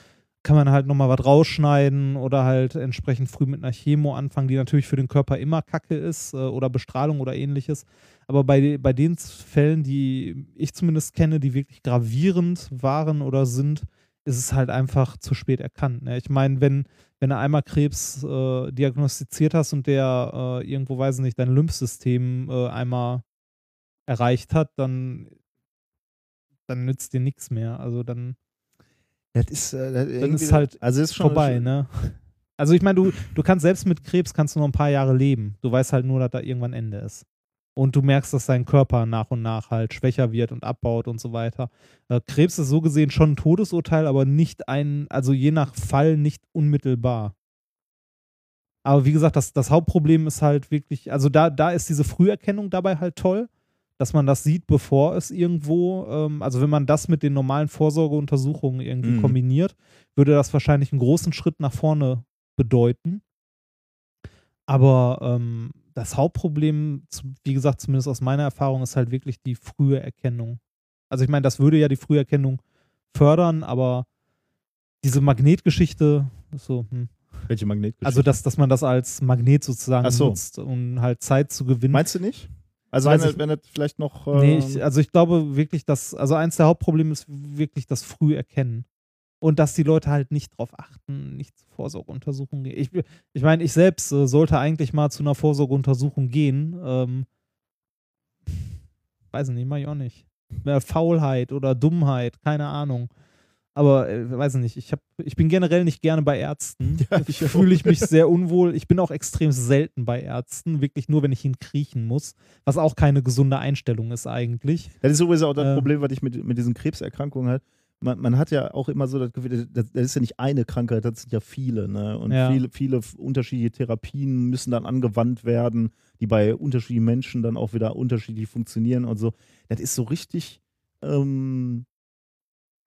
kann man halt nochmal was rausschneiden oder halt entsprechend früh mit einer Chemo anfangen, die natürlich für den Körper immer kacke ist äh, oder Bestrahlung oder ähnliches. Aber bei, bei den Fällen, die ich zumindest kenne, die wirklich gravierend waren oder sind, ist es halt einfach zu spät erkannt. Ne? Ich meine, wenn, wenn du einmal Krebs äh, diagnostiziert hast und der äh, irgendwo, weiß ich nicht, dein Lymphsystem äh, einmal erreicht hat, dann, dann nützt dir nichts mehr. Also dann Das ist, äh, das dann ist halt also ist schon vorbei, ne? Also ich meine, du, du kannst selbst mit Krebs kannst du noch ein paar Jahre leben. Du weißt halt nur, dass da irgendwann Ende ist. Und du merkst, dass dein Körper nach und nach halt schwächer wird und abbaut und so weiter. Äh, Krebs ist so gesehen schon ein Todesurteil, aber nicht ein, also je nach Fall nicht unmittelbar. Aber wie gesagt, das, das Hauptproblem ist halt wirklich, also da, da ist diese Früherkennung dabei halt toll, dass man das sieht, bevor es irgendwo, ähm, also wenn man das mit den normalen Vorsorgeuntersuchungen irgendwie Mhm. kombiniert, würde das wahrscheinlich einen großen Schritt nach vorne bedeuten. Aber ähm, das Hauptproblem, wie gesagt, zumindest aus meiner Erfahrung, ist halt wirklich die frühe Erkennung. Also ich meine, das würde ja die Früherkennung fördern, aber diese Magnetgeschichte, so, hm. Welche Magnetgeschichte? also dass, dass man das als Magnet sozusagen so. nutzt, um halt Zeit zu gewinnen. Meinst du nicht? Also Weiß wenn, ich- wenn er vielleicht noch. Nee, ähm, ich, also ich glaube wirklich, dass, also eins der Hauptprobleme ist wirklich das Früherkennen. Und dass die Leute halt nicht drauf achten, nicht zur Vorsorgeuntersuchung gehen. Ich, ich meine, ich selbst äh, sollte eigentlich mal zu einer Vorsorgeuntersuchung gehen. Ähm, weiß nicht, mach ich auch nicht. Äh, Faulheit oder Dummheit, keine Ahnung. Aber äh, weiß nicht, ich, hab, ich bin generell nicht gerne bei Ärzten. Ja, ich fühle ich mich sehr unwohl. Ich bin auch extrem selten bei Ärzten, wirklich nur, wenn ich ihn kriechen muss, was auch keine gesunde Einstellung ist eigentlich. Das ist sowieso auch das Ähm. Problem, was ich mit, mit diesen Krebserkrankungen halt. Man, man hat ja auch immer so das Gefühl, das, das ist ja nicht eine Krankheit, das sind ja viele. Ne? Und Ja. viele, viele unterschiedliche Therapien müssen dann angewandt werden, die bei unterschiedlichen Menschen dann auch wieder unterschiedlich funktionieren und so. Das ist so richtig, ähm,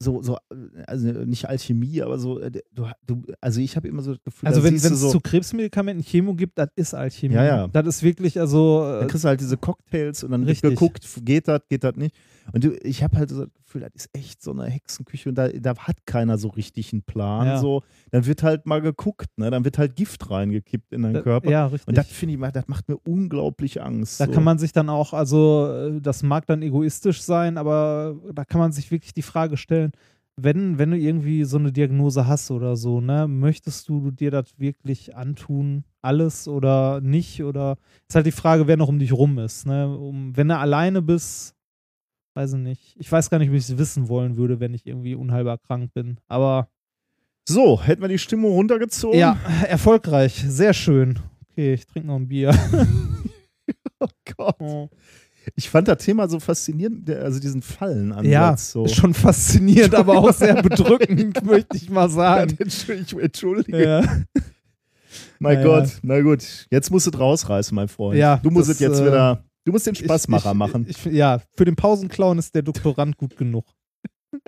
so, so, äh, also nicht Alchemie, aber so, äh, du, du, also ich habe immer so das Gefühl, Also wenn es so, zu Krebsmedikamenten Chemo gibt, das ist Alchemie. Ja, ja. Das ist wirklich, also Dann äh, kriegst du halt diese Cocktails und dann wird Richtig. geguckt, geht das, geht das nicht. Und du, ich habe halt so das Gefühl, das ist echt so eine Hexenküche und da, da hat keiner so richtig einen Plan. Ja. So. Dann wird halt mal geguckt, ne? dann wird halt Gift reingekippt in deinen da- Körper. ja, richtig. Und das finde ich, mal- das macht mir unglaublich Angst. da so. kann man sich dann auch, also äh, das mag dann egoistisch sein, aber da kann man sich wirklich die Frage stellen, wenn, wenn du irgendwie so eine Diagnose hast oder so, ne, möchtest du dir das wirklich antun, alles oder nicht? Oder ist halt die Frage, wer noch um dich rum ist, ne? Um, wenn du alleine bist, weiß ich nicht. Ich weiß gar nicht, wie ich es wissen wollen würde, wenn ich irgendwie unheilbar krank bin. Aber so, hätten wir die Stimmung runtergezogen? ja, erfolgreich, sehr schön. Okay, ich trinke noch ein Bier. Oh Gott. Ich fand das Thema so faszinierend, also diesen Fallenansatz. Ja, so. schon faszinierend, aber auch sehr bedrückend, möchte ich mal sagen. Entschuldige. Entschuldige. Ja. Mein Naja. Gott, na gut. Jetzt musst du es rausreißen, mein Freund. Ja, du musst es jetzt äh, wieder, du musst den Spaßmacher ich, machen. Ich, ja, für den Pausenclown ist der Doktorand gut genug.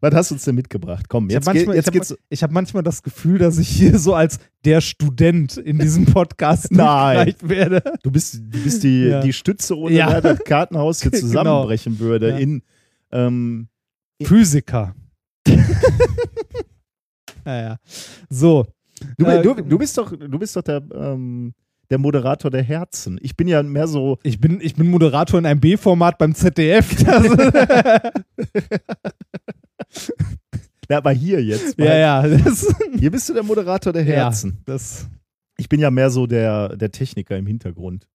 Was hast du uns denn mitgebracht? Komm, Ich jetzt, habe geht, manchmal, jetzt ich geht's. hab, ich hab manchmal das Gefühl, dass ich hier so als der Student in diesem Podcast durchgereicht werde. Du bist, du bist die, Ja. die Stütze, ohne Ja. der das Kartenhaus hier Genau. zusammenbrechen würde. Ja. In, ähm, Physiker. naja. So. du, Äh, du, du, bist doch, du bist doch der, ähm, der Moderator der Herzen. Ich bin ja mehr so. Ich bin, ich bin Moderator in einem B-Format beim ZDF. Ja, aber hier jetzt. ja, ja. Das, Hier bist du der Moderator der Ja. Herzen. das, Ich bin ja mehr so der, der Techniker im Hintergrund.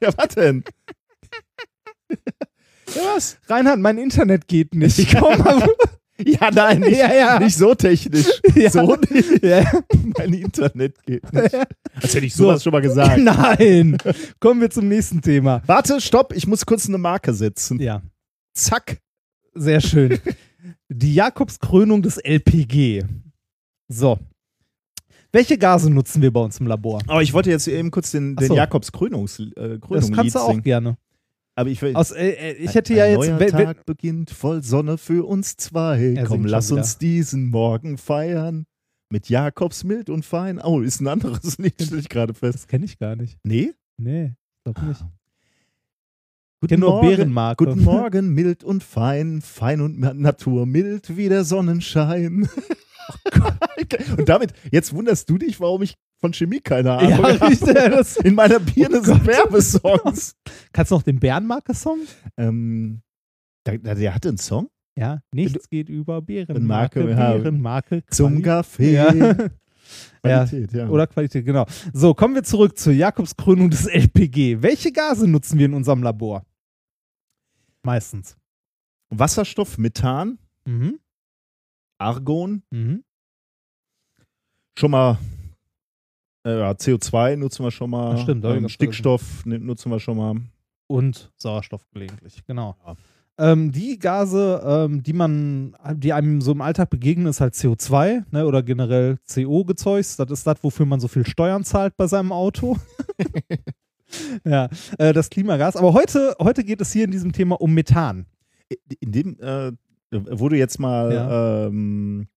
ja, was denn? ja, was? Reinhard, mein Internet geht nicht. Komm mal. Ja, nein, nicht, Ja, ja. nicht so technisch. Ja. So nicht. Ja. Mein Internet geht nicht. Als hätte ich So. sowas schon mal gesagt. Nein. Kommen wir zum nächsten Thema. Warte, stopp, ich muss kurz eine Marke setzen. Ja, Zack. sehr schön. Die Jakobskrönung des LPG. So. Welche Gase nutzen wir bei uns im Labor? Aber ich wollte jetzt eben kurz den, den so. Jakobs Krönungs, äh, Das kannst du auch singen. gerne. Aber ich, will, Aus, äh, äh, ich ein- hätte ja ein jetzt. Neuer wenn- wenn- Tag beginnt voll Sonne für uns zwei. Komm, lass uns diesen Morgen feiern. Mit Jakobs mild und fein. Oh, ist ein anderes Lied, stelle ich gerade fest. das kenne ich gar nicht. Nee? Nee, glaub nicht. Guten kenn nur Morgen. Guten Morgen, mild und fein, fein und na- Natur, mild wie der Sonnenschein. und damit, jetzt wunderst du dich, warum ich von Chemie keine Ahnung Ja, richtig, In meiner Birne Oh sind. Werbesongs. Kannst du noch den Bärenmarke-Song? ähm, der, der hatte einen Song Ja, nichts geht über Bärenmarke. Marke, ja. Bärenmarke. zum Kaffee. Ja. Qualität, ja. Oder Qualität, genau. So, kommen wir zurück zur Jakobskrönung des LPG. Welche Gase nutzen wir in unserem Labor? Meistens. Wasserstoff, Methan, Mhm. Argon, Mhm. schon mal äh, ja, CO2 nutzen wir schon mal. Ach, stimmt, da hab ich ähm, Stickstoff ne- nutzen wir schon mal. Und Sauerstoff gelegentlich, genau. Ja. Ähm, die Gase, ähm, die man, die einem so im Alltag begegnen, ist halt CO2 ne, oder generell CO-Gezeugs. Das ist das, wofür man so viel Steuern zahlt bei seinem Auto. ja, äh, das Klimagas. Aber heute, heute geht es hier in diesem Thema um Methan. In dem, äh, wo du jetzt mal. Ja. Ähm,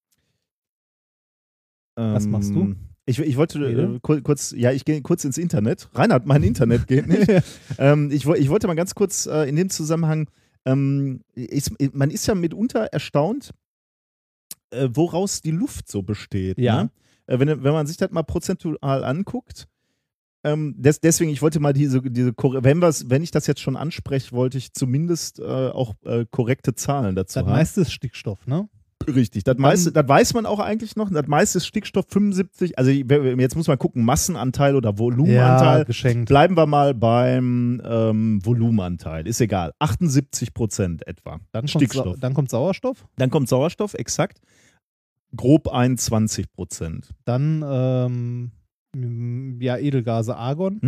Was ähm, machst du? Ich, ich wollte äh, kur- kurz, ja, ich gehe kurz ins Internet. Reinhard, mein Internet geht nicht. ähm, ich, ich wollte mal ganz kurz äh, in dem Zusammenhang, ähm, ist, man ist ja mitunter erstaunt, äh, woraus die Luft so besteht. Ja. Ne? Äh, wenn, wenn man sich das mal prozentual anguckt, ähm, des, deswegen, ich wollte mal diese, diese wenn, wenn ich das jetzt schon anspreche, wollte ich zumindest äh, auch äh, korrekte Zahlen dazu Das haben. meiste ist Stickstoff, ne? Richtig, das, meiste, das weiß man auch eigentlich noch. Das meiste ist Stickstoff 75. Also jetzt muss man gucken, Massenanteil oder Volumenanteil. geschenkt. Bleiben wir mal beim ähm, Volumenanteil. Ist egal. 78 Prozent etwa. Dann kommt, Stickstoff. Sau- dann kommt Sauerstoff. Dann kommt Sauerstoff, exakt. Grob 21 Prozent. Dann ähm, ja, Edelgase Argon.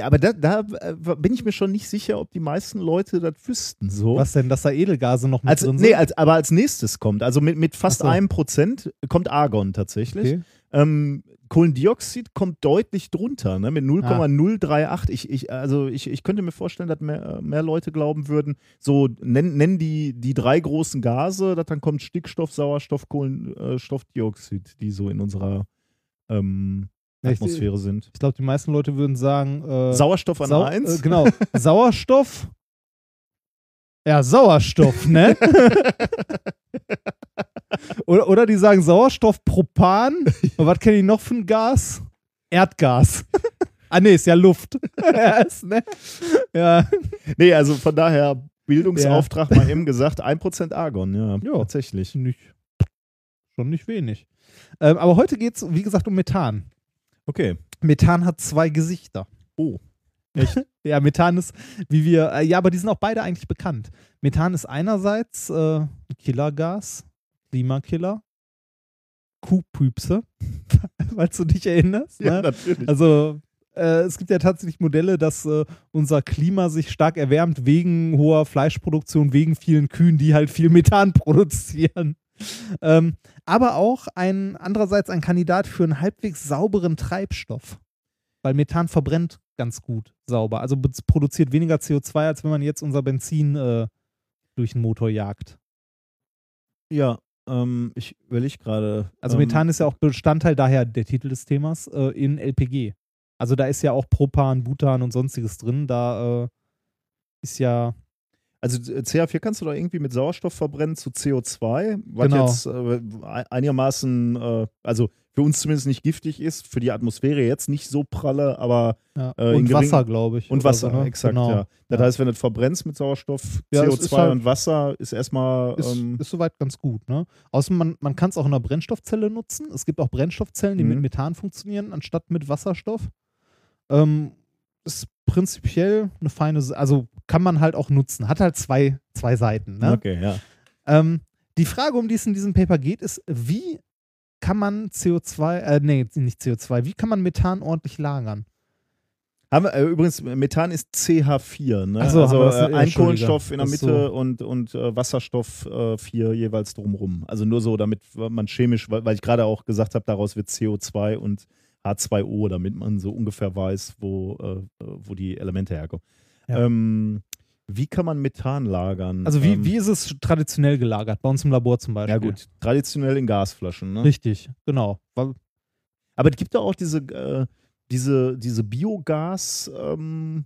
Aber da, da äh, bin ich mir schon nicht sicher, ob die meisten Leute das wüssten. So. Was denn, dass da Edelgase noch mit Als, drin nee, sind? als, aber als nächstes kommt, also mit, mit fast so. einem Prozent kommt Argon tatsächlich. okay. Ähm, Kohlendioxid kommt deutlich drunter, ne, mit Ah. 0,038. Ich, ich, also ich, ich könnte mir vorstellen, dass mehr, mehr Leute glauben würden, so nennen, nennen die, die drei großen Gase, dass dann kommt Stickstoff, Sauerstoff, Kohlenstoffdioxid, die so in unserer ähm, Ja, ich- Atmosphäre sind. Ich glaube, die meisten Leute würden sagen, äh, Sauerstoff an Sau- eins. Äh, genau. Sauerstoff. Ja, Sauerstoff, ne? oder, oder die sagen Sauerstoff, Propan. Und was kenne ich noch für ein Gas? Erdgas. ah, nee, ist ja Luft. ja, ist, ne? ja. Nee, also von daher, Bildungsauftrag mal eben gesagt, 1% Argon, ja, Ja. tatsächlich. Nicht, schon nicht wenig. Ähm, aber heute geht es, wie gesagt, um Methan. Okay. Methan hat zwei Gesichter. Oh. Ja, Methan ist, wie wir, äh, ja, aber die sind auch beide eigentlich bekannt. Methan ist einerseits äh, ein Killergas, Klimakiller, Kuhpüpse, falls du dich erinnerst. Ja, ne? natürlich. Also äh, es gibt ja tatsächlich Modelle, dass äh, unser Klima sich stark erwärmt wegen hoher Fleischproduktion, wegen vielen Kühen, die halt viel Methan produzieren. Ähm, aber auch ein andererseits ein Kandidat für einen halbwegs sauberen Treibstoff. Weil Methan verbrennt ganz gut sauber. Also produziert weniger CO2, als wenn man jetzt unser Benzin äh, durch den Motor jagt. Ja, ähm, ich überlege gerade. Also ähm, Methan ist ja auch Bestandteil daher der Titel des Themas äh, in LPG. Also da ist ja auch Propan, Butan und sonstiges drin. Da äh, ist ja Also äh, CH4 kannst du doch irgendwie mit Sauerstoff verbrennen zu CO2, was Genau. jetzt äh, einigermaßen, äh, also für uns zumindest nicht giftig ist, für die Atmosphäre jetzt nicht so pralle, aber ja. Äh, in und Wasser, glaube ich. und Wasser, so, ne? exakt, genau. ja. Das Ja. heißt, wenn du verbrennst mit Sauerstoff, Ja, es CO2 ist halt- und Wasser, ist erstmal Ist, ähm, ist soweit ganz gut. Ne? Außerdem, man, man kann es auch in einer Brennstoffzelle nutzen. Es gibt auch Brennstoffzellen, die Mhm. mit Methan funktionieren, anstatt mit Wasserstoff. Ähm, ist prinzipiell eine feine, also kann man halt auch nutzen. Hat halt zwei, zwei Seiten. Ne? okay, ja. Ähm, die Frage, um die es in diesem Paper geht, ist, wie kann man CO2, äh, nee, nicht CO2, wie kann man Methan ordentlich lagern? Haben wir, äh, übrigens, Methan ist CH4, ne? So, also äh, ein. Kohlenstoff in der Mitte so. und, und äh, Wasserstoff äh, 4 jeweils drumrum. Also nur so, damit man chemisch, weil, weil ich gerade auch gesagt habe, daraus wird CO2 und H2O, damit man so ungefähr weiß, wo, äh, wo die Elemente herkommen. Ja. Ähm, wie kann man Methan lagern? Also wie, ähm, wie ist es traditionell gelagert? Bei uns im Labor zum Beispiel. Ja gut, traditionell in Gasflaschen. Ne? Richtig, genau. Aber es gibt ja auch diese, äh, diese, diese Biogas, ähm,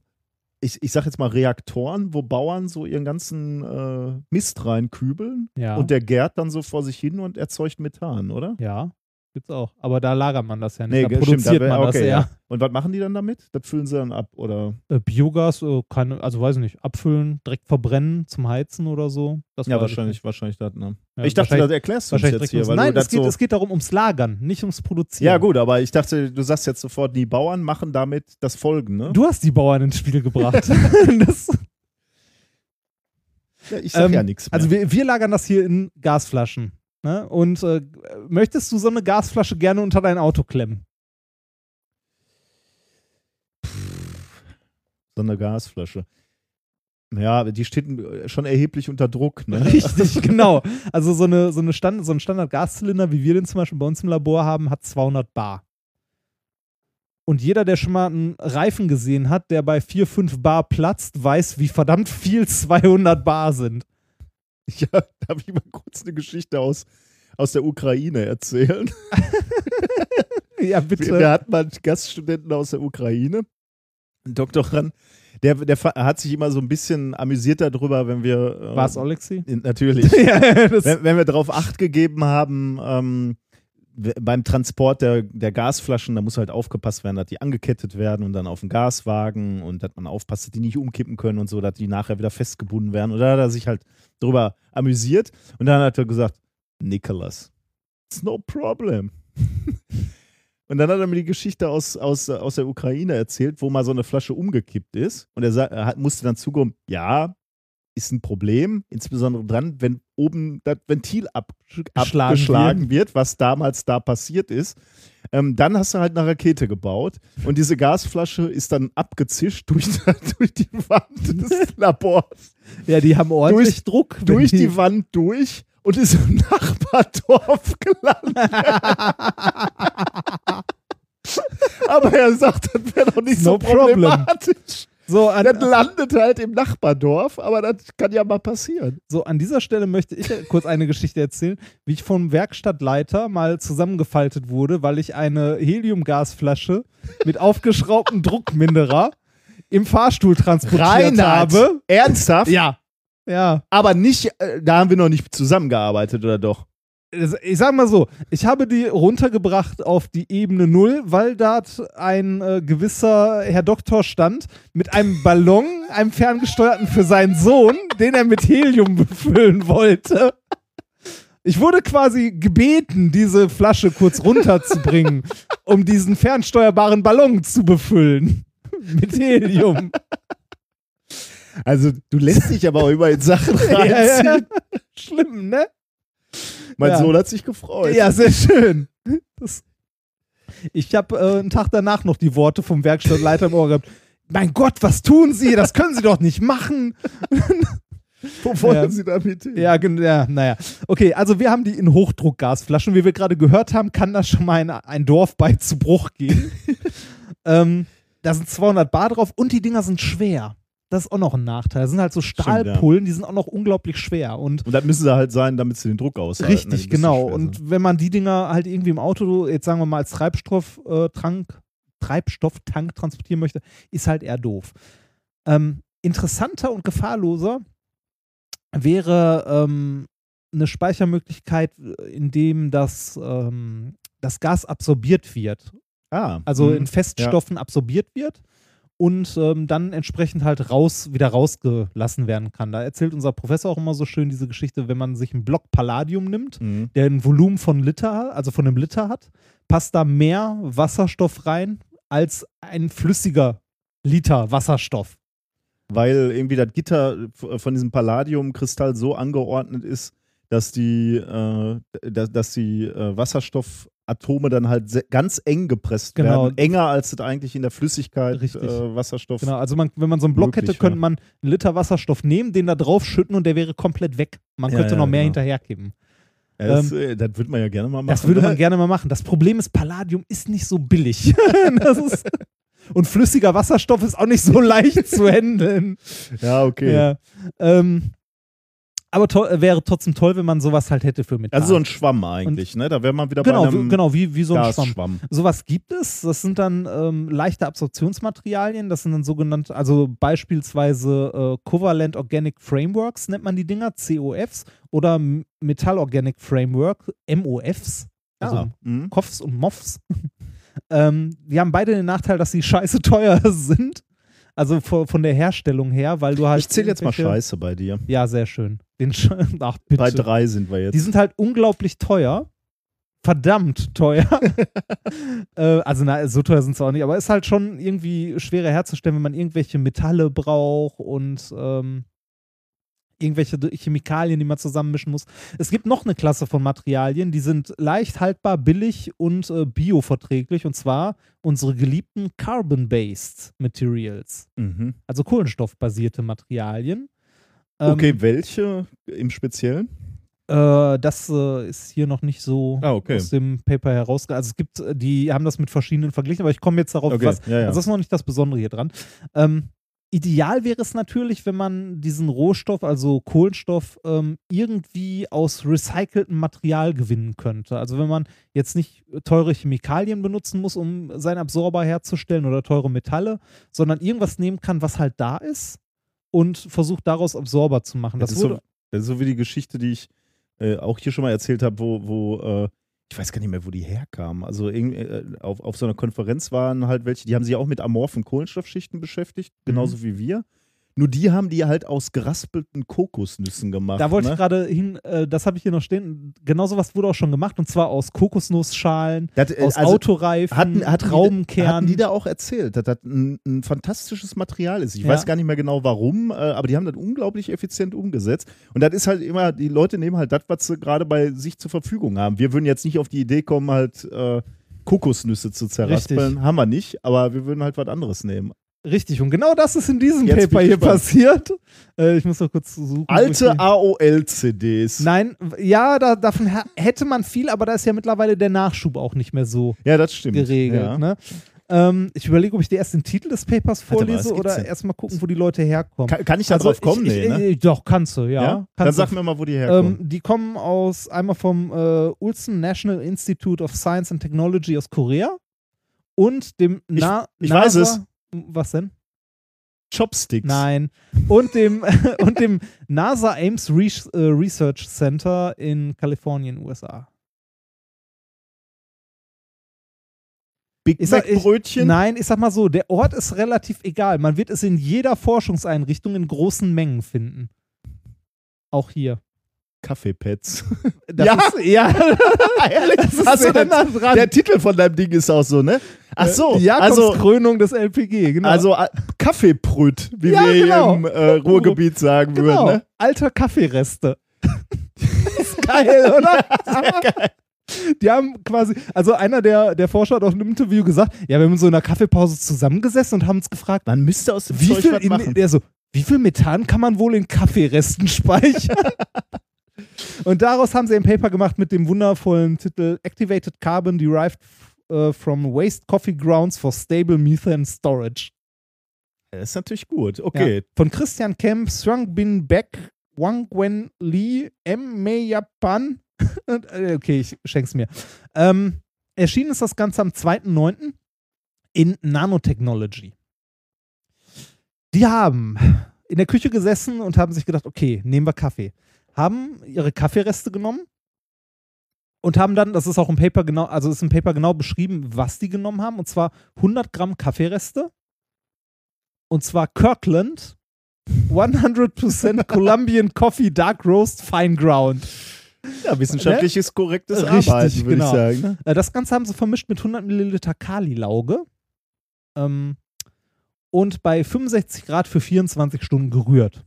ich, ich sag jetzt mal Reaktoren, wo Bauern so ihren ganzen äh, Mist reinkübeln Ja. und der gärt dann so vor sich hin und erzeugt Methan, oder? Ja, gibt's auch. Aber da lagert man das ja nicht. da ge- produziert da- man das okay, eher. Und was machen die dann damit? Das füllen sie dann ab, oder? Äh, Biogas, äh, keine, also weiß ich nicht, abfüllen, direkt verbrennen zum Heizen oder so. Das Ja, wahrscheinlich, wahrscheinlich das, ne? Ja, ich dachte, das erklärst du uns jetzt hier, weil Nein, es das geht, so. es geht darum ums Lagern, nicht ums Produzieren. ja, gut, aber ich dachte, du sagst jetzt sofort, die Bauern machen damit das Folgen, ne? Du hast die Bauern ins Spiel gebracht. das, ja, ich sag ähm, ja nichts. also wir, wir lagern das hier in Gasflaschen. Ne? Und äh, möchtest du so eine Gasflasche gerne unter dein Auto klemmen? so eine Gasflasche. Ja, die steht schon erheblich unter Druck, ne? Richtig, genau. Also so, eine, so, eine Stand, so ein Standard-Gaszylinder, wie wir den zum Beispiel bei uns im Labor haben, hat 200 Bar. Und jeder, der schon mal einen Reifen gesehen hat, der bei 4, 5 Bar platzt, weiß, wie verdammt viel 200 Bar sind. Ja, darf ich mal kurz eine Geschichte aus, aus der Ukraine erzählen? Ja, Wir, bitte. wir hatten mal einen Gaststudenten aus der Ukraine, einen Doktorand, der, der hat sich immer so ein bisschen amüsiert darüber, wenn wir. äh, War es Alexi? Natürlich. ja, wenn, wenn wir darauf Acht gegeben haben, ähm, beim Transport der, der Gasflaschen, da muss halt aufgepasst werden, dass die angekettet werden und dann auf den Gaswagen und dass man aufpasst, dass die nicht umkippen können und so, dass die nachher wieder festgebunden werden. Und da hat er sich halt drüber amüsiert und dann hat er gesagt, Nicholas, it's no problem. Und dann hat er mir die Geschichte aus, aus, aus der Ukraine erzählt, wo mal so eine Flasche umgekippt ist. Und er, sa- er musste dann zugeben, ja, ist ein Problem, insbesondere dann, wenn oben das Ventil ab, Geschlagen abgeschlagen wird, was damals da passiert ist. Ähm, dann hast du halt eine Rakete gebaut und diese Gasflasche ist dann abgezischt durch, durch die Wand des Labors, ja, die haben ordentlich Durch- Druck. durch die Wand durch und ist im Nachbardorf gelandet. Aber er sagt, das wäre doch nicht No so problem. So an, Das landet halt im Nachbardorf, aber das kann ja mal passieren. so, an dieser Stelle möchte ich kurz eine Geschichte erzählen, wie ich vom Werkstattleiter mal zusammengefaltet wurde, weil ich eine Heliumgasflasche mit aufgeschraubtem Druckminderer im Fahrstuhl transportiert habe. Ernsthaft? Ja. Ja. Aber nicht, äh, da haben wir noch nicht zusammengearbeitet, oder doch? Ich sag mal so, ich habe die runtergebracht auf die Ebene Null, weil dort ein äh, gewisser Herr Doktor stand mit einem Ballon, einem ferngesteuerten für seinen Sohn, den er mit Helium befüllen wollte. Ich wurde quasi gebeten, diese Flasche kurz runterzubringen, um diesen fernsteuerbaren Ballon zu befüllen. Mit Helium. Also, du lässt dich aber auch immer in Sachen Ja, reinziehen. ja. Schlimm, ne? Mein Ja. Sohn hat sich gefreut. Ja, sehr schön. Das ich habe äh, einen Tag danach noch die Worte vom Werkstattleiter im Ohr gehabt. Mein Gott, was tun Sie? Das können Sie doch nicht machen. Wo wollen Ja. Sie damit hin? Ja, ja, naja. Okay, also wir haben die in Hochdruckgasflaschen. Wie wir gerade gehört haben, kann das schon mal ein, ein Dorf bei zu Bruch gehen. ähm, da sind 200 Bar drauf und die Dinger sind schwer. Das ist auch noch ein Nachteil. Das sind halt so ja. Stahlpullen, die sind auch noch unglaublich schwer. Und Und das müssen sie halt sein, damit sie den Druck aushalten. Richtig, Die müssen genau. Und wenn man die Dinger halt irgendwie im Auto, jetzt sagen wir mal als Treibstoff, äh, Treibstofftank transportieren möchte, ist halt eher doof. Ähm, interessanter und gefahrloser wäre ähm, eine Speichermöglichkeit, in dem das, ähm, das Gas absorbiert wird. ah, Also mhm. in Feststoffen absorbiert wird und ähm, dann entsprechend halt raus, wieder rausgelassen werden kann. Da erzählt unser Professor auch immer so schön diese Geschichte, wenn man sich einen Block Palladium nimmt, Mhm. der ein Volumen von Liter, also von einem Liter hat, passt da mehr Wasserstoff rein als ein flüssiger Liter Wasserstoff. Weil irgendwie das Gitter von diesem Palladiumkristall so angeordnet ist, dass die, äh, dass, dass die äh, Wasserstoffatome dann halt ganz eng gepresst Genau. werden. Enger als das eigentlich in der Flüssigkeit äh, Wasserstoff. Genau, also man, wenn man so einen Block Möglich, hätte, könnte ja. man einen Liter Wasserstoff nehmen, den da drauf schütten und der wäre komplett weg. Man Ja, könnte ja, noch mehr genau. hinterhergeben. Ja, das, äh, das würde man ja gerne mal machen. Das würde man ne? gerne mal machen. Das Problem ist, Palladium ist nicht so billig. ist, und flüssiger Wasserstoff ist auch nicht so leicht zu handeln. Ja, okay. Ja. Ähm, aber to wäre trotzdem toll, wenn man sowas halt hätte für Metall. Also so ein Schwamm eigentlich, ne? Da wäre man wieder genau, bei einem wie, genau wie, wie so ein Schwamm. Gasschwamm. Sowas gibt es. Das sind dann ähm, leichte Absorptionsmaterialien. Das sind dann sogenannte, also beispielsweise äh, Covalent Organic Frameworks nennt man die Dinger, COFs, oder M- Metal Organic Framework, MOFs. Also Ah. Koffs und Moffs. ähm, die haben beide den Nachteil, dass sie scheiße teuer sind. Also von, der Herstellung her, weil du halt. Ich zähle jetzt mal Scheiße bei dir. Ja, sehr schön. Den Sch Ach, bitte. Bei drei sind wir jetzt. Die sind halt unglaublich teuer. Verdammt teuer. äh, also, na, so teuer sind sie auch nicht, aber ist halt schon irgendwie schwerer herzustellen, wenn man irgendwelche Metalle braucht und ähm, irgendwelche Chemikalien, die man zusammenmischen muss. Es gibt noch eine Klasse von Materialien, die sind leicht haltbar, billig und äh, bioverträglich, und zwar unsere geliebten Carbon-Based Materials, mhm. also kohlenstoffbasierte Materialien. Ähm, Okay, welche im Speziellen? Äh, das äh, ist hier noch nicht so Ah, okay. aus dem Paper heraus. Also es gibt, äh, die haben das mit verschiedenen verglichen, aber ich komme jetzt darauf, Okay, was. ja, ja. Also das ist noch nicht das Besondere hier dran. Ähm, Ideal wäre es natürlich, wenn man diesen Rohstoff, also Kohlenstoff, ähm, irgendwie aus recyceltem Material gewinnen könnte. Also wenn man jetzt nicht teure Chemikalien benutzen muss, um seinen Absorber herzustellen oder teure Metalle, sondern irgendwas nehmen kann, was halt da ist und versucht daraus Absorber zu machen. Das, Das, ist so, das ist so wie die Geschichte, die ich äh, auch hier schon mal erzählt habe, wo, wo äh, ich weiß gar nicht mehr, wo die herkamen. Also irgendwie, äh, auf, auf so einer Konferenz waren halt welche, die haben sich auch mit amorphen Kohlenstoffschichten beschäftigt, Mhm. genauso wie wir. Nur die haben die halt aus geraspelten Kokosnüssen gemacht. da wollte ne? ich gerade hin, äh, das habe ich hier noch stehen. Genau sowas wurde auch schon gemacht und zwar aus Kokosnussschalen, Das, äh, aus also Autoreifen, hatten, hatten, die, Traubenkernen. hatten die da auch erzählt, dass das ein, ein fantastisches Material ist. Ich Ja. weiß gar nicht mehr genau warum, äh, aber die haben das unglaublich effizient umgesetzt. Und das ist halt immer, die Leute nehmen halt das, was sie gerade bei sich zur Verfügung haben. Wir würden jetzt nicht auf die Idee kommen, halt äh, Kokosnüsse zu zerraspeln. Richtig. Haben wir nicht, aber wir würden halt was anderes nehmen. Richtig, und genau das ist in diesem Jetzt Paper ich hier passiert. Äh, ich muss noch kurz suchen. ich Alte AOL-CDs. Nein, ja, da, davon hätte man viel, aber da ist ja mittlerweile der Nachschub auch nicht mehr so Ja, das stimmt. geregelt. Ja. Ne? Ähm, ich überlege, ob ich dir erst den Titel des Papers mal, vorlese gibt's oder erstmal gucken, wo die Leute herkommen. Kann, kann ich da Also drauf kommen? Ich, nee, ich, ne? äh, Doch, kannst du, ja. ja? Dann Kannst sag du. mir mal, wo die herkommen. Ähm, die kommen aus einmal vom äh, Ulsan National Institute of Science and Technology aus Korea und dem Ich- Na ich NASA, weiß es. Was denn? Chopsticks. Nein. Und dem, und dem NASA Ames Re äh, Research Center in Kalifornien, USA. Big Ich Mac Brötchen. Nein, ich sag mal so, der Ort ist relativ egal. Man wird es in jeder Forschungseinrichtung in großen Mengen finden. Auch hier. Kaffeepads. Ja. Ist, ja. Ehrlich? Das ist Hast du sehr denn nah dran. Der Titel von deinem Ding ist auch so, ne? Ach so, Die also, Jakobskrönung des LPG, genau. also äh, Kaffeebrüt, wie Ja, wir genau. im äh, Ruhrgebiet sagen genau. würden, ne? Alter Kaffeereste. ist geil, oder? Die haben quasi, also einer der, der Forscher hat auch in einem Interview gesagt, ja, wir haben in so einer Kaffeepause zusammengesessen und haben uns gefragt, Man müsste aus dem wie Zeug viel, was in, machen. der so, wie viel Methan kann man wohl in Kaffeeresten speichern? Und daraus haben sie ein Paper gemacht mit dem wundervollen Titel Activated Carbon Derived äh, from Waste Coffee Grounds for Stable Methane Storage. Das ist natürlich gut. Okay. Ja. Von Christian Kemp, Swang Bin Beck, Wang Gwen Lee, M. Mei Japan. Äh, okay, ich schenk's mir. Ähm, erschienen ist das Ganze am 2.9. in Nanotechnology. Die haben in der Küche gesessen und haben sich gedacht, okay, nehmen wir Kaffee. Haben ihre Kaffeereste genommen und haben dann, das ist auch im Paper genau, also ist im Paper genau beschrieben, was die genommen haben, und zwar 100 Gramm Kaffeereste und zwar Kirkland 100% Colombian Coffee Dark Roast Fine Ground. Ja, wissenschaftliches, korrektes Richtig, Arbeiten, würde genau. ich sagen. Ne? Äh, Das Ganze haben sie vermischt mit 100 Milliliter Kali-Lauge ähm, und bei 65 Grad für 24 Stunden gerührt.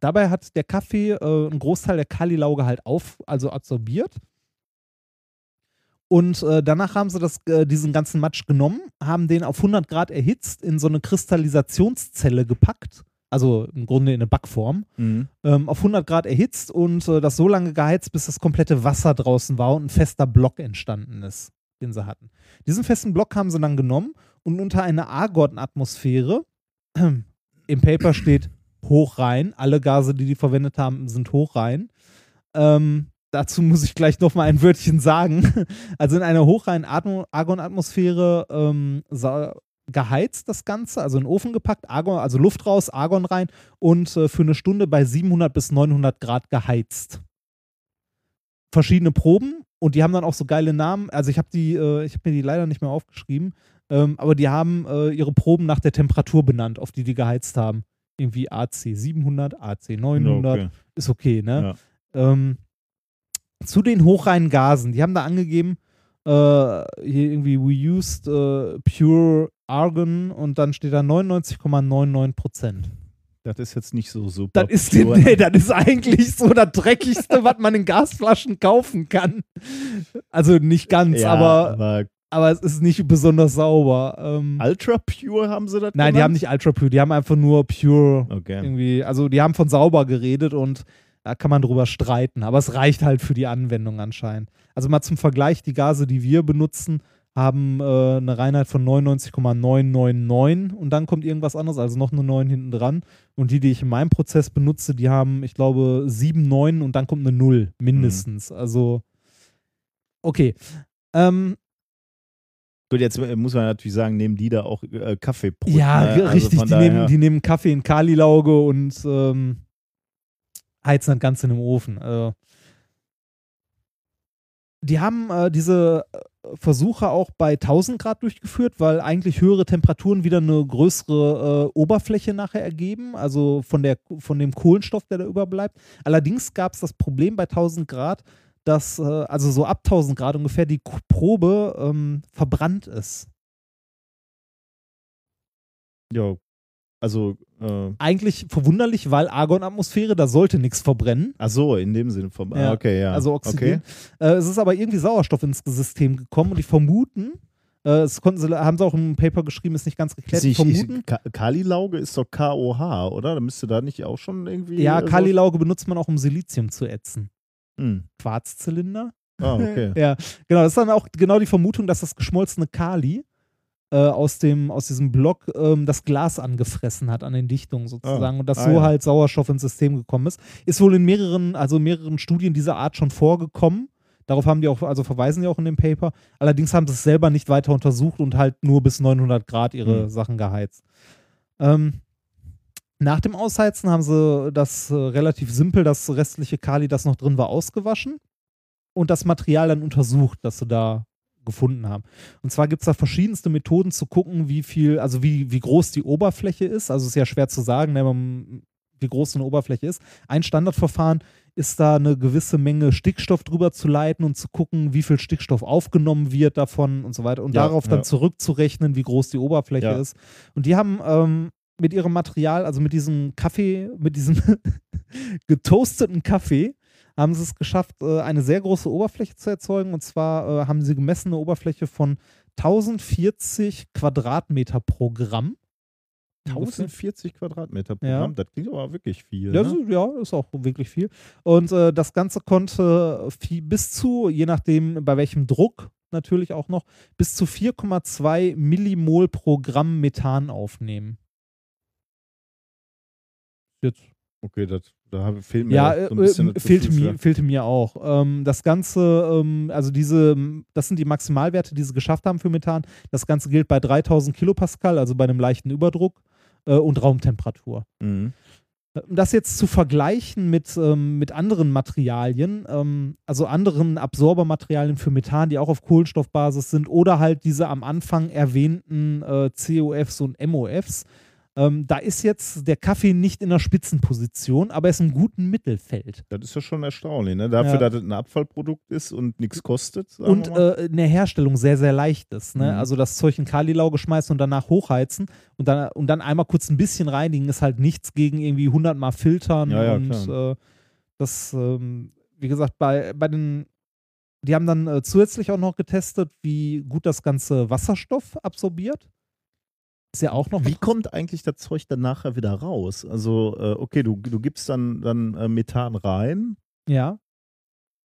Dabei hat der Kaffee äh, einen Großteil der Kali-Lauge halt auf, also absorbiert. Und äh, danach haben sie das, äh, diesen ganzen Matsch genommen, haben den auf 100 Grad erhitzt, in so eine Kristallisationszelle gepackt. Also im Grunde in eine Backform Mhm. ähm, auf 100 Grad erhitzt und äh, das so lange geheizt, bis das komplette Wasser draußen war und ein fester Block entstanden ist, den sie hatten. Diesen festen Block haben sie dann genommen und unter einer Argon-Atmosphäre, im Paper steht hoch rein, alle Gase, die die verwendet haben, sind hoch rein. Ähm, dazu muss ich gleich noch mal ein Wörtchen sagen. Also in einer hochreinen Atmo- Argon-Atmosphäre ähm, geheizt das Ganze, also in den Ofen gepackt, Argon, also Luft raus, Argon rein und äh, für eine Stunde bei 700 bis 900 Grad geheizt. Verschiedene Proben und die haben dann auch so geile Namen. Also ich habe die, äh, ich habe mir die leider nicht mehr aufgeschrieben, ähm, aber die haben äh, ihre Proben nach der Temperatur benannt, auf die die geheizt haben. Irgendwie AC 700, AC 900, Okay. ist okay, ne? Ähm, zu den hochreinen Gasen, die haben da angegeben, äh, hier irgendwie, we used äh, pure argon und dann steht da 99,99 Prozent. Das ist jetzt nicht so super. Das ist, pure. nee, das ist eigentlich so das Dreckigste, was man in Gasflaschen kaufen kann. Also nicht ganz, ja, aber, aber aber es ist nicht besonders sauber. Ähm, Ultra Pure haben sie das nein, die haben nicht Ultra Pure, die haben einfach nur Pure Okay. irgendwie, also die haben von sauber geredet und da kann man drüber streiten, aber es reicht halt für die Anwendung anscheinend. Also mal zum Vergleich, die Gase, die wir benutzen, haben äh, eine Reinheit von 99,999 und dann kommt irgendwas anderes, also noch eine 9 hinten dran. Und die, die ich in meinem Prozess benutze, die haben, ich glaube, 7, 9 und dann kommt eine 0 mindestens. Also, okay. Ähm, Gut, jetzt äh, muss man natürlich sagen, nehmen die da auch äh, Kaffeebrot. ja, ne? Also richtig. Die nehmen, die nehmen Kaffee in Kalilauge und ähm, heizen das Ganze in einem Ofen. Also, die haben äh, diese äh, Versuche auch bei 1000 Grad durchgeführt, weil eigentlich höhere Temperaturen wieder eine größere äh, Oberfläche nachher ergeben, also von, der, von dem Kohlenstoff, der da überbleibt. Allerdings gab es das Problem bei 1000 Grad, dass, äh, also so ab 1000 Grad ungefähr, die Probe ähm, verbrannt ist. Ja, also, äh, Eigentlich verwunderlich, weil Argonatmosphäre, da sollte nichts verbrennen. ach so, in dem Sinne vom, Ja, ah, okay, ja. Also Okay. Oxygen. Äh, es ist aber irgendwie Sauerstoff ins System gekommen und die vermuten, äh, das konnten sie, haben sie auch im Paper geschrieben, ist nicht ganz geklärt, nicht, vermuten. Ka- Kalilauge ist doch KOH, oder? Da müsste da nicht auch schon irgendwie. Ja, äh, Kalilauge benutzt man auch, um Silizium zu ätzen. Hm. Quarzzylinder. Ah, okay. Ja, genau. Das ist dann auch genau die Vermutung, dass das geschmolzene Kali äh, aus, dem, aus diesem Block ähm, das Glas angefressen hat an den Dichtungen sozusagen Ah, und dass ah, so ja. halt Sauerstoff ins System gekommen ist. Ist wohl in mehreren, also mehreren Studien dieser Art schon vorgekommen. Darauf haben die auch, also verweisen die auch in dem Paper. Allerdings haben sie es selber nicht weiter untersucht und halt nur bis 900 Grad ihre Hm. Sachen geheizt. Ähm, nach dem Ausheizen haben sie das äh, relativ simpel, das restliche Kali, das noch drin war, ausgewaschen und das Material dann untersucht, das sie da gefunden haben. Und zwar gibt es da verschiedenste Methoden zu gucken, wie viel, also wie, wie groß die Oberfläche ist. Also ist ja schwer zu sagen, ne, man- wie groß so eine Oberfläche ist. Ein Standardverfahren ist da eine gewisse Menge Stickstoff drüber zu leiten und zu gucken, wie viel Stickstoff aufgenommen wird davon und so weiter und Ja, darauf dann ja. zurückzurechnen, wie groß die Oberfläche Ja. ist. Und die haben ähm, mit ihrem Material, also mit diesem Kaffee, mit diesem getoasteten Kaffee, haben sie es geschafft, äh, eine sehr große Oberfläche zu erzeugen. Und zwar äh, haben sie gemessen eine Oberfläche von 1040 Quadratmeter pro Gramm. Ungefähr. 1040 Quadratmeter pro Ja. Gramm, das klingt aber wirklich viel. Ja, ne? ja, ist auch wirklich viel. Und äh, das Ganze konnte viel, bis zu, je nachdem bei welchem Druck natürlich auch noch, bis zu 4,2 Millimol pro Gramm Methan aufnehmen. Jetzt Okay, das, da fehlt mir Ja, so ein äh, bisschen äh, fehlte, mir, für. fehlte mir auch. Ähm, das Ganze, ähm, also diese, das sind die Maximalwerte, die sie geschafft haben für Methan. Das Ganze gilt bei 3000 Kilopascal, also bei einem leichten Überdruck äh, und Raumtemperatur. Mhm. Um das jetzt zu vergleichen mit, ähm, mit anderen Materialien, ähm, also anderen Absorbermaterialien für Methan, die auch auf Kohlenstoffbasis sind, oder halt diese am Anfang erwähnten äh, COFs und MOFs, ähm, da ist jetzt der Kaffee nicht in der Spitzenposition, aber er ist im guten Mittelfeld. Das ist ja schon erstaunlich, ne? Dafür, Ja. dass es ein Abfallprodukt ist und nichts kostet. und äh, in der Herstellung sehr, sehr leicht ist. Ne? Mhm. Also das Zeug in Kalilauge schmeißen und danach hochheizen und dann, und dann einmal kurz ein bisschen reinigen, ist halt nichts gegen irgendwie 100 Mal filtern. Ja, ja, und äh, das, ähm, wie gesagt, bei, bei den, die haben dann äh, zusätzlich auch noch getestet, wie gut das ganze Wasserstoff absorbiert. Ist ja auch noch Wie kommt eigentlich das Zeug dann nachher wieder raus? Also, äh, okay, du, du gibst dann, dann äh, Methan rein, Ja.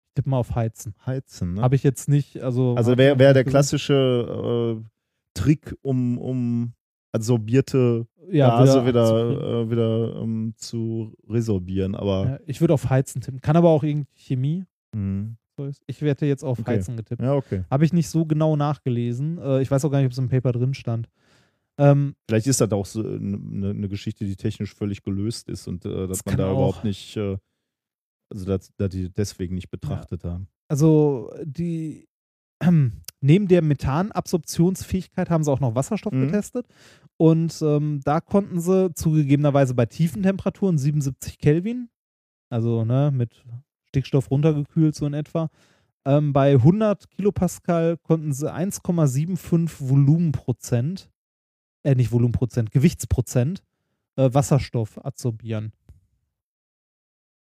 Ich tippe mal auf Heizen. heizen. Ne? Habe ich jetzt nicht, also. also wäre wär der klassische äh, Trick, um, um adsorbierte ja, Gase abzukriegen. wieder, äh, wieder ähm, zu resorbieren. Aber Ja, ich würde auf Heizen tippen. Kann aber auch irgendwie Chemie. mh. so ist. Ich werde jetzt auf Okay. Heizen getippt. ja, okay. Habe ich nicht so genau nachgelesen. Äh, ich weiß auch gar nicht, ob es im Paper drin stand. Ähm, Vielleicht ist das auch so eine, eine Geschichte, die technisch völlig gelöst ist und äh, dass Das man da auch. überhaupt nicht, äh, also dass, dass die deswegen nicht betrachtet haben. also die neben der Methanabsorptionsfähigkeit haben sie auch noch Wasserstoff Mhm. getestet. Und ähm, da konnten sie zugegebenerweise bei tiefen Temperaturen 77 Kelvin, also ne, mit Stickstoff runtergekühlt so in etwa, ähm, bei 100 Kilopascal konnten sie 1,75 Volumenprozent, äh nicht Volumenprozent, Gewichtsprozent äh, Wasserstoff absorbieren.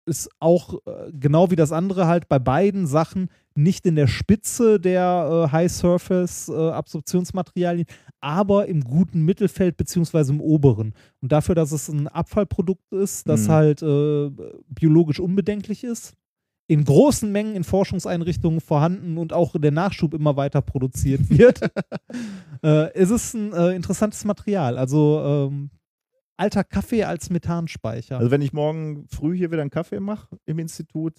Ist auch äh, genau wie das andere halt bei beiden Sachen nicht in der Spitze der äh, High Surface äh, Absorptionsmaterialien, aber im guten Mittelfeld beziehungsweise im oberen. Und dafür, dass es ein Abfallprodukt ist, das Mhm. halt äh, biologisch unbedenklich ist, in großen Mengen in Forschungseinrichtungen vorhanden und auch der Nachschub immer weiter produziert wird. äh, es ist ein äh, interessantes Material. Also ähm, alter Kaffee als Methanspeicher. Also wenn ich morgen früh hier wieder einen Kaffee mache im Institut,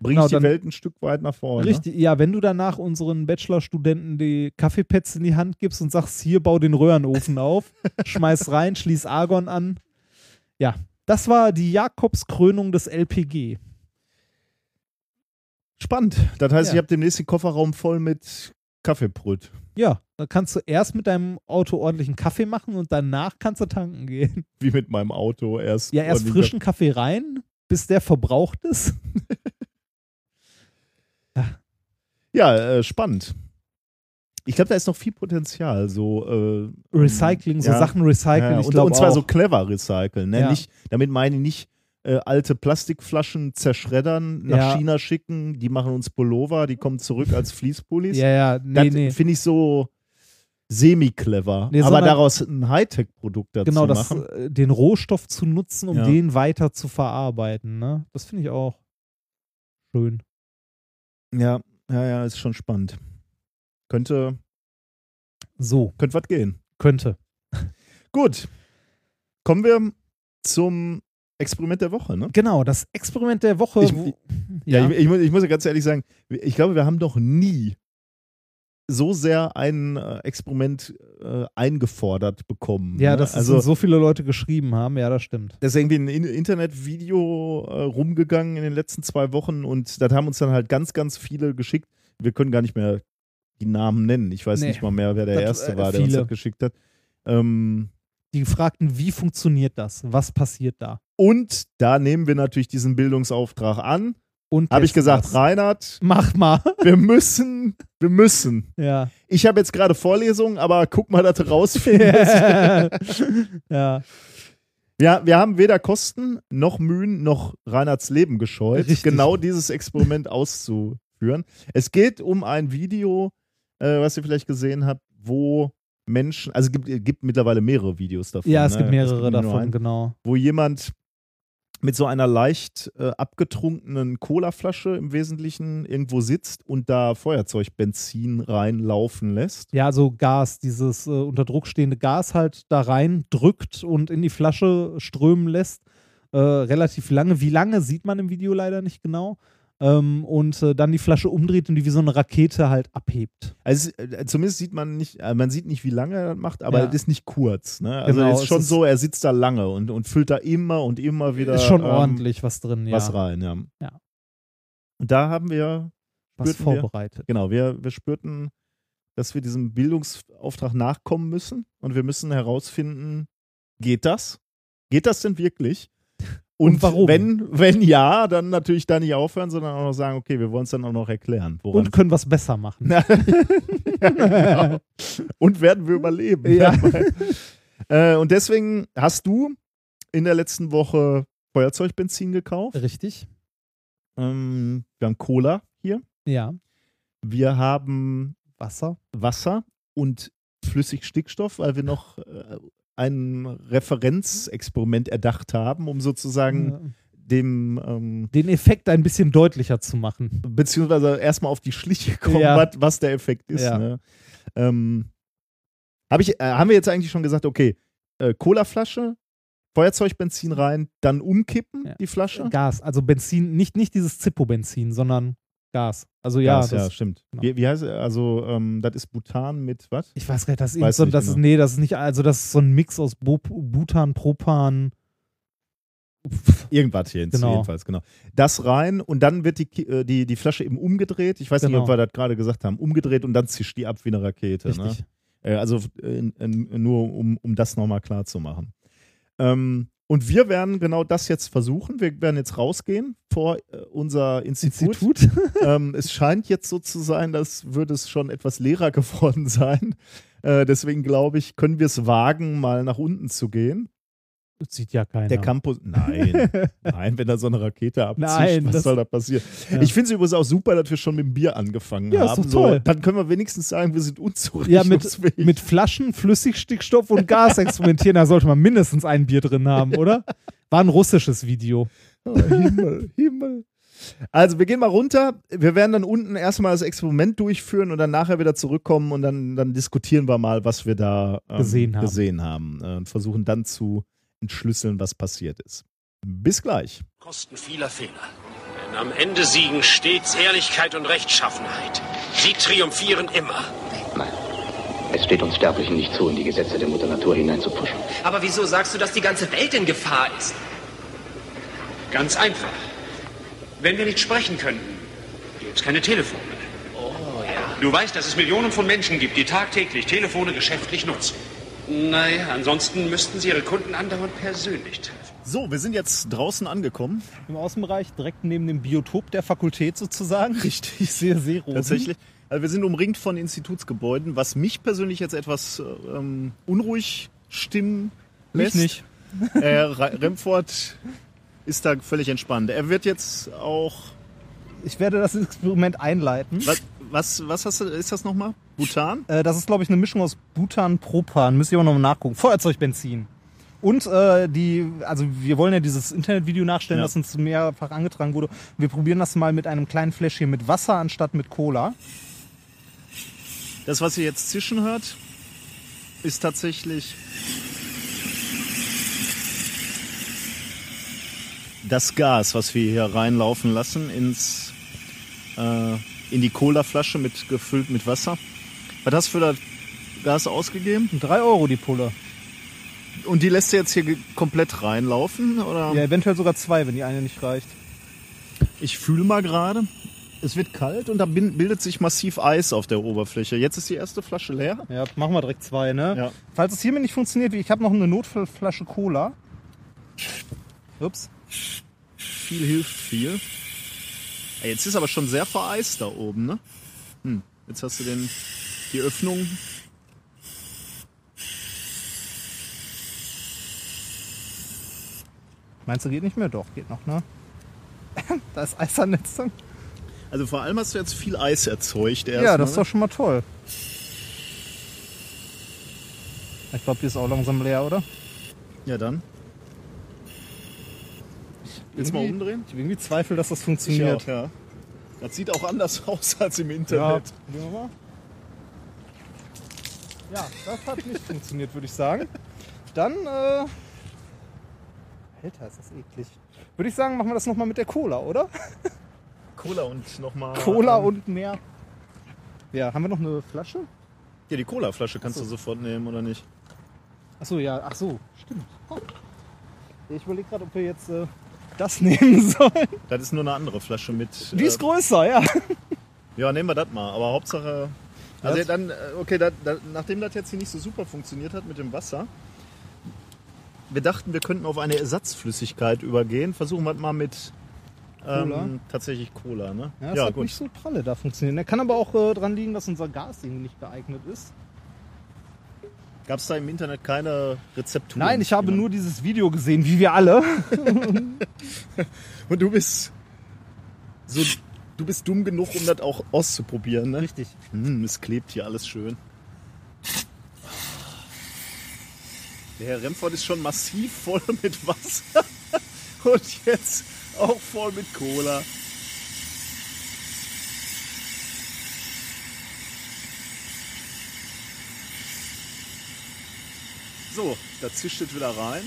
bringe Genau, ich die Welt ein Stück weit nach vorne. Richtig, ja, wenn du danach unseren Bachelorstudenten die Kaffeepads in die Hand gibst und sagst, hier, bau den Röhrenofen auf, schmeiß rein, schließ Argon an. Ja, das war die Jakobskrönung des LPG. Spannend. Das heißt, Ja. ich habe demnächst den Kofferraum voll mit Kaffeebrüt. Ja, da kannst du erst mit deinem Auto ordentlichen Kaffee machen und danach kannst du tanken gehen. Wie mit meinem Auto erst. Ja, erst frischen Kaffee rein, bis der verbraucht ist. Ja, äh, spannend. Ich glaube, da ist noch viel Potenzial. So äh, Recycling, so ja. Sachen recyceln. Ja, und, glaube und zwar auch. so clever recyceln. Ne? Ja. Nicht, damit meine ich nicht äh, alte Plastikflaschen zerschreddern, nach Ja. China schicken, die machen uns Pullover, die kommen zurück als Fließpullis. ja, ja, nee, das nee. finde ich so semi-clever. Nee, aber daraus ein Hightech-Produkt dazu Genau, das, machen. äh, den Rohstoff zu nutzen, um Ja. den weiter zu verarbeiten. Ne? Das finde ich auch schön. Ja, ja, ja, ist schon spannend. Könnte, So, könnte was gehen. könnte. Gut. Kommen wir zum Experiment der Woche, ne? Genau, das Experiment der Woche. Ich- wo, Ja, ja, ich, ich, muss, ich muss ja ganz ehrlich sagen, ich glaube, wir haben doch nie so sehr ein äh, Experiment äh, eingefordert bekommen. ja, ne? dass also uns so viele Leute geschrieben haben. Ja, das stimmt. da ist irgendwie ein In- Internetvideo äh, rumgegangen in den letzten zwei Wochen und das haben uns dann halt ganz, ganz viele geschickt. Wir können gar nicht mehr die Namen nennen. Ich weiß Nee. nicht mal mehr, wer der Das, Erste äh, war, der uns viele. das geschickt hat. Ähm, Die fragten, wie funktioniert das? Was passiert da? Und da nehmen wir natürlich diesen Bildungsauftrag an. Und Habe ich gesagt, das. Reinhard, Mach mal. wir müssen, wir müssen. ja. Ich habe jetzt gerade Vorlesungen, aber guck mal, dass du rausfindest. ja. ja, wir haben weder Kosten noch Mühen noch Reinhards Leben gescheut, Richtig. genau dieses Experiment auszuführen. Es geht um ein Video, äh, was ihr vielleicht gesehen habt, wo Menschen, also es gibt, es gibt mittlerweile mehrere Videos davon. ja, es ne? gibt mehrere nicht nur davon, genau. wo jemand mit so einer leicht äh, abgetrunkenen Colaflasche im Wesentlichen irgendwo sitzt und da Feuerzeugbenzin reinlaufen lässt. Ja, also Gas, dieses äh, unter Druck stehende Gas halt da rein drückt und in die Flasche strömen lässt. Äh, relativ lange. Wie lange sieht man im Video leider nicht genau. Ähm, und äh, dann die Flasche umdreht und die wie so eine Rakete halt abhebt. Also äh, zumindest sieht man nicht, äh, man sieht nicht, wie lange er das macht, aber Ja. es ist nicht kurz. Ne? Also Genau, es ist schon ist- so, er sitzt da lange und, und füllt da immer und immer wieder Ist schon ähm, ordentlich was drin, ja. was rein. Ja. Ja. Und da haben wir, was spürten wir- vorbereitet. genau, wir, wir spürten, dass wir diesem Bildungsauftrag nachkommen müssen und wir müssen herausfinden, geht das? Geht das denn wirklich? Und, Und warum? Wenn, wenn ja, dann natürlich da nicht aufhören, sondern auch noch sagen, okay, wir wollen es dann auch noch erklären. Und können was besser machen. Ja, genau. Und werden wir überleben. Ja. äh, und deswegen hast du in der letzten Woche Feuerzeugbenzin gekauft. Richtig? Ähm, wir haben Cola hier. Ja. Wir haben Wasser. Wasser und Flüssigstickstoff, weil wir noch äh, ein Referenzexperiment erdacht haben, um sozusagen Ja. dem ähm, Den Effekt ein bisschen deutlicher zu machen. beziehungsweise erstmal auf die Schliche kommen, Ja. was, was der Effekt ist. Ja. Ne? Ähm, hab ich, äh, haben wir jetzt eigentlich schon gesagt, okay, äh, Colaflasche, Feuerzeugbenzin rein, dann umkippen, die Flasche? Gas, also Benzin, nicht, nicht dieses Zippo-Benzin, sondern Gas. Also ja, Gas, das, ja, stimmt. genau. Wie, wie heißt es? Also, ähm, das ist Butan mit was? ich weiß gar nicht, das ist, so, nicht das ist genau. nee, das ist nicht, also das ist so ein Mix aus Bo Butan, Propan. Irgendwas hier Genau. jedenfalls, genau. Das rein und dann wird die, äh, die, die Flasche eben umgedreht. Ich weiß nicht, Genau. ob wir das gerade gesagt haben. Umgedreht und dann zischt die ab wie eine Rakete. Ne? Richtig. Äh, also äh, nur um, um das nochmal klar zu machen. Ähm, und wir werden genau das jetzt versuchen. Wir werden jetzt rausgehen vor äh, unser Institut. Institut. ähm, es scheint jetzt so zu sein, dass würde es schon etwas leerer geworden sein. Äh, deswegen glaube ich, können wir es wagen, mal nach unten zu gehen. Das sieht ja keiner. Der Campus. Nein, nein, wenn da so eine Rakete abzischt, Nein, was das- soll da passieren? Ja. Ich finde es übrigens auch super, dass wir schon mit dem Bier angefangen Ja, ist haben. doch So, toll. dann können wir wenigstens sagen, wir sind ja, unzurechnungsfähig. mit, mit Flaschen, Flüssigstickstoff und Gas experimentieren, da sollte man mindestens ein Bier drin haben, oder? War ein russisches Video. Oh, Himmel, Himmel. Also, wir gehen mal runter. Wir werden dann unten erstmal das Experiment durchführen und dann nachher wieder zurückkommen und dann, dann diskutieren wir mal, was wir da ähm, Gesehen haben. gesehen haben äh, und versuchen dann zu entschlüsseln, was passiert ist. Bis gleich. Kosten vieler Fehler. Denn am Ende siegen stets Ehrlichkeit und Rechtschaffenheit. Sie triumphieren immer. Nein. Es steht uns Sterblichen nicht zu, in die Gesetze der Mutter Natur hineinzupuschen. Aber wieso sagst du, dass die ganze Welt in Gefahr ist? Ganz einfach. Wenn wir nicht sprechen könnten, gäbe es keine Telefone. Oh ja. Du weißt, dass es Millionen von Menschen gibt, die tagtäglich Telefone geschäftlich nutzen. Naja, ansonsten müssten sie ihre Kunden andauernd persönlich treffen. So, wir sind jetzt draußen angekommen. Im Außenbereich, direkt neben dem Biotop der Fakultät sozusagen. Richtig. Ich sehe Seerosen. Tatsächlich. Also wir sind umringt von Institutsgebäuden, was mich persönlich jetzt etwas ähm, unruhig stimmen Mich lässt. nicht. Äh, Remford ist da völlig entspannt. Er wird jetzt auch. Ich werde das Experiment einleiten. Was, was, was hast du, ist das nochmal? Bhutan? Äh, das ist, glaube ich, eine Mischung aus Butan, Propan. Müsst ihr aber noch mal nachgucken. Feuerzeugbenzin. Und äh, die, also wir wollen ja dieses Internetvideo nachstellen, Ja. das uns mehrfach angetragen wurde. Wir probieren das mal mit einem kleinen Fläschchen mit Wasser anstatt mit Cola. Das, was ihr jetzt zischen hört, ist tatsächlich das Gas, was wir hier reinlaufen lassen ins, äh, in die Colaflasche mit, gefüllt mit Wasser. Was hast du für das Gas ausgegeben? Drei Euro die Pulle. Und die lässt du jetzt hier komplett reinlaufen? Oder? Ja, eventuell sogar zwei, wenn die eine nicht reicht. Ich fühle mal gerade. Es wird kalt und da bildet sich massiv Eis auf der Oberfläche. Jetzt ist die erste Flasche leer. Ja, machen wir direkt zwei, ne? Ja. Falls es hiermit nicht funktioniert, ich habe noch eine Notfallflasche Cola. Ups. Viel hilft viel. Ey, Jetzt ist aber schon sehr vereist da oben, ne? Hm. Jetzt hast du den, die Öffnung. Meinst du, geht nicht mehr? Doch, geht noch, ne? da ist Eis an. Also vor allem hast du jetzt viel Eis erzeugt erst. Ja, das ist ne? doch schon mal toll. Ich glaube, die ist auch langsam leer, oder? Ja, dann. Willst du mal umdrehen? Ich habe irgendwie Zweifel, dass das funktioniert. auch, ja. Das sieht auch anders aus als im Ja, Internet. probieren wir mal. Ja, das hat nicht funktioniert, würde ich sagen. Dann, äh. Alter, ist das eklig. Würde ich sagen, machen wir das nochmal mit der Cola, oder? Cola und nochmal. Cola und mehr. Ja, haben wir noch eine Flasche? Ja, die Cola-Flasche kannst du sofort nehmen, oder nicht? Achso, ja, ach so, stimmt. Ich überlege gerade, ob wir jetzt äh, das nehmen sollen. Das ist nur eine andere Flasche mit. Die ist äh, größer, ja. Ja, nehmen wir das mal. Aber Hauptsache. Also dann, äh, okay, dat, dat, nachdem das jetzt hier nicht so super funktioniert hat mit dem Wasser, wir dachten, wir könnten auf eine Ersatzflüssigkeit übergehen. Versuchen wir mal mit ähm, Cola? tatsächlich Cola, ne? Ja, das hat nicht so pralle da funktionieren. Der kann aber auch äh, dran liegen, dass unser Gas irgendwie nicht geeignet ist. Gab es da im Internet keine Rezeptur? Nein, ich habe nur dieses Video gesehen, wie wir alle. Und du bist so, du bist dumm genug, um das auch auszuprobieren, ne? Richtig. Hm, es klebt hier alles schön. Der Herr Remford ist schon massiv voll mit Wasser und jetzt auch voll mit Cola. So, da zischt es wieder rein.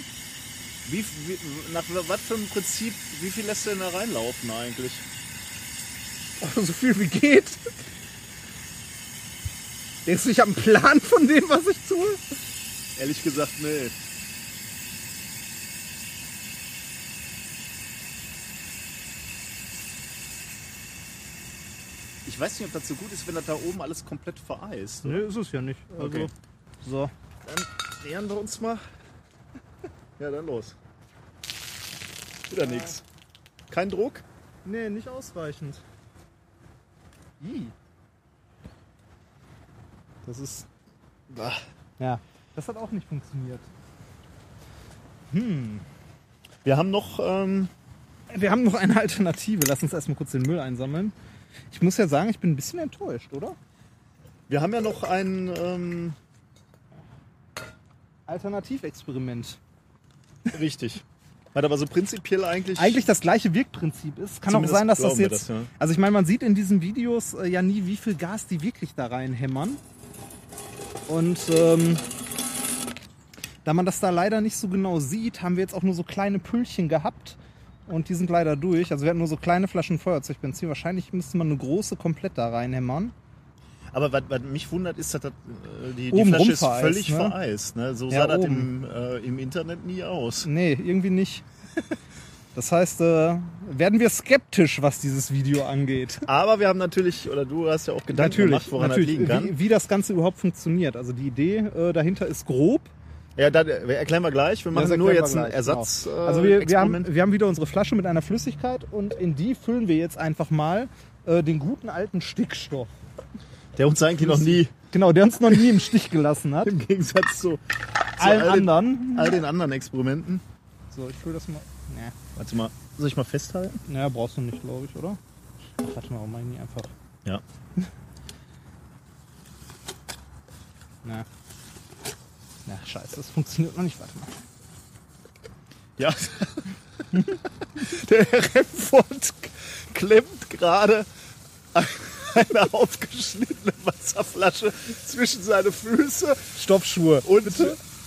Wie, wie, nach was für einem Prinzip, wie viel lässt du denn da reinlaufen eigentlich? so viel wie geht. Denkst du, ich habe einen Plan von dem, was ich tue? Ehrlich gesagt, nee. Ich weiß nicht, ob das so gut ist, wenn das da oben alles komplett vereist. Nee, ist es ja nicht. Also, Okay. So. Dann nähern wir uns mal. Ja, dann los. Wieder nix. Kein Druck? Nee, nicht ausreichend. Ih. Das ist. Ah. Ja. Das hat auch nicht funktioniert. Wir haben noch, ähm, Wir haben noch eine Alternative. Lass uns erstmal kurz den Müll einsammeln. Ich muss ja sagen, ich bin ein bisschen enttäuscht, oder? wir haben ja noch ein, ähm, Alternativexperiment. richtig. Was aber so prinzipiell eigentlich. eigentlich das gleiche Wirkprinzip ist. Kann auch sein, dass das jetzt. das, ja. Also ich meine, man sieht in diesen Videos äh, ja nie, wie viel Gas die wirklich da reinhämmern. Und ähm, da man das da leider nicht so genau sieht, haben wir jetzt auch nur so kleine Püllchen gehabt. Und die sind leider durch. Also wir hatten nur so kleine Flaschen Feuerzeugbenzin. Wahrscheinlich müsste man eine große komplett da reinhämmern. Aber was, was mich wundert, ist, dass das, äh, die, die Flasche ist vereist, völlig ne? vereist. Ne? So Ja, sah das oben. im, äh, im Internet nie aus. Nee, irgendwie nicht. Das heißt, äh, werden wir skeptisch, was dieses Video angeht. Aber wir haben natürlich, oder du hast ja auch Gedanken gemacht, woran natürlich das liegen kann. Wie, wie das Ganze überhaupt funktioniert. Also die Idee äh, dahinter ist grob. Ja, äh, erklären wir gleich. Wir machen Das nur jetzt einen Ersatz. genau. äh, Also wir, wir, haben, wir haben wieder unsere Flasche mit einer Flüssigkeit und in die füllen wir jetzt einfach mal äh, den guten alten Stickstoff. Der uns eigentlich noch nie, Genau, der uns noch nie im Stich gelassen hat. im Gegensatz zu, zu Allen all, den, anderen. all den anderen Experimenten. So, ich fülle das mal. Nee. Warte mal, soll ich mal festhalten? Naja, brauchst du nicht, glaube ich, oder? Ach, warte mal, meine ich einfach. Ja. Na. Na, scheiße, das funktioniert noch nicht. Warte mal. Ja. Der Herr Remford klemmt gerade eine aufgeschnittene Wasserflasche zwischen seine Füße Stoffschuhe. und,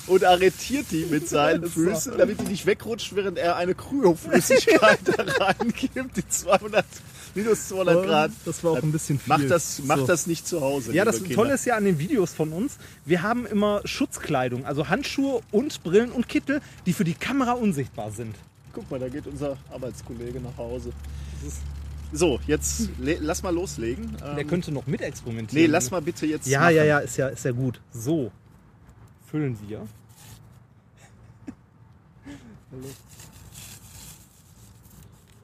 und arretiert die mit seinen Das ist Füßen, damit die nicht wegrutscht, während er eine Kryoflüssigkeit da reingibt, die 200, minus 200 Grad. Das war auch ein bisschen viel. Macht das, macht So. das nicht zu Hause. Ja, das Kinder. Tolle ist ja an den Videos von uns, wir haben immer Schutzkleidung, also Handschuhe und Brillen und Kittel, die für die Kamera unsichtbar sind. Guck mal, da geht unser Arbeitskollege nach Hause. So, jetzt lass mal loslegen. Der Ähm, könnte noch mit experimentieren. nee, lass mal bitte jetzt. Ja, machen. ja, ja, ist ja, ist ja gut. So, füllen wir.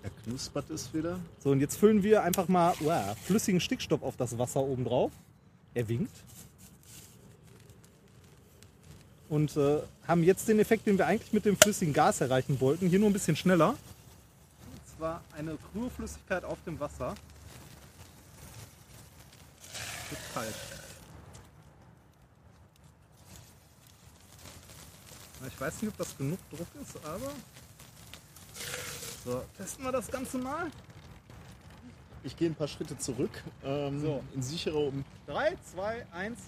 Er knuspert es wieder. So, und jetzt füllen wir einfach mal wow, flüssigen Stickstoff auf das Wasser oben drauf. Er winkt. Und äh, haben jetzt den Effekt, den wir eigentlich mit dem flüssigen Gas erreichen wollten. Hier nur ein bisschen schneller. Zwar eine Kryoflüssigkeit auf dem Wasser. Wird kalt. Ich weiß nicht, ob das genug Druck ist, aber. So, testen wir das Ganze mal. Ich gehe ein paar Schritte zurück. Ähm, So. In sichere um. 3, 2, 1.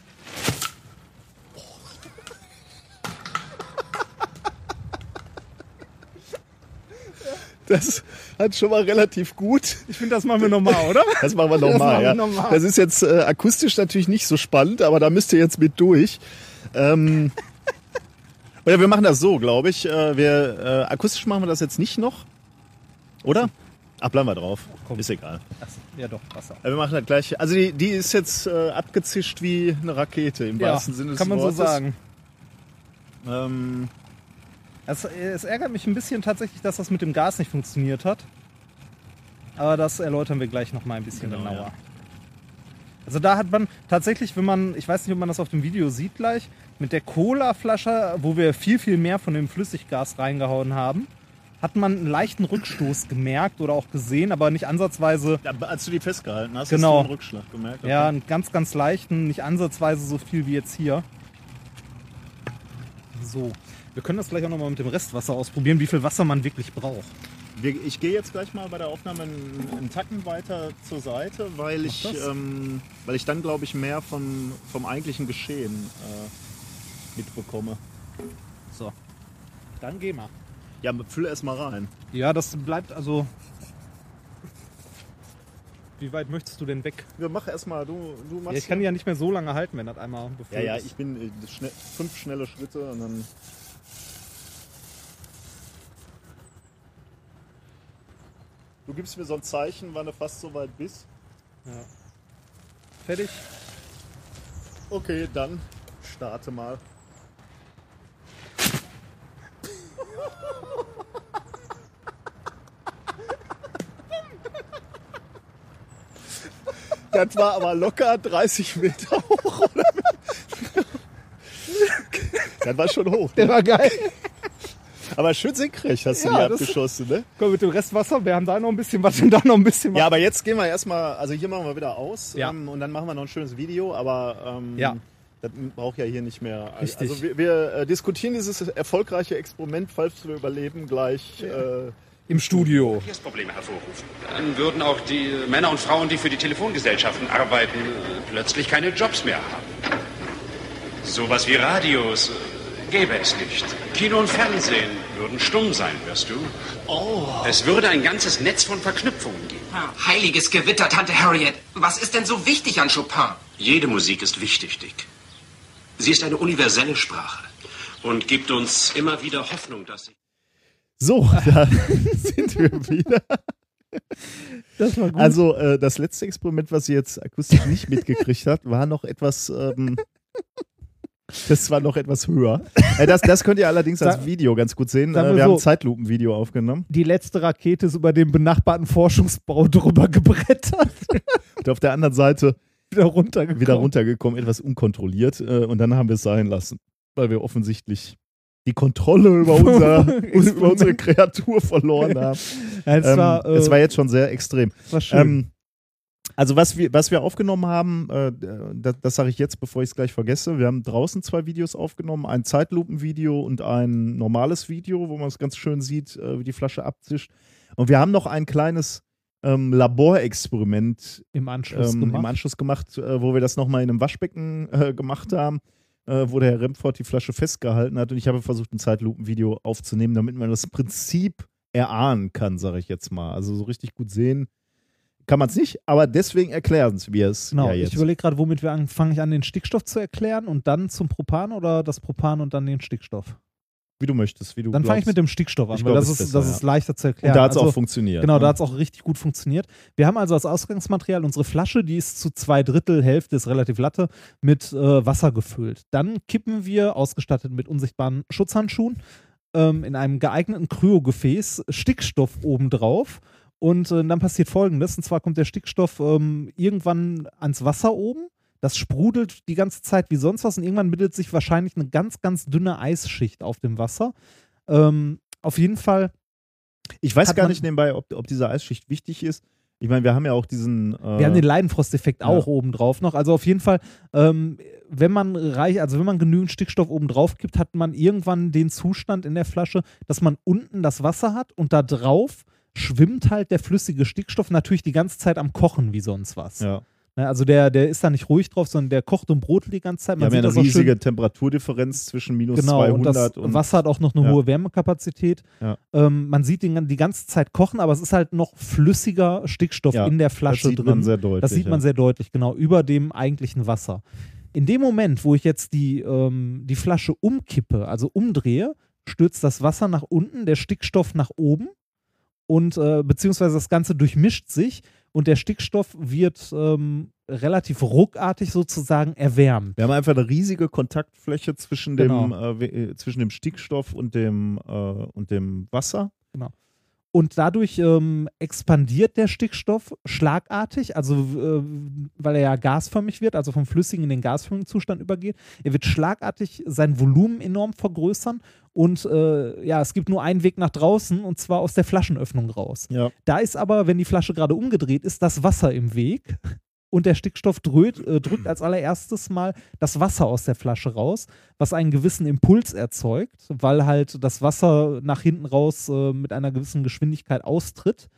Das hat schon mal relativ gut. Ich finde, das machen wir nochmal, oder? Das machen wir nochmal. ja. nochmal. Das ist jetzt äh, akustisch natürlich nicht so spannend, aber da müsst ihr jetzt mit durch. Ähm, oder wir machen das so, glaube ich. Äh, wir, äh, akustisch machen wir das jetzt nicht noch. Oder? Ach, bleiben wir drauf. Komm. Ist egal. Ja, doch, Wasser. Ja, wir machen das gleich. Also die, die ist jetzt äh, abgezischt wie eine Rakete im Ja, wahrsten Sinne des kann man Wortes. so sagen. Ähm, Es, es ärgert mich ein bisschen tatsächlich, dass das mit dem Gas nicht funktioniert hat. Aber das erläutern wir gleich nochmal ein bisschen Genau, genauer. ja. Also da hat man tatsächlich, wenn man, ich weiß nicht, ob man das auf dem Video sieht gleich, mit der Cola-Flasche, wo wir viel, viel mehr von dem Flüssiggas reingehauen haben, hat man einen leichten Rückstoß gemerkt oder auch gesehen, aber nicht ansatzweise, ja, als du die festgehalten hast, Genau. hast du einen Rückschlag gemerkt. ja, einen ganz, ganz leichten, nicht ansatzweise so viel wie jetzt hier. So, wir können das gleich auch nochmal mit dem Restwasser ausprobieren, wie viel Wasser man wirklich braucht. Ich gehe jetzt gleich mal bei der Aufnahme einen, einen Tacken weiter zur Seite, weil ich, ähm, weil ich dann, glaube ich, mehr von, vom eigentlichen Geschehen äh, mitbekomme. So, dann geh mal. Ja, fülle erst mal rein. Ja, das bleibt also. Wie weit möchtest du denn weg? Wir machen erst mal, du, du machst. Ja, ich kann ja nicht mehr so lange halten, wenn das einmal ja, befüllt ja, ist. ich bin äh, schnell, fünf schnelle Schritte und dann. Du gibst mir so ein Zeichen, wann du fast so weit bist. Fertig. Okay, dann starte mal. Das war aber locker 30 Meter hoch. Oder? Das war schon hoch. Der war geil. Aber schön senkrecht hast du Ja, die abgeschossen, ne? Komm, mit dem Restwasser, wir haben da noch ein bisschen was und da noch ein bisschen was. Ja, aber jetzt gehen wir erstmal, also hier machen wir wieder aus Ja. ähm, und dann machen wir noch ein schönes Video, aber ähm, Ja. Das braucht ja hier nicht mehr. Richtig. Also wir, wir äh, diskutieren dieses erfolgreiche Experiment, falls wir überleben, gleich äh, Im Studio. Verkehrsprobleme hervorrufen. Dann würden auch die Männer und Frauen, die für die Telefongesellschaften arbeiten, plötzlich keine Jobs mehr haben. Sowas wie Radios äh, gäbe es nicht. Kino und Fernsehen würden stumm sein, wirst du. Oh. Es würde ein ganzes Netz von Verknüpfungen geben. Heiliges Gewitter, Tante Harriet. Was ist denn so wichtig an Chopin? Jede Musik ist wichtig, Dick. Sie ist eine universelle Sprache und gibt uns immer wieder Hoffnung, dass sie. So, da sind wir wieder. Das war gut. Also äh, das letzte Experiment, was sie jetzt akustisch nicht mitgekriegt hat, war noch etwas. Ähm, das war noch etwas höher. Äh, das, das könnt ihr allerdings als Video ganz gut sehen. Äh, wir wir haben so. ein Zeitlupenvideo aufgenommen. die letzte Rakete ist über den benachbarten Forschungsbau drüber gebrettert. Und auf der anderen Seite wieder runtergekommen. wieder runtergekommen, etwas unkontrolliert. Äh, und dann haben wir es sein lassen, weil wir offensichtlich die Kontrolle über, unser, über unsere Kreatur verloren haben. Ja, es, ähm, war, äh, es war jetzt schon sehr extrem. war schön. Ähm, also was wir, was wir aufgenommen haben, äh, das, das sage ich jetzt, bevor ich es gleich vergesse. Wir haben draußen zwei Videos aufgenommen, ein Zeitlupenvideo und ein normales Video, wo man es ganz schön sieht, äh, wie die Flasche abzischt. Und wir haben noch ein kleines ähm, Laborexperiment Im Anschluss ähm, gemacht. im Anschluss gemacht, äh, wo wir das nochmal in einem Waschbecken äh, gemacht haben, äh, wo der Herr Remford die Flasche festgehalten hat. Und ich habe versucht, ein Zeitlupenvideo aufzunehmen, damit man das Prinzip erahnen kann, sage ich jetzt mal. Also so richtig gut sehen kann man es nicht, aber deswegen erklären wir es Genau, ja ich überlege gerade, womit wir anfangen. Fange ich an, den Stickstoff zu erklären und dann zum Propan oder das Propan und dann den Stickstoff? wie du möchtest, wie du Dann fange ich mit dem Stickstoff an, Ich weil glaub, das ist, ist das besser, ist leichter zu erklären. Und da hat es Also, auch funktioniert. Genau, ne? da hat es auch richtig gut funktioniert. Wir haben also als Ausgangsmaterial unsere Flasche, die ist zu zwei Drittel, Hälfte ist relativ Latte, mit äh, Wasser gefüllt. Dann kippen wir, ausgestattet mit unsichtbaren Schutzhandschuhen, ähm, in einem geeigneten Kryogefäß Stickstoff obendrauf. Und äh, dann passiert folgendes: Und zwar kommt der Stickstoff ähm, irgendwann ans Wasser oben. Das sprudelt die ganze Zeit wie sonst was und irgendwann bildet sich wahrscheinlich eine ganz, ganz dünne Eisschicht auf dem Wasser. Ähm, auf jeden Fall ich weiß gar nicht nebenbei, ob, ob diese Eisschicht wichtig ist. Ich meine, wir haben ja auch diesen. Äh, Wir haben den Leidenfrosteffekt auch oben drauf noch. Also auf jeden Fall, ähm, wenn man reich, also wenn man genügend Stickstoff oben drauf gibt, hat man irgendwann den Zustand in der Flasche, dass man unten das Wasser hat und da drauf schwimmt halt der flüssige Stickstoff natürlich die ganze Zeit am Kochen wie sonst was. ja. Ne, Also der, der ist da nicht ruhig drauf, sondern der kocht und brodelt die ganze Zeit. Wir haben ja eine das auch riesige Temperaturdifferenz zwischen minus Genau, und 200 das und, Wasser hat auch noch eine Ja. hohe Wärmekapazität. Ja. Ähm, man sieht den, die ganze Zeit kochen, aber es ist halt noch flüssiger Stickstoff Ja, in der das Flasche sieht drin. man sehr deutlich. Das sieht man ja. sehr deutlich, genau, über dem eigentlichen Wasser. In dem Moment, wo ich jetzt die, ähm, die Flasche umkippe, also umdrehe, stürzt das Wasser nach unten, der Stickstoff nach oben und äh, beziehungsweise das Ganze durchmischt sich und der Stickstoff wird ähm, relativ ruckartig sozusagen erwärmt. Wir haben einfach eine riesige Kontaktfläche zwischen Genau. dem, äh, äh, zwischen dem Stickstoff und dem, äh, und dem Wasser. Und dadurch ähm, expandiert der Stickstoff schlagartig, also äh, weil er ja gasförmig wird, also vom flüssigen in den gasförmigen Zustand übergeht. Er wird schlagartig sein Volumen enorm vergrößern und äh, ja, es gibt nur einen Weg nach draußen und zwar aus der Flaschenöffnung raus. Ja. Da ist aber, wenn die Flasche gerade umgedreht ist, das Wasser im Weg und der Stickstoff drückt, äh, drückt als allererstes mal das Wasser aus der Flasche raus, was einen gewissen Impuls erzeugt, weil halt das Wasser nach hinten raus äh, mit einer gewissen Geschwindigkeit austritt.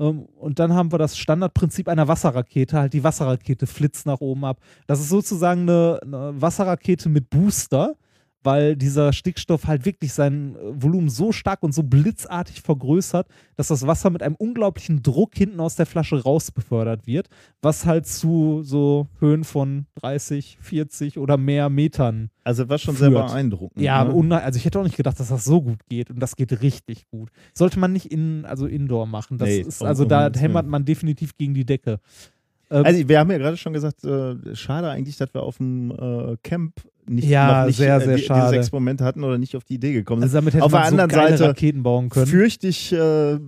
Ähm, und dann haben wir das Standardprinzip einer Wasserrakete, halt die Wasserrakete flitzt nach oben ab. Das ist sozusagen eine, eine Wasserrakete mit Booster, weil dieser Stickstoff halt wirklich sein äh, Volumen so stark und so blitzartig vergrößert, dass das Wasser mit einem unglaublichen Druck hinten aus der Flasche raus befördert wird, was halt zu so Höhen von 30, 40 oder mehr Metern. Also war schon sehr Führt. beeindruckend. Ja, ne? also ich hätte auch nicht gedacht, dass das so gut geht und das geht richtig gut. Sollte man nicht in, also indoor machen. Das Nee, ist, also da Himmels hämmert man definitiv gegen die Decke. Ähm, Also wir haben ja gerade schon gesagt, äh, schade eigentlich, dass wir auf dem äh, Camp nicht, Ja, nicht sehr, äh, sehr die, schade. dieses Experiment hatten oder nicht auf die Idee gekommen also sind. damit hätte auf der man so anderen Seite Raketen bauen können. Fürchte ich, äh,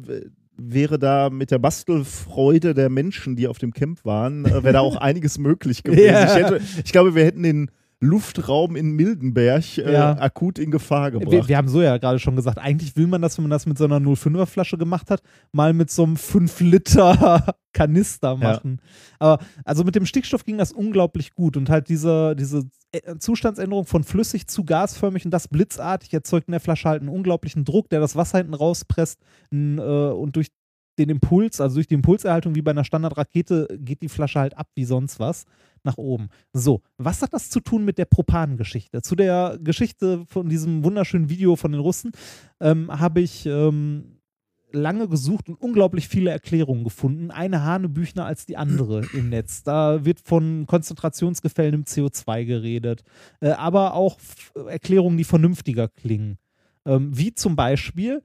wäre da mit der Bastelfreude der Menschen, die auf dem Camp waren, äh, wäre da auch einiges möglich gewesen. Ja. Ich, hätte, ich glaube, wir hätten den Luftraum in Mildenberg äh, Ja. akut in Gefahr gebracht. Wir, wir haben so ja gerade schon gesagt, eigentlich will man das, wenn man das mit so einer 05er Flasche gemacht hat, mal mit so einem 5 Liter Kanister machen. Aber also mit dem Stickstoff ging das unglaublich gut und halt diese, diese Ä- Zustandsänderung von flüssig zu gasförmig und das blitzartig erzeugt in der Flasche halt einen unglaublichen Druck, der das Wasser hinten rauspresst n, äh, und durch den Impuls, also durch die Impulserhaltung wie bei einer Standardrakete, geht die Flasche halt ab wie sonst was nach oben. So, was hat das zu tun mit der Propan-Geschichte? Zu der Geschichte von diesem wunderschönen Video von den Russen ähm, habe ich ähm, lange gesucht und unglaublich viele Erklärungen gefunden. Eine Hanebüchner als die andere im Netz. Da wird von konzentrationsgefällenem CO2 geredet, äh, aber auch Erklärungen, die vernünftiger klingen. Ähm, wie zum Beispiel,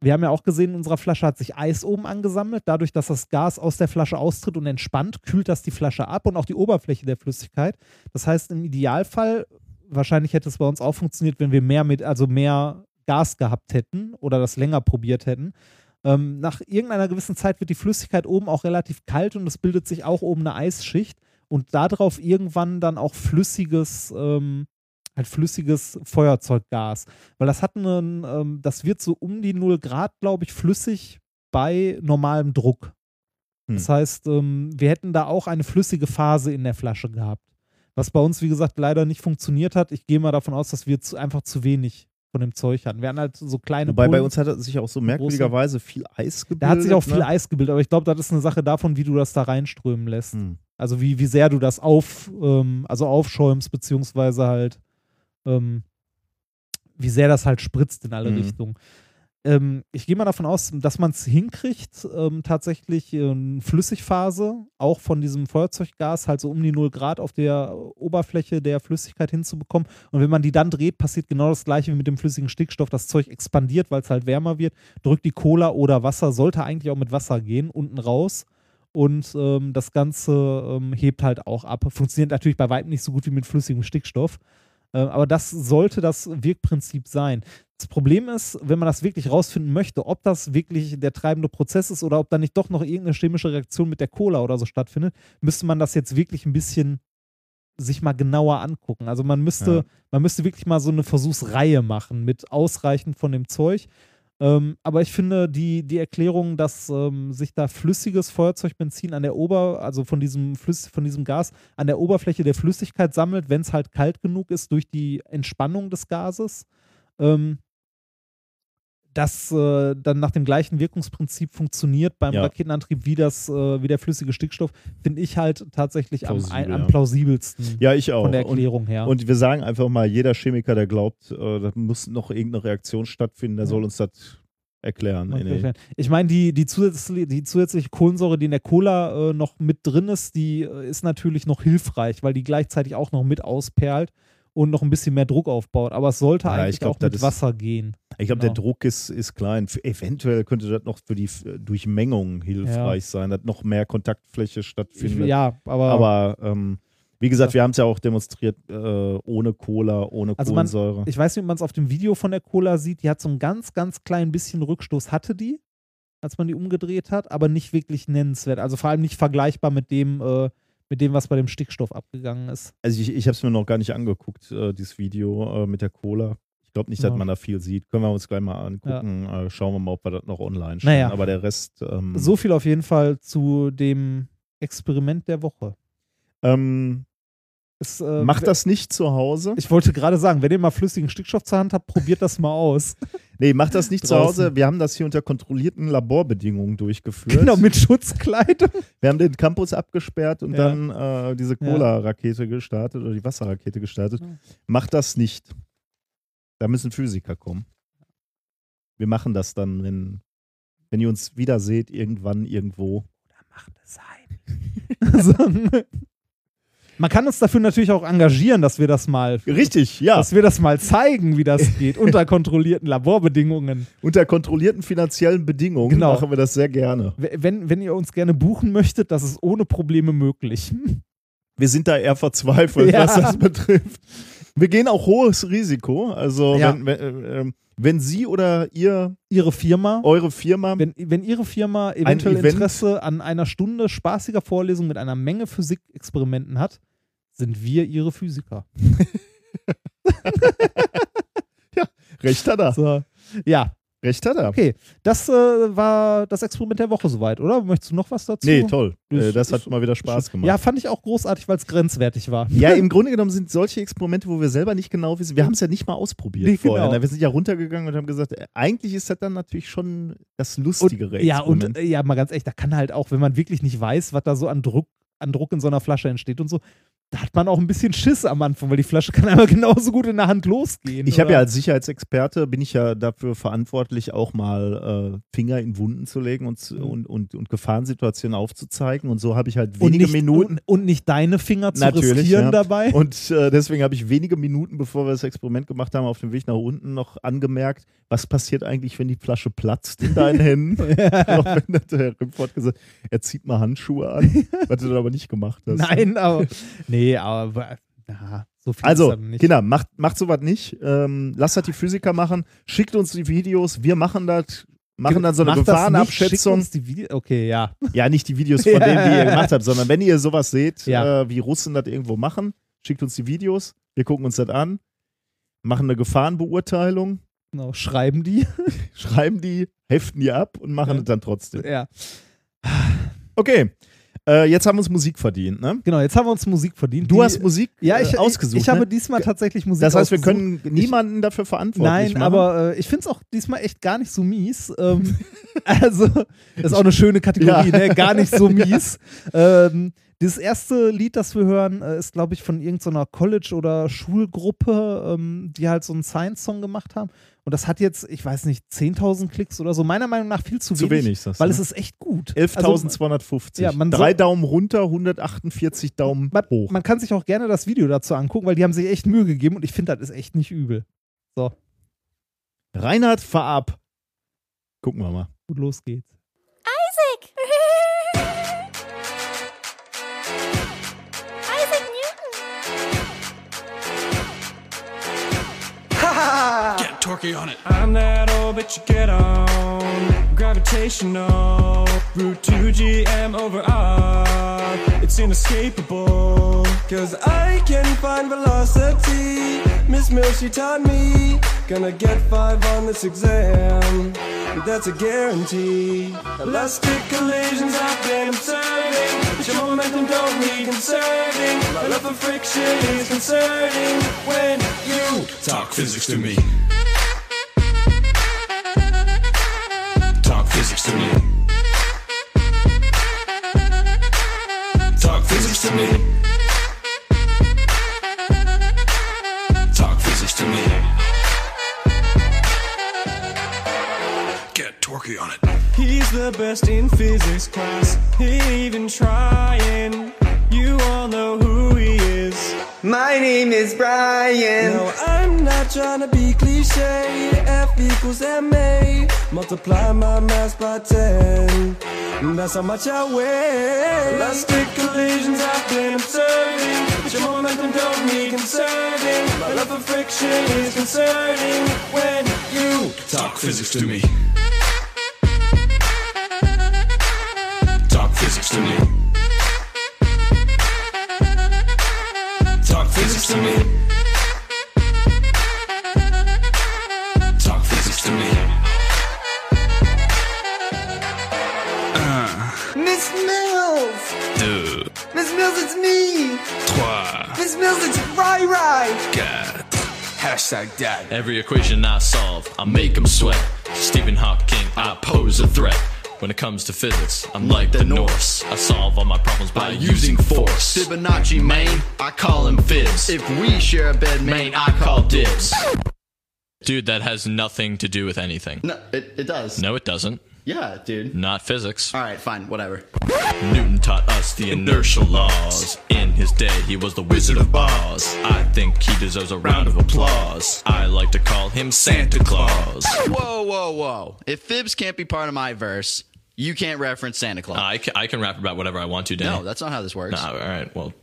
wir haben ja auch gesehen, in unserer Flasche hat sich Eis oben angesammelt. Dadurch, dass das Gas aus der Flasche austritt und entspannt, kühlt das die Flasche ab und auch die Oberfläche der Flüssigkeit. Das heißt, im Idealfall, wahrscheinlich hätte es bei uns auch funktioniert, wenn wir mehr mit, also mehr Gas gehabt hätten oder das länger probiert hätten. Ähm, nach irgendeiner gewissen Zeit wird die Flüssigkeit oben auch relativ kalt und es bildet sich auch oben eine Eisschicht und darauf irgendwann dann auch flüssiges, ähm, halt flüssiges Feuerzeuggas. Weil das hat einen, ähm, das wird so um die 0 Grad, glaube ich, flüssig bei normalem Druck. Das heißt, ähm, wir hätten da auch eine flüssige Phase in der Flasche gehabt. Was bei uns, wie gesagt, leider nicht funktioniert hat. Ich gehe mal davon aus, dass wir zu, einfach zu wenig von dem Zeug hatten. Wir hatten halt so kleine Wobei bei Pullen. uns hat sich auch so merkwürdigerweise viel Eis gebildet. Da hat sich auch viel ne? Eis gebildet, aber ich glaube, das ist eine Sache davon, wie du das da reinströmen lässt. Hm. Also wie, wie sehr du das auf, ähm, also aufschäumst, beziehungsweise halt, ähm, wie sehr das halt spritzt in alle Mhm. Richtungen. Ähm, ich gehe mal davon aus, dass man es hinkriegt, ähm, tatsächlich in Flüssigphase, auch von diesem Feuerzeuggas, halt so um die 0 Grad auf der Oberfläche der Flüssigkeit hinzubekommen. Und wenn man die dann dreht, passiert genau das gleiche wie mit dem flüssigen Stickstoff. Das Zeug expandiert, weil es halt wärmer wird, drückt die Cola oder Wasser, sollte eigentlich auch mit Wasser gehen, unten raus. Und ähm, das Ganze ähm, hebt halt auch ab. Funktioniert natürlich bei weitem nicht so gut wie mit flüssigem Stickstoff. Äh, aber das sollte das Wirkprinzip sein. Das Problem ist, wenn man das wirklich rausfinden möchte, ob das wirklich der treibende Prozess ist oder ob da nicht doch noch irgendeine chemische Reaktion mit der Cola oder so stattfindet, müsste man das jetzt wirklich ein bisschen sich mal genauer angucken. Also man müsste, Ja. man müsste wirklich mal so eine Versuchsreihe machen mit ausreichend von dem Zeug. Ähm, aber ich finde die, die Erklärung, dass ähm, sich da flüssiges Feuerzeugbenzin an der Ober, also von diesem Flüss, von diesem Gas an der Oberfläche der Flüssigkeit sammelt, wenn es halt kalt genug ist durch die Entspannung des Gases, ähm, das äh, dann nach dem gleichen Wirkungsprinzip funktioniert beim Ja. Raketenantrieb wie das, äh, wie der flüssige Stickstoff, finde ich halt tatsächlich am, Plausibel, am ja. plausibelsten Ja, ich auch. von der Und- Erklärung her. Und wir sagen einfach mal, jeder Chemiker, der glaubt, äh, da muss noch irgendeine Reaktion stattfinden, der Ja. soll uns das erklären. Nee. Ich meine, die, die, zusätzliche, die zusätzliche Kohlensäure, die in der Cola äh, noch mit drin ist, die äh, ist natürlich noch hilfreich, weil die gleichzeitig auch noch mit ausperlt und noch ein bisschen mehr Druck aufbaut. Aber es sollte Ja, eigentlich ich glaub, auch mit ist- Wasser gehen. Ich glaube, Genau. der Druck ist, ist klein. F eventuell könnte das noch für die Durchmengung hilfreich sein, dass noch mehr Kontaktfläche Ich, stattfindet. ja, aber, Aber ähm, wie gesagt, wir haben es ja auch demonstriert, äh, ohne Cola, ohne Also man- Kohlensäure. ich weiß nicht, ob man es auf dem Video von der Cola sieht. Die hat so ein ganz, ganz klein bisschen Rückstoß, hatte die, als man die umgedreht hat, aber nicht wirklich nennenswert. Also vor allem nicht vergleichbar mit dem, äh, mit dem, was bei dem Stickstoff abgegangen ist. Also ich, ich habe es mir noch gar nicht angeguckt, äh, dieses Video äh, mit der Cola. Ich glaube nicht, dass Ja. man da viel sieht. Können wir uns gleich mal angucken. Äh, schauen wir mal, ob wir das noch online stellen. Naja. Aber der Rest. Ähm, So viel auf jeden Fall zu dem Experiment der Woche. ähm, Es, äh, macht das nicht zu Hause. Ich wollte gerade sagen, wenn ihr mal flüssigen Stickstoff zur Hand habt, probiert das mal aus. Nee, macht das nicht zu Draußen. Hause. Wir haben das hier unter kontrollierten Laborbedingungen durchgeführt. Genau, mit Schutzkleidung. Wir haben den Campus abgesperrt und Ja. dann äh, diese. Cola-Rakete gestartet oder die Wasserrakete gestartet. Macht das nicht. Da müssen Physiker kommen. Wir machen das dann, wenn, wenn ihr uns wieder seht, irgendwann, irgendwo. Macht es sein. Man kann uns dafür natürlich auch engagieren, dass wir das mal, Richtig, ja. dass wir das mal zeigen, wie das geht, unter kontrollierten Laborbedingungen. Unter kontrollierten finanziellen Bedingungen Genau. machen wir das sehr gerne. Wenn, wenn ihr uns gerne buchen möchtet, das ist ohne Probleme möglich. Wir sind da eher verzweifelt, Ja. was das betrifft. Wir gehen auch hohes Risiko. Also, Ja. wenn, wenn, äh, wenn Sie oder ihr, Ihre Firma, eure Firma, wenn, wenn Ihre Firma eventuell Event- Interesse an einer Stunde spaßiger Vorlesung mit einer Menge Physikexperimenten hat, sind wir ihre Physiker. Recht hat er. So. Ja, Recht hat er. okay. Das äh, war das Experiment der Woche soweit, oder? Möchtest du noch was dazu? Nee, toll. Das Äh, das hat ist- mal wieder Spaß gemacht. Ja, fand ich auch großartig, weil es grenzwertig war. Ja, im Grunde genommen sind solche Experimente, wo wir selber nicht genau wissen, wir haben es ja nicht mal ausprobiert Nee, vorher. genau. ne? Wir sind ja runtergegangen und haben gesagt, äh, eigentlich ist das dann natürlich schon das lustigere Und, ja, und äh, ja, mal ganz echt, da kann halt auch, wenn man wirklich nicht weiß, was da so an Druck, an Druck in so einer Flasche entsteht und so, da hat man auch ein bisschen Schiss am Anfang, weil die Flasche kann aber genauso gut in der Hand losgehen. ich habe ja als Sicherheitsexperte, bin ich ja dafür verantwortlich, auch mal äh, Finger in Wunden zu legen und, zu- und, und, und Gefahrensituationen aufzuzeigen. Und so habe ich halt Mhm. wenige nicht, Minuten. Und, und nicht deine Finger zu Natürlich, riskieren ja. dabei. Und äh, deswegen habe ich wenige Minuten, bevor wir das Experiment gemacht haben, auf dem Weg nach unten noch angemerkt, was passiert eigentlich, wenn die Flasche platzt in deinen Händen. Hat der Report gesagt, er zieht mal Handschuhe an, was du dann aber nicht gemacht hast. Nein, aber. Nee, aber. Ja, so viel Also. Kinder, macht, macht sowas nicht. Ähm, lasst das die Physiker machen. Schickt uns die Videos. Wir machen das. Machen dann so eine Gefahrenabschätzung. Okay, ja. Ja, nicht die Videos von Ja. denen, die ihr gemacht habt, sondern wenn ihr sowas seht, Ja. äh, wie Russen das irgendwo machen, schickt uns die Videos. Wir gucken uns das an. Machen eine Gefahrenbeurteilung. Genau, schreiben die. schreiben die, heften die ab und machen Ja. es dann trotzdem. ja. Okay, äh, jetzt haben wir uns Musik verdient, ne? Genau, jetzt haben wir uns Musik verdient. Du Die- hast Musik ja, ich, äh, ausgesucht. Ich, ich habe ne? diesmal tatsächlich Musik Das heißt, wir ausgesucht. können niemanden dafür verantwortlich Nein, machen. aber äh, ich finde es auch diesmal echt gar nicht so mies. Ähm, also, das ist auch eine schöne Kategorie, Ja. ne? Gar nicht so mies. Ähm, das erste Lied, das wir hören, äh, ist, glaube ich, von irgendeiner College- oder Schulgruppe, ähm, die halt so einen Science-Song gemacht haben. Und das hat jetzt, ich weiß nicht, 10.000 Klicks oder so. Meiner Meinung nach viel zu, Zu wenig. wenig, du, weil ne? es ist echt gut. Also, 11.250. Ja, man Drei Daumen runter, 148 Daumen man, hoch. man kann sich auch gerne das Video dazu angucken, weil die haben sich echt Mühe gegeben und ich finde, das ist echt nicht übel. Reinhard, fahr ab. Gucken wir mal. Gut, los geht's. On it. I'm that old bitch you get on. Gravitational. Route 2 GM over R. It's inescapable. Cause I can find velocity. Miss Mills, she taught me. Gonna get five on this exam. That's a guarantee. Elastic collisions I've been observing. But your momentum don't need conserving. My love for friction is concerning when you Talk physics to me. To me. Talk physics to me. Talk physics to me. Get Torquay on it. He's the best in physics class. He even trying. You all know who he is. My name is Brian. No, I'm not trying to be cliche. F equals MA. Multiply my mass by 10. That's how much I weigh. Elastic collisions I've been observing. But your momentum don't need conserving. My love for friction is concerning when you Talk physics to me. Hashtag dad. Every equation I solve, I make them sweat. Stephen Hawking, I pose a threat. When it comes to physics, I'm like the Norse. I solve all my problems by using force. Fibonacci, main, I call him fibs. If we share a bed, main, I call dibs. Dude, that has nothing to do with anything. No, it, it does. No, it doesn't. Yeah, dude. Not physics. All right, fine, whatever. Newton taught us the inertial laws. In his day, he was the Wizard of Oz. I think he deserves a round of applause. I like to call him Santa Claus. Whoa, whoa, whoa. If fibs can't be part of my verse, you can't reference Santa Claus. I can, I can rap about whatever I want to, Danny. no, that's not how this works. Nah, all right, well,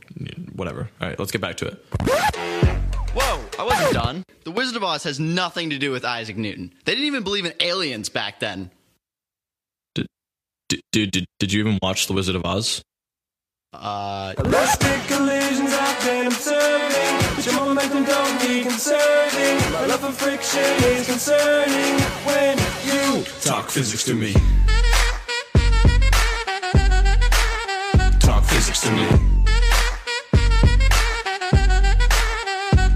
whatever. All right, let's get back to it. Whoa, I wasn't done. The Wizard of Oz has nothing to do with Isaac Newton. They didn't even believe in aliens back then. D- Dude, did, did you even watch The Wizard of Oz? Uh, Elastic collisions I've been observing. But your momentum don't need conserving. My love for friction is concerning when you Talk physics to me. Talk physics to me.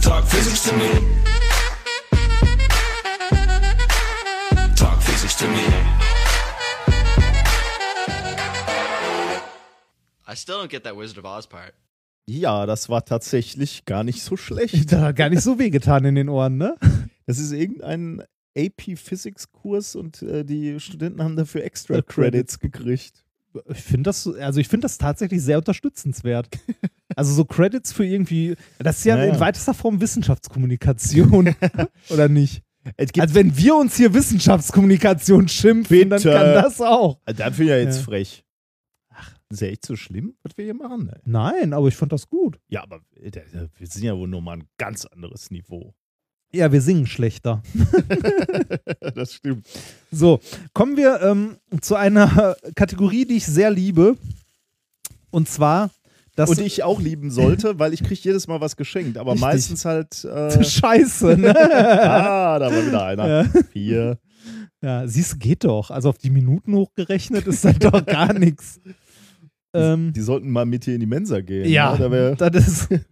Talk physics to me. Talk physics to me. I still don't get that Wizard of Oz part. Ja, das war tatsächlich gar nicht so schlecht. Da hat gar nicht so wehgetan in den Ohren, ne? Das ist irgendein AP Physics Kurs und äh, die Studenten haben dafür extra Äh, Credits gekriegt. Ich finde das, also ich finde das tatsächlich sehr unterstützenswert. Also so Credits für irgendwie, das ist ja Naja. in weitester Form Wissenschaftskommunikation, oder nicht? Also wenn wir uns hier Wissenschaftskommunikation schimpfen, dann Bitte. kann das auch. Das finde ich ja jetzt Ja. frech. Ist ja echt so schlimm, was wir hier machen? Ey. Nein, aber ich fand das gut. Ja, aber wir sind ja wohl nochmal ein ganz anderes Niveau. Ja, wir singen schlechter. das stimmt. So, kommen wir ähm, zu einer Kategorie, die ich sehr liebe. Und zwar das Und die ich auch lieben sollte, weil ich kriege jedes Mal was geschenkt, aber Richtig. meistens halt. Äh, Scheiße, ne? ah, da war wieder einer. Ja. Vier. Ja, siehst du, geht doch. Also auf die Minuten hochgerechnet ist das doch gar nichts. Ähm, Die sollten mal mit hier in die Mensa gehen. ja, ne? Da das ist.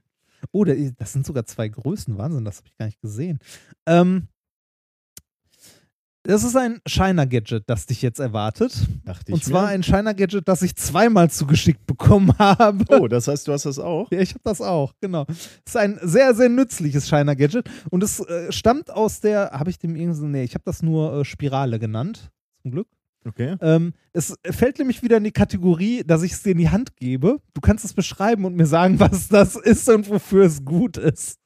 Oh, da- das sind sogar zwei Größen. Wahnsinn, das habe ich gar nicht gesehen. Ähm, das ist ein Shiner-Gadget, das dich jetzt erwartet. dachte Und ich zwar mir. ein Shiner-Gadget, das ich zweimal zugeschickt bekommen habe. Oh, das heißt, du hast das auch? Ja, ich habe das auch, genau. Es ist ein sehr, sehr nützliches Shiner-Gadget und es äh, stammt aus der, habe ich dem irgendwie, nee, ich habe das nur äh, Spirale genannt, zum Glück. Okay. Ähm, es fällt nämlich wieder in die Kategorie, dass ich es dir in die Hand gebe. Du kannst es beschreiben und mir sagen, was das ist und wofür es gut ist.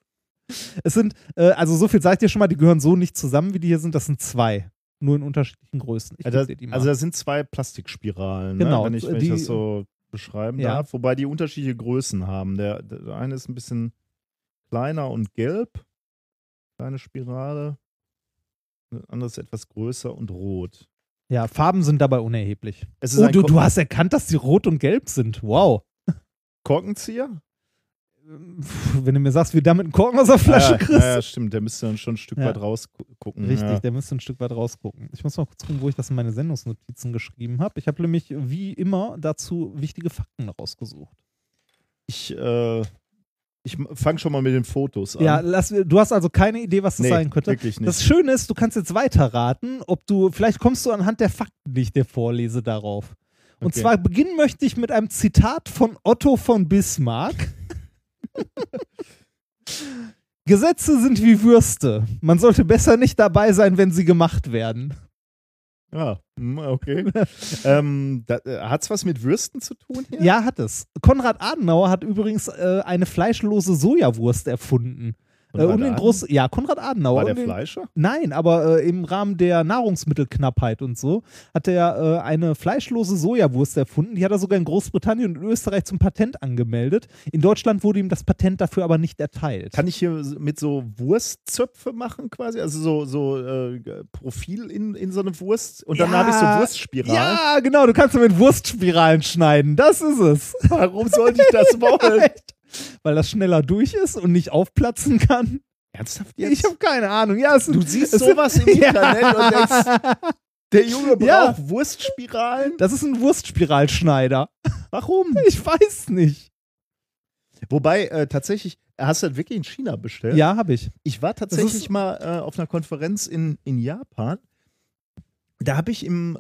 Es sind, äh, also so viel sage ich dir schon mal, die gehören so nicht zusammen, wie die hier sind. Das sind zwei. Nur in unterschiedlichen Größen. Ich Ja, da, dir die mal. also da sind zwei Plastikspiralen, Genau, ne? wenn, ich, wenn die- ich das so beschreiben Ja. darf. Wobei die unterschiedliche Größen haben. Der, der eine ist ein bisschen kleiner und gelb, kleine Spirale. Der andere ist etwas größer und rot. Ja, Farben sind dabei unerheblich. Oh, du, du hast erkannt, dass die rot und gelb sind. Wow. Korkenzieher? Wenn du mir sagst, wie du damit einen Korken aus der Flasche ja, kriegst. Ja, ja, stimmt. Der müsste dann schon ein Stück Ja. weit rausgucken. Richtig, Ja. der müsste ein Stück weit rausgucken. Ich muss mal kurz gucken, wo ich das in meine Sendungsnotizen geschrieben habe. Ich habe nämlich wie immer dazu wichtige Fakten rausgesucht. Ich, äh, ich fange schon mal mit den Fotos an. Ja, lass, du hast also keine Idee, was das Nee, sein könnte. wirklich nicht. Das Schöne ist, du kannst jetzt weiterraten, ob du, vielleicht kommst du anhand der Fakten, die ich dir vorlese, darauf. Und Okay. zwar beginnen möchte ich mit einem Zitat von Otto von Bismarck. Gesetze sind wie Würste. Man sollte besser nicht dabei sein, wenn sie gemacht werden. Ja, hm, okay. ähm, äh, hat's was mit Würsten zu tun hier? Ja, hat es. Konrad Adenauer hat übrigens äh, eine fleischlose Sojawurst erfunden. Äh, Konrad und in Aden- groß, ja, Konrad Adenauer. War der in- Fleischer? Nein, aber äh, im Rahmen der Nahrungsmittelknappheit und so hat er äh, eine fleischlose Sojawurst erfunden. Die hat er sogar in Großbritannien und Österreich zum Patent angemeldet. In Deutschland wurde ihm das Patent dafür aber nicht erteilt. Kann ich hier mit so Wurstzöpfe machen quasi? Also so, so äh, Profil in, in so eine Wurst und dann Ja, habe ich so Wurstspiralen. Ja, genau, du kannst mit Wurstspiralen schneiden. Das ist es. Warum sollte ich das wollen? Weil das schneller durch ist und nicht aufplatzen kann. Ernsthaft Ich habe keine Ahnung. Ja, es, Du siehst sowas im Internet und denkst, der Junge braucht Ja. Wurstspiralen? Das ist ein Wurstspiralschneider. Warum? Ich weiß nicht. Wobei, äh, tatsächlich, hast du das wirklich in China bestellt? Ja, habe ich. Ich war tatsächlich mal äh, auf einer Konferenz in, in Japan. Da habe ich im,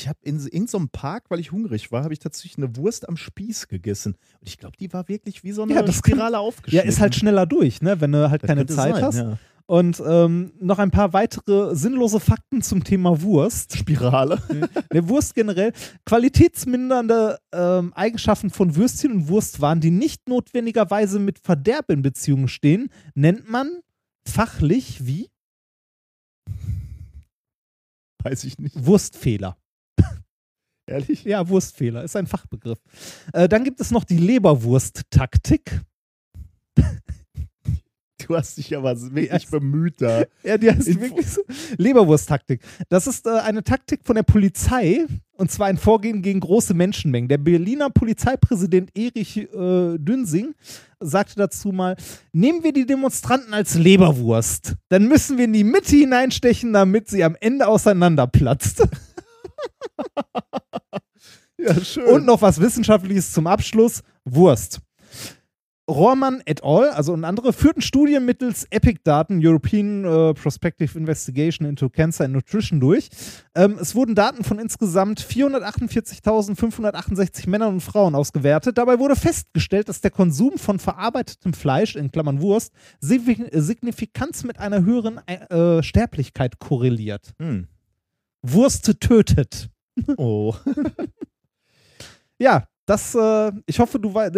ich habe in irgendeinem Park, weil ich hungrig war, habe ich tatsächlich eine Wurst am Spieß gegessen. Und ich glaube, die war wirklich wie so eine Ja, das kann- Spirale Ja, aufgeschnitten. ist halt schneller durch, ne, wenn du halt Das keine Zeit sein, hast. ja. Und ähm, noch ein paar weitere sinnlose Fakten zum Thema Wurst. Spirale. Der Wurst generell. Qualitätsmindernde ähm, Eigenschaften von Würstchen und Wurstwaren, die nicht notwendigerweise mit Verderb in Beziehung stehen, nennt man fachlich wie Weiß ich nicht. Wurstfehler. Ehrlich? Ja, Wurstfehler ist ein Fachbegriff. Äh, dann gibt es noch die Leberwurst-Taktik. du hast dich aber wirklich bemüht da. Ja, die heißt wirklich so. Leberwurst-Taktik. Das ist äh, eine Taktik von der Polizei und zwar ein Vorgehen gegen große Menschenmengen. Der Berliner Polizeipräsident Erich äh, Dünsing sagte dazu mal: Nehmen wir die Demonstranten als Leberwurst, dann müssen wir in die Mitte hineinstechen, damit sie am Ende auseinanderplatzt. Ja, schön. Und noch was Wissenschaftliches zum Abschluss: Wurst. Rohrmann et al., also und andere, führten Studien mittels EPIC-Daten, European äh, Prospective Investigation into Cancer and Nutrition, durch. Ähm, es wurden Daten von insgesamt 448.568 Männern und Frauen ausgewertet. Dabei wurde festgestellt, dass der Konsum von verarbeitetem Fleisch, in Klammern Wurst, signi- signifikant mit einer höheren äh, Sterblichkeit korreliert. Hm. Wurst tötet. Oh. Ja, das, äh, ich hoffe, du weißt.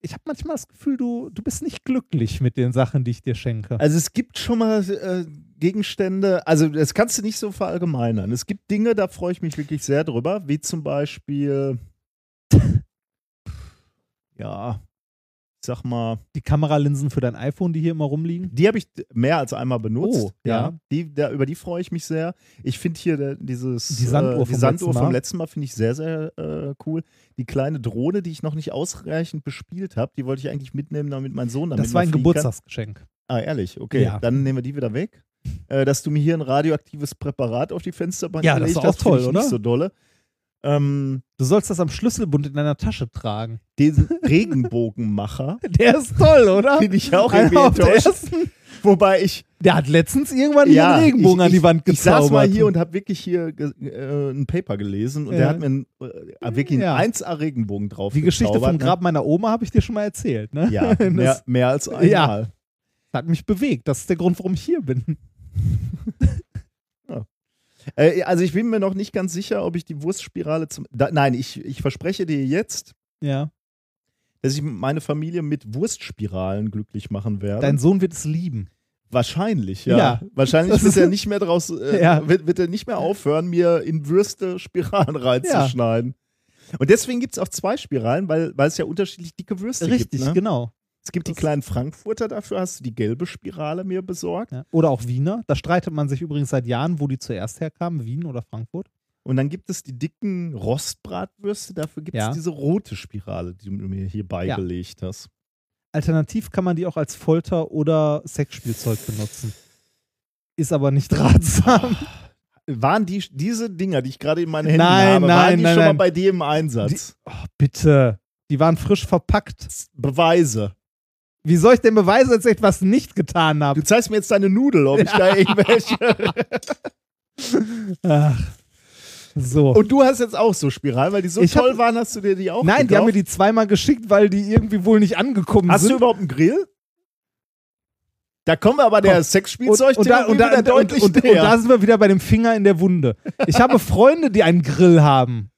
Ich habe manchmal das Gefühl, du, du bist nicht glücklich mit den Sachen, die ich dir schenke. Also es gibt schon mal äh, Gegenstände, also das kannst du nicht so verallgemeinern. Es gibt Dinge, da freue ich mich wirklich sehr drüber, wie zum Beispiel, ja, sag mal, Die Kameralinsen für dein iPhone, die hier immer rumliegen. die habe ich mehr als einmal benutzt. Oh, ja. Die, da, über die freue ich mich sehr. Ich finde hier der, dieses Die Sanduhr äh, vom die Sanduhr letzten vom Mal. letzten Mal finde ich sehr, sehr äh, cool. Die kleine Drohne, die ich noch nicht ausreichend bespielt habe, die wollte ich eigentlich mitnehmen, damit mein Sohn damit Das war ein fliegen kann. Geburtstagsgeschenk. Ah, ehrlich, okay. Ja. Dann nehmen wir die wieder weg. Äh, dass du mir hier ein radioaktives Präparat auf die Fensterbank Ja, das ist auch finde toll, ich oder? nicht so dolle. Ähm, Du sollst das am Schlüsselbund in deiner Tasche tragen. den Regenbogenmacher Der ist toll, oder? finde ich auch Einer irgendwie enttäuschend. ersten- Wobei ich Der hat letztens irgendwann hier einen Regenbogen ich, an die ich, Wand Ich gezaubert. saß mal hier und habe wirklich hier äh, ein Paper gelesen und Ja. der hat mir einen, äh, wirklich Ja. einen 1A-Regenbogen drauf Die Geschichte vom ne? Grab meiner Oma habe ich dir schon mal erzählt, ne? Ja, mehr, mehr als einmal. Ja. hat mich bewegt. Das ist der Grund, warum ich hier bin. Äh, also ich bin mir noch nicht ganz sicher, ob ich die Wurstspirale zum. Da, nein, ich, ich verspreche dir jetzt, Ja. dass ich meine Familie mit Wurstspiralen glücklich machen werde. Dein Sohn wird es lieben. Wahrscheinlich, ja. Ja. Wahrscheinlich wird er nicht mehr draus, äh, Ja. wird, wird er nicht mehr aufhören, mir in Würste Spiralen reinzuschneiden. Und deswegen gibt es auch zwei Spiralen, weil, weil es ja unterschiedlich dicke Würste Richtig, gibt. Ne? genau. Es gibt die kleinen Frankfurter, dafür hast du die gelbe Spirale mir besorgt. Ja. Oder auch Wiener. Da streitet man sich übrigens seit Jahren, wo die zuerst herkamen, Wien oder Frankfurt. Und dann gibt es die dicken Rostbratwürste, dafür gibt es Ja. diese rote Spirale, die du mir hier beigelegt hast. Alternativ kann man die auch als Folter- oder Sexspielzeug benutzen. Ist aber nicht ratsam. Waren die, diese Dinger, die ich gerade in meinen Händen Nein, habe, nein, waren die nein, schon mal bei dir im Einsatz? Oh, bitte. Die waren frisch verpackt. Beweise. Wie soll ich denn beweisen, dass ich etwas nicht getan habe? Du zeigst mir jetzt deine Nudel, ob ich da irgendwelche. Ach. So. Und du hast jetzt auch so Spiralen, weil die so Ich hab- toll waren, hast du dir die auch Nein, die haben mir gekauft? die zweimal geschickt, weil die irgendwie wohl nicht angekommen Hast sind. du überhaupt einen Grill? Da kommen wir aber der. Sexspielzeug und, da, und, da, und, und, und, näher. da sind wir wieder bei dem Finger in der Wunde. Ich habe Freunde, die einen Grill haben.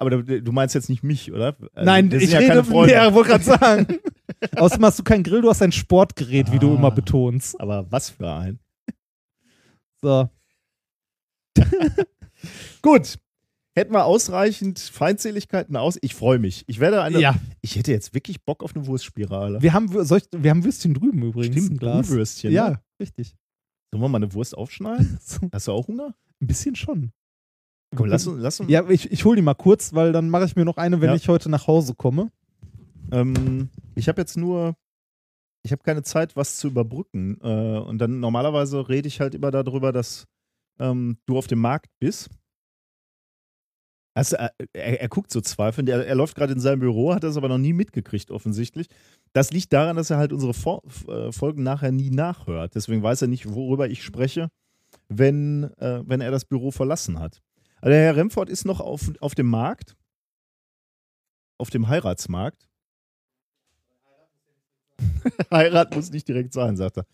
Aber du, meinst jetzt nicht mich, oder? Also, Nein, ich ja rede keine Freunde. Ja, wollte gerade sagen. Außerdem hast du kein Grill, du hast ein Sportgerät, wie du Ah. immer betonst. Aber was für ein. So. Gut. Hätten wir ausreichend Feindseligkeiten aus. Ich freue mich. Ich werde eine. Ja. Ich hätte jetzt wirklich Bock auf eine Wurstspirale. Wir haben, ich, wir haben Würstchen drüben übrigens. Stimmt, ein Glas. Brühwürstchen, Ja, ne? richtig. Sollen wir mal eine Wurst aufschneiden? Hast du auch Hunger? ein bisschen schon. Komm, lass uns. Lass uns Ja, ich, ich hole die mal kurz, weil dann mache ich mir noch eine, wenn Ja. ich heute nach Hause komme. Ähm, ich habe jetzt nur, ich habe keine Zeit, was zu überbrücken. Äh, und dann normalerweise rede ich halt immer darüber, dass ähm, du auf dem Markt bist. Also, er, er, er guckt so zweifelnd. Er, er läuft gerade in seinem Büro, hat das aber noch nie mitgekriegt, offensichtlich. Das liegt daran, dass er halt unsere Vor äh, Folgen nachher nie nachhört. Deswegen weiß er nicht, worüber ich spreche, wenn, äh, wenn er das Büro verlassen hat. Also, der Herr Remford ist noch auf, auf dem Markt, auf dem Heiratsmarkt. Heirat muss nicht direkt sein, sagt er.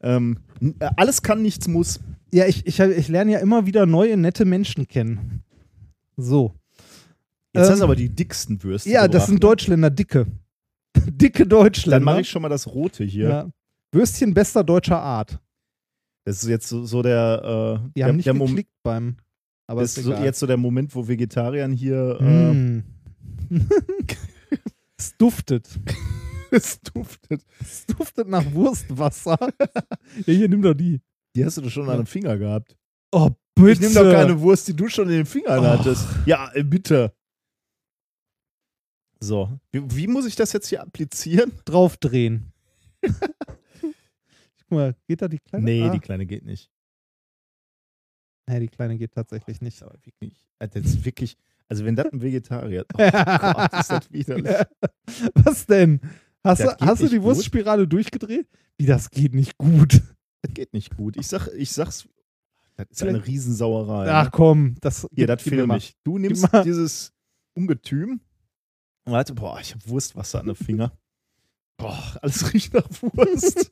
Ähm, äh, alles kann, nichts muss. Ja, ich, ich, ich lerne ja immer wieder neue, nette Menschen kennen. So. Jetzt Ähm, hast du aber die dicksten Würste. Ja, das gebracht, sind ne? Deutschländer, dicke. dicke Deutschländer. Dann mache ich schon mal das Rote hier. Ja. Würstchen bester deutscher Art. Das ist jetzt so, so der, äh, Die der, haben nicht der geklickt beim. Aber ist so, jetzt so der Moment, wo Vegetariern hier. Äh, Mm. es duftet. Es duftet. Es duftet nach Wurstwasser. ja, hier, nimm doch die. Die hast du doch schon an dem Finger gehabt. Oh, bitte. Ich nehme doch keine Wurst, die du schon in den Fingern Och. hattest. Ja, äh, bitte. So, wie, wie muss ich das jetzt hier applizieren? Draufdrehen. Guck mal, geht da die kleine? Nee, ah. die kleine geht nicht. Nee, die kleine geht tatsächlich nicht. Aber wirklich, äh, das ist wirklich, also wenn das ein Vegetarier, oh Gott, ist das widerlich. Was denn? Hast, du, hast du nicht die gut. Wurstspirale durchgedreht? Wie, das geht nicht gut. Das geht nicht gut. Ich sag, ich sag's, das ist eine Riesensauerei. Ach ne? komm, das Hier, das mal. ich. Du nimmst mal. dieses Ungetüm und warte, boah, ich hab Wurstwasser an den Finger. Boah, alles riecht nach Wurst.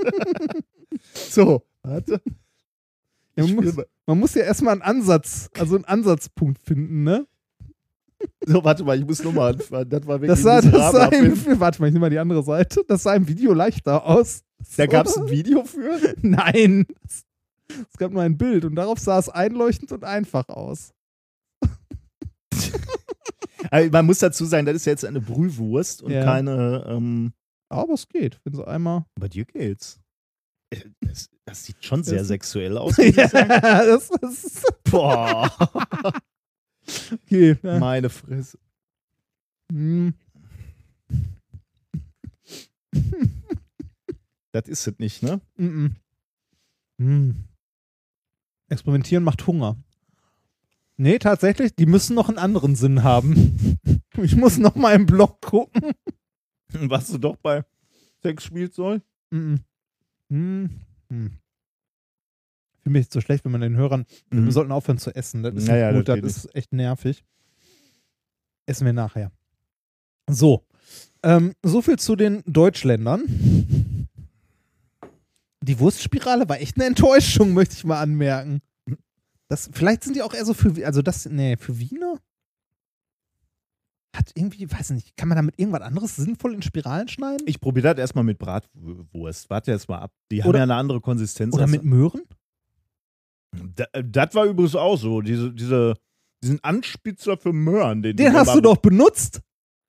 so, warte. Ja, man, muss, man muss ja erstmal einen Ansatz, also einen Ansatzpunkt finden, ne? So, warte mal, ich muss nochmal anfangen. Das war wirklich Das sah, ein das sah im, warte mal, ich nehme mal die andere Seite. Das sah im Video leichter aus. Da gab es ein Video für. Nein. Es, es gab nur ein Bild und darauf sah es einleuchtend und einfach aus. Also, man muss dazu sagen, das ist jetzt eine Brühwurst und Ja. keine. Ähm, Aber es geht, wenn sie einmal. bei dir geht's. Äh, Das, sieht schon sehr Das- sexuell aus. ja, das, ist Boah, okay. Ja. meine Fresse. Hm. Das ist es nicht, ne? Mm -mm. Experimentieren macht Hunger. Nee, tatsächlich, die müssen noch einen anderen Sinn haben. Ich muss noch mal im Blog gucken. Warst du doch bei Sexspielzeug? Mm -mm. Hm. Ich fühle mich so schlecht, wenn man den Hörern. Mhm. Wir sollten aufhören zu essen. Das ist Naja, nicht gut, das das, ist echt nervig. Essen wir nachher. So. Ähm, so viel zu den Deutschländern. Die Wurstspirale war echt eine Enttäuschung, möchte ich mal anmerken. Das, vielleicht sind die auch eher so für, also das, nee, für Wiener? Hat irgendwie, weiß nicht, kann man damit irgendwas anderes sinnvoll in Spiralen schneiden? Ich probiere das erstmal mit Bratwurst. Warte jetzt mal ab. Die haben Oder- ja eine andere Konsistenz. Oder mit Möhren? Da- Das war übrigens auch so. Diese, diese, diesen Anspitzer für Möhren. Den, Den hast du doch benutzt.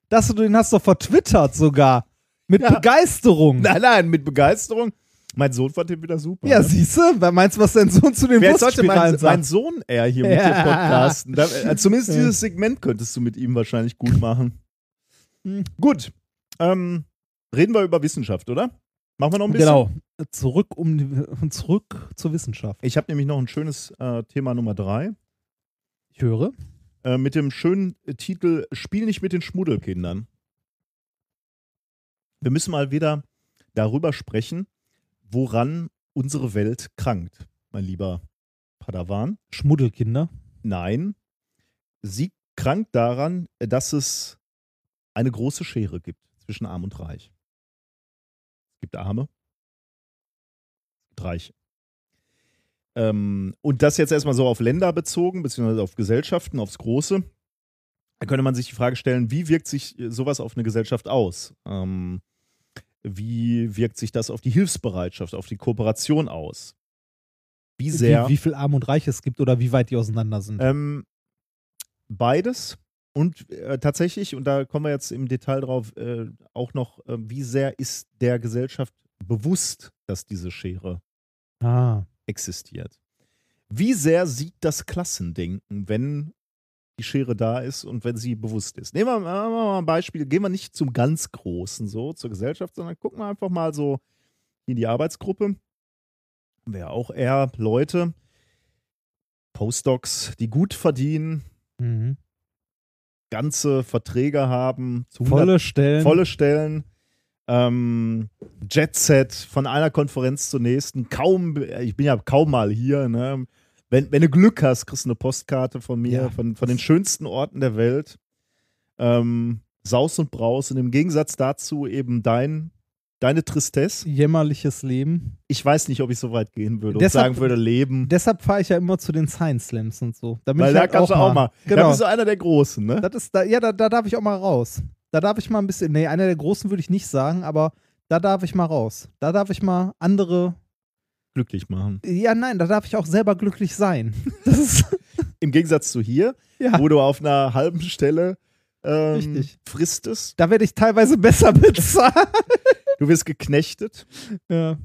Das, du- den hast du doch vertwittert sogar. Mit Ja. Begeisterung. Nein, nein, mit Begeisterung. Mein Sohn fand den wieder super. Ja, ne? siehst du? Meinst du, was dein Sohn zu den Wer sollte mein, Wurstspiralen mein sagt? Sohn eher hier mit Ja. dir podcasten? Da, äh, zumindest Ja. dieses Segment könntest du mit ihm wahrscheinlich gut machen. Hm. Gut. Ähm, reden wir über Wissenschaft, oder? Machen wir noch ein bisschen? Genau. Zurück, um zurück zur Wissenschaft. Ich habe nämlich noch ein schönes äh, Thema Nummer drei. Ich höre. Äh, mit dem schönen äh, Titel Spiel nicht mit den Schmuddelkindern. Wir müssen mal wieder darüber sprechen, woran unsere Welt krankt, mein lieber Padawan. Schmuddelkinder. Nein, sie krankt daran, dass es eine große Schere gibt zwischen Arm und Reich. Es gibt Arme, es gibt Reiche. Ähm, und das jetzt erstmal so auf Länder bezogen, beziehungsweise auf Gesellschaften, aufs Große. Da könnte man sich die Frage stellen, wie wirkt sich sowas auf eine Gesellschaft aus? Ähm, wie wirkt sich das auf die Hilfsbereitschaft, auf die Kooperation aus? Wie sehr? Wie, wie viel Arm und Reich es gibt oder wie weit die auseinander sind. Ähm, beides. Und äh, tatsächlich, und da kommen wir jetzt im Detail drauf, äh, auch noch, äh, wie sehr ist der Gesellschaft bewusst, dass diese Schere ah. existiert? Wie sehr sieht das Klassendenken, wenn die Schere da ist und wenn sie bewusst ist? Nehmen wir mal, ein Beispiel, gehen wir nicht zum ganz Großen, so zur Gesellschaft, sondern gucken wir einfach mal so in die Arbeitsgruppe. Wäre auch eher Leute, Postdocs, die gut verdienen, Mhm. ganze Verträge haben, zu Volle 100 Stellen. volle Stellen, ähm, Jetset von einer Konferenz zur nächsten, kaum, ich bin ja kaum mal hier, ne? Wenn, wenn du Glück hast, kriegst du eine Postkarte von mir, Ja. von, von den schönsten Orten der Welt. Ähm, Saus und Braus und im Gegensatz dazu eben dein, deine Tristesse. Jämmerliches Leben. Ich weiß nicht, ob ich so weit gehen würde und Deshalb- sagen würde, Leben. Deshalb fahre ich ja immer zu den Science Slams und so. Da Weil da halt kannst du auch mal. Da Genau. bist du einer der Großen, ne? Das ist da, ja, da, da darf ich auch mal raus. Da darf ich mal ein bisschen, nee, einer der Großen würde ich nicht sagen, aber da darf ich mal raus. Da darf ich mal andere, Glücklich machen. ja, nein, da darf ich auch selber glücklich sein. Das ist, Im Gegensatz zu hier, ja, wo du auf einer halben Stelle ähm, Richtig. fristest. da werde ich teilweise besser bezahlt. Du wirst geknechtet, Ja.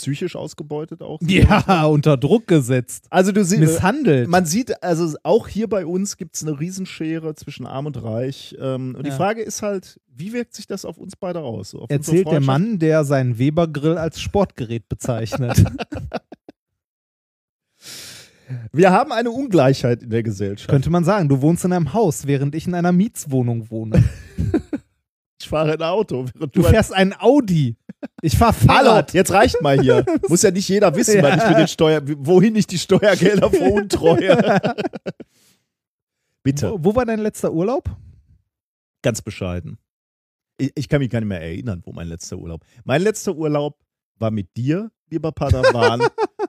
Psychisch ausgebeutet auch. ja, unter Druck gesetzt. Also du siehst, Misshandelt. man sieht, also auch hier bei uns gibt es eine Riesenschere zwischen Arm und Reich. Ähm, und die Ja. Frage ist halt, wie wirkt sich das auf uns beide aus? Auf Erzählt der? Mann, der seinen Weber-Grill als Sportgerät bezeichnet. Wir haben eine Ungleichheit in der Gesellschaft. Könnte man sagen, du wohnst in einem Haus, während ich in einer Mietswohnung wohne. Ich fahre ein Auto, während Du du fährst ein Audi. Ich fahr Hallo, Fahrrad. jetzt reicht mal hier. Muss ja nicht jeder wissen, Ja. ich mit den Steuer, wohin ich die Steuergelder veruntreue. Bitte, Wo, wo war dein letzter Urlaub? ganz bescheiden. Ich, ich kann mich gar nicht mehr erinnern, wo mein letzter Urlaub. Mein letzter Urlaub war mit dir, lieber Padawan,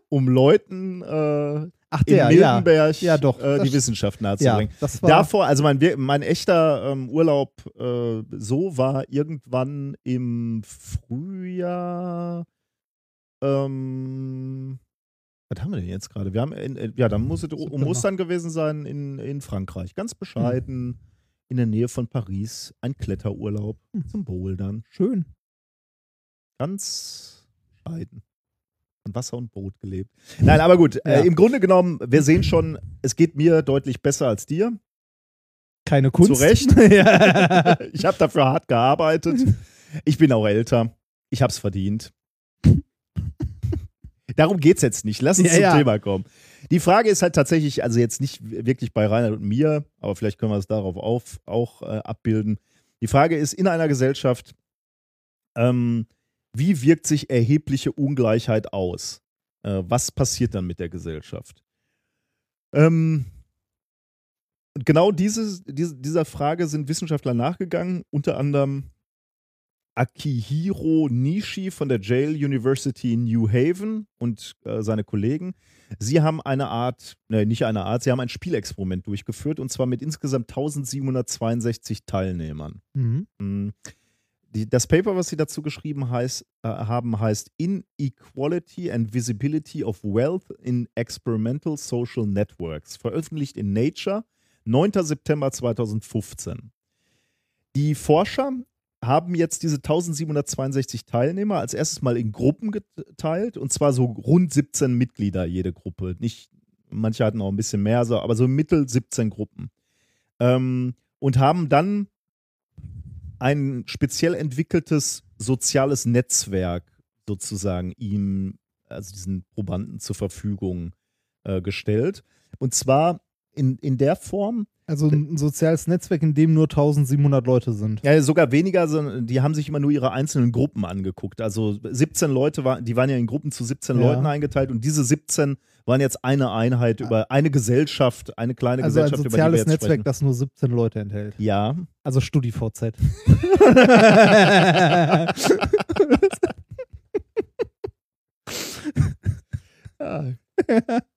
um Leuten äh, Ach, in der, Mildenberg ja. Ja, doch. äh, die Wissenschaft Ja, nahezubringen. war. Davor, also mein, mein echter ähm, Urlaub äh, so war irgendwann im Frühjahr. Ähm, was haben wir denn jetzt gerade? Wir haben, in, in, ja, dann muss es um. Ostern gewesen sein in, in Frankreich. Ganz bescheiden, in der Nähe von Paris. Ein Kletterurlaub Hm. zum Bouldern. Schön. Ganz bescheiden. Von Wasser und Brot gelebt. Nein, aber gut. Ja. Äh, Im Grunde genommen, wir sehen schon, es geht mir deutlich besser als dir. Keine Kunst. Zu Recht. ja. Ich habe dafür hart gearbeitet. Ich bin auch älter. Ich habe es verdient. Darum geht es jetzt nicht. Lass uns Ja, zum ja. Thema kommen. Die Frage ist halt tatsächlich, also jetzt nicht wirklich bei Reinhard und mir, aber vielleicht können wir es darauf auf, auch äh, abbilden. Die Frage ist, in einer Gesellschaft, ähm, wie wirkt sich erhebliche Ungleichheit aus? Äh, was passiert dann mit der Gesellschaft? Ähm, und genau diese, diese, dieser Frage sind Wissenschaftler nachgegangen, unter anderem Akihiro Nishi von der Yale University in New Haven und äh, seine Kollegen. Sie haben eine Art, ne, nicht eine Art, sie haben ein Spielexperiment durchgeführt und zwar mit insgesamt 1762 Teilnehmern. Mhm. Die, das Paper, was sie dazu geschrieben heißt, äh, haben, heißt Inequality and Visibility of Wealth in Experimental Social Networks, veröffentlicht in Nature, 9. September 2015. Die Forscher haben jetzt diese 1762 Teilnehmer als erstes mal in Gruppen geteilt und zwar so rund 17 Mitglieder jede Gruppe. Nicht, manche hatten auch ein bisschen mehr, so, aber so im Mittel 17 Gruppen. Ähm, und haben dann ein speziell entwickeltes soziales Netzwerk sozusagen ihm, also diesen Probanden zur Verfügung äh, gestellt. Und zwar in, in der Form, Also ein soziales Netzwerk, in dem nur 1700 Leute sind. ja, sogar weniger, die haben sich immer nur ihre einzelnen Gruppen angeguckt. Also 17 Leute, war, die waren ja in Gruppen zu 17 Ja. Leuten eingeteilt und diese 17 waren jetzt eine Einheit über eine Gesellschaft, eine kleine Also ein Gesellschaft, über die wir soziales jetzt Netzwerk, sprechen. das nur 17 Leute enthält. Ja, Also StudiVZ. Ja.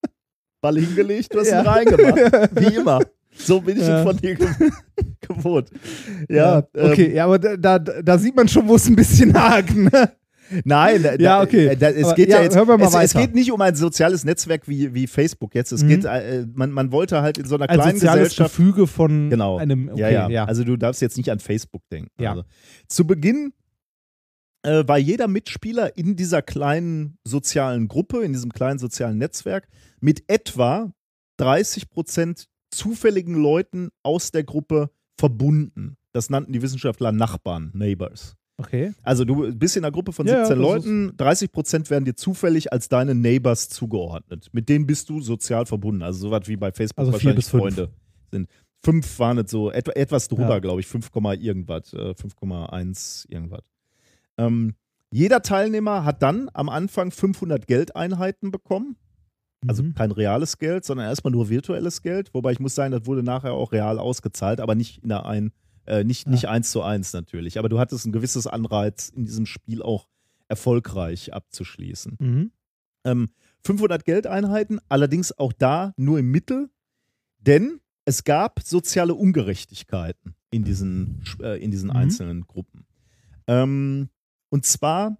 Ball hingelegt, du hast Ja. ihn reingemacht. Wie immer. So bin ich Ja. von dir ge gewohnt. Ja, ähm, okay, ja, aber da, da, da sieht man schon, wo es ein bisschen hakt. Ne? Nein, da, Ja, okay. Da, da, es Aber geht ja, ja, jetzt. es, es geht nicht um ein soziales Netzwerk wie, wie Facebook jetzt. Es Mhm. geht, äh, man, man wollte halt in so einer Ein kleinen soziales Gesellschaft. Gefüge von Genau. einem. Okay, ja, ja, ja. Also du darfst jetzt nicht an Facebook denken. Ja. Also, zu Beginn äh, war jeder Mitspieler in dieser kleinen sozialen Gruppe, in diesem kleinen sozialen Netzwerk mit etwa 30 Prozent zufälligen Leuten aus der Gruppe verbunden. Das nannten die Wissenschaftler Nachbarn, Neighbors. Okay. Also du bist in einer Gruppe von Ja, ja, 17 das Leuten, 30 Prozent werden dir zufällig als deine Neighbors zugeordnet. Mit denen bist du sozial verbunden. Also sowas wie bei Facebook Also vier wahrscheinlich. Freunde sind. Fünf waren es so, etwa, etwas drüber, Ja. glaube ich, 5, irgendwas, äh, 5,1 irgendwas. Ähm, jeder Teilnehmer hat dann am Anfang 500 Geldeinheiten bekommen. Also Mhm. kein reales Geld, sondern erstmal nur virtuelles Geld. Wobei ich muss sagen, das wurde nachher auch real ausgezahlt, aber nicht in der ein, äh, nicht, nicht eins zu eins natürlich. Aber du hattest ein gewisses Anreiz, in diesem Spiel auch erfolgreich abzuschließen. Mhm. Ähm, 500 Geldeinheiten, allerdings auch da nur im Mittel, denn es gab soziale Ungerechtigkeiten in diesen, äh, in diesen Mhm. einzelnen Gruppen. Ähm, und zwar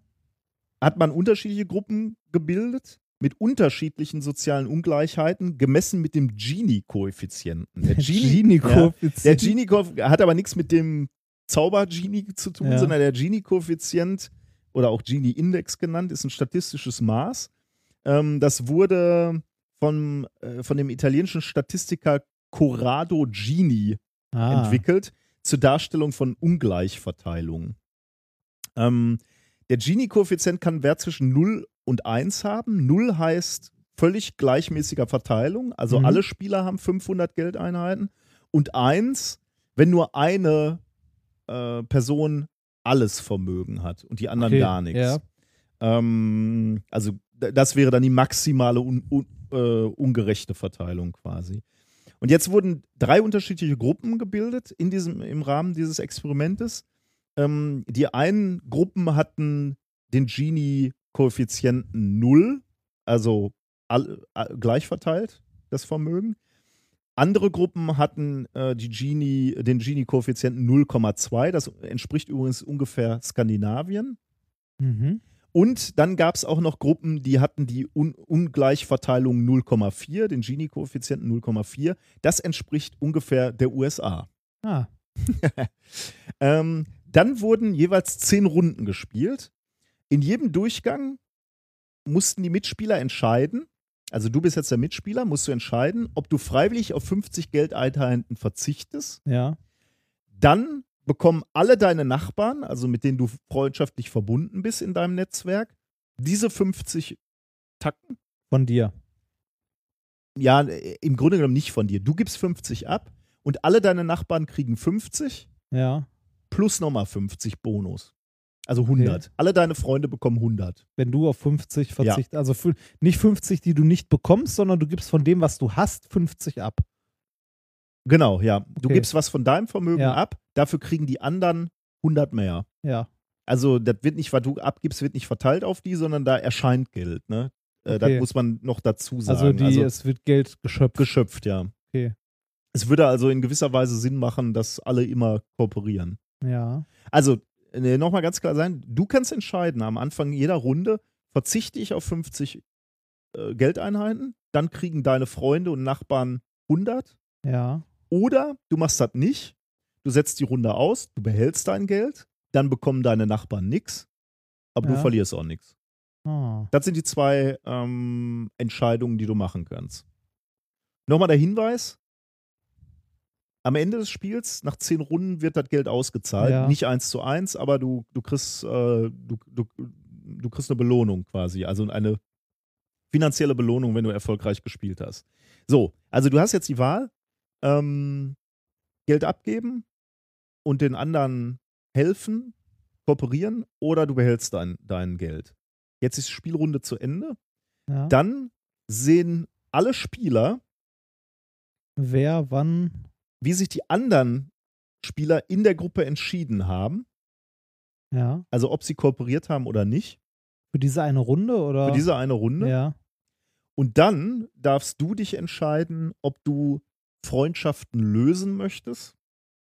hat man unterschiedliche Gruppen gebildet mit unterschiedlichen sozialen Ungleichheiten, gemessen mit dem Gini-Koeffizienten. Der Gini-Koeffizient. Ja, Gini-Koeffizient hat aber nichts mit dem Zauber-Genie zu tun, Ja. sondern der Gini-Koeffizient oder auch Gini-Index genannt, ist ein statistisches Maß. Ähm, das wurde vom, äh, von dem italienischen Statistiker Corrado Gini Ah. entwickelt zur Darstellung von Ungleichverteilungen. Ähm, der Gini-Koeffizient kann einen Wert zwischen 0 und 1 haben. 0 heißt völlig gleichmäßiger Verteilung, also Mhm. alle Spieler haben 500 Geldeinheiten. Und 1, wenn nur eine äh, Person alles Vermögen hat und die anderen Okay, gar nichts. ja. Ähm, also das wäre dann die maximale un, un, äh, ungerechte Verteilung quasi. Und jetzt wurden drei unterschiedliche Gruppen gebildet in diesem, im Rahmen dieses Experimentes. Ähm, die einen Gruppen hatten den Gini-Koeffizienten 0, also all, all, gleich verteilt, das Vermögen. Andere Gruppen hatten äh, die Gini, den Gini-Koeffizienten 0,2, das entspricht übrigens ungefähr Skandinavien. Mhm. Und dann gab es auch noch Gruppen, die hatten die Un Ungleichverteilung 0,4, den Gini-Koeffizienten 0,4. Das entspricht ungefähr der USA. Ah. ähm, dann wurden jeweils zehn Runden gespielt. In jedem Durchgang mussten die Mitspieler entscheiden, also du bist jetzt der Mitspieler, musst du entscheiden, ob du freiwillig auf 50 Geldeinheiten verzichtest. Ja. Dann bekommen alle deine Nachbarn, also mit denen du freundschaftlich verbunden bist in deinem Netzwerk, diese 50 Tacken. Von dir. Ja, im Grunde genommen nicht von dir. Du gibst 50 ab und alle deine Nachbarn kriegen 50 Ja. Plus nochmal 50 Bonus. Also 100. Alle deine Freunde bekommen 100. Wenn du auf 50 verzichtest. Also fü- nicht 50, die du nicht bekommst, sondern du gibst von dem, was du hast, 50 ab. Genau, ja. Du Okay. gibst was von deinem Vermögen Ja. ab, dafür kriegen die anderen 100 mehr. Ja. Also das wird nicht, was du abgibst, wird nicht verteilt auf die, sondern da erscheint Geld. Ne? Äh, Das Okay. muss man noch dazu sagen. Also, die, es wird Geld geschöpft. geschöpft, ja. Okay. Es würde also in gewisser Weise Sinn machen, dass alle immer kooperieren. Ja. Also, äh, nochmal ganz klar sein, du kannst entscheiden, am Anfang jeder Runde verzichte ich auf 50 äh, Geldeinheiten, dann kriegen deine Freunde und Nachbarn 100 Ja. oder du machst das nicht, du setzt die Runde aus, du behältst dein Geld, dann bekommen deine Nachbarn nichts, aber du Ja. verlierst auch nichts. Ah. Das sind die zwei ähm, Entscheidungen, die du machen kannst. Nochmal der Hinweis: Am Ende des Spiels, nach zehn Runden, wird das Geld ausgezahlt. Ja. Nicht eins zu eins, aber du, du, kriegst, äh, du, du, du kriegst eine Belohnung quasi. Also eine finanzielle Belohnung, wenn du erfolgreich gespielt hast. So, also du hast jetzt die Wahl: ähm, Geld abgeben und den anderen helfen, kooperieren oder du behältst dein, dein Geld. Jetzt ist die Spielrunde zu Ende. Ja. Dann sehen alle Spieler, Wer, wann. Wie sich die anderen Spieler in der Gruppe entschieden haben. Ja. Also ob sie kooperiert haben oder nicht. Für diese eine Runde oder? Für diese eine Runde. Ja. Und dann darfst du dich entscheiden, ob du Freundschaften lösen möchtest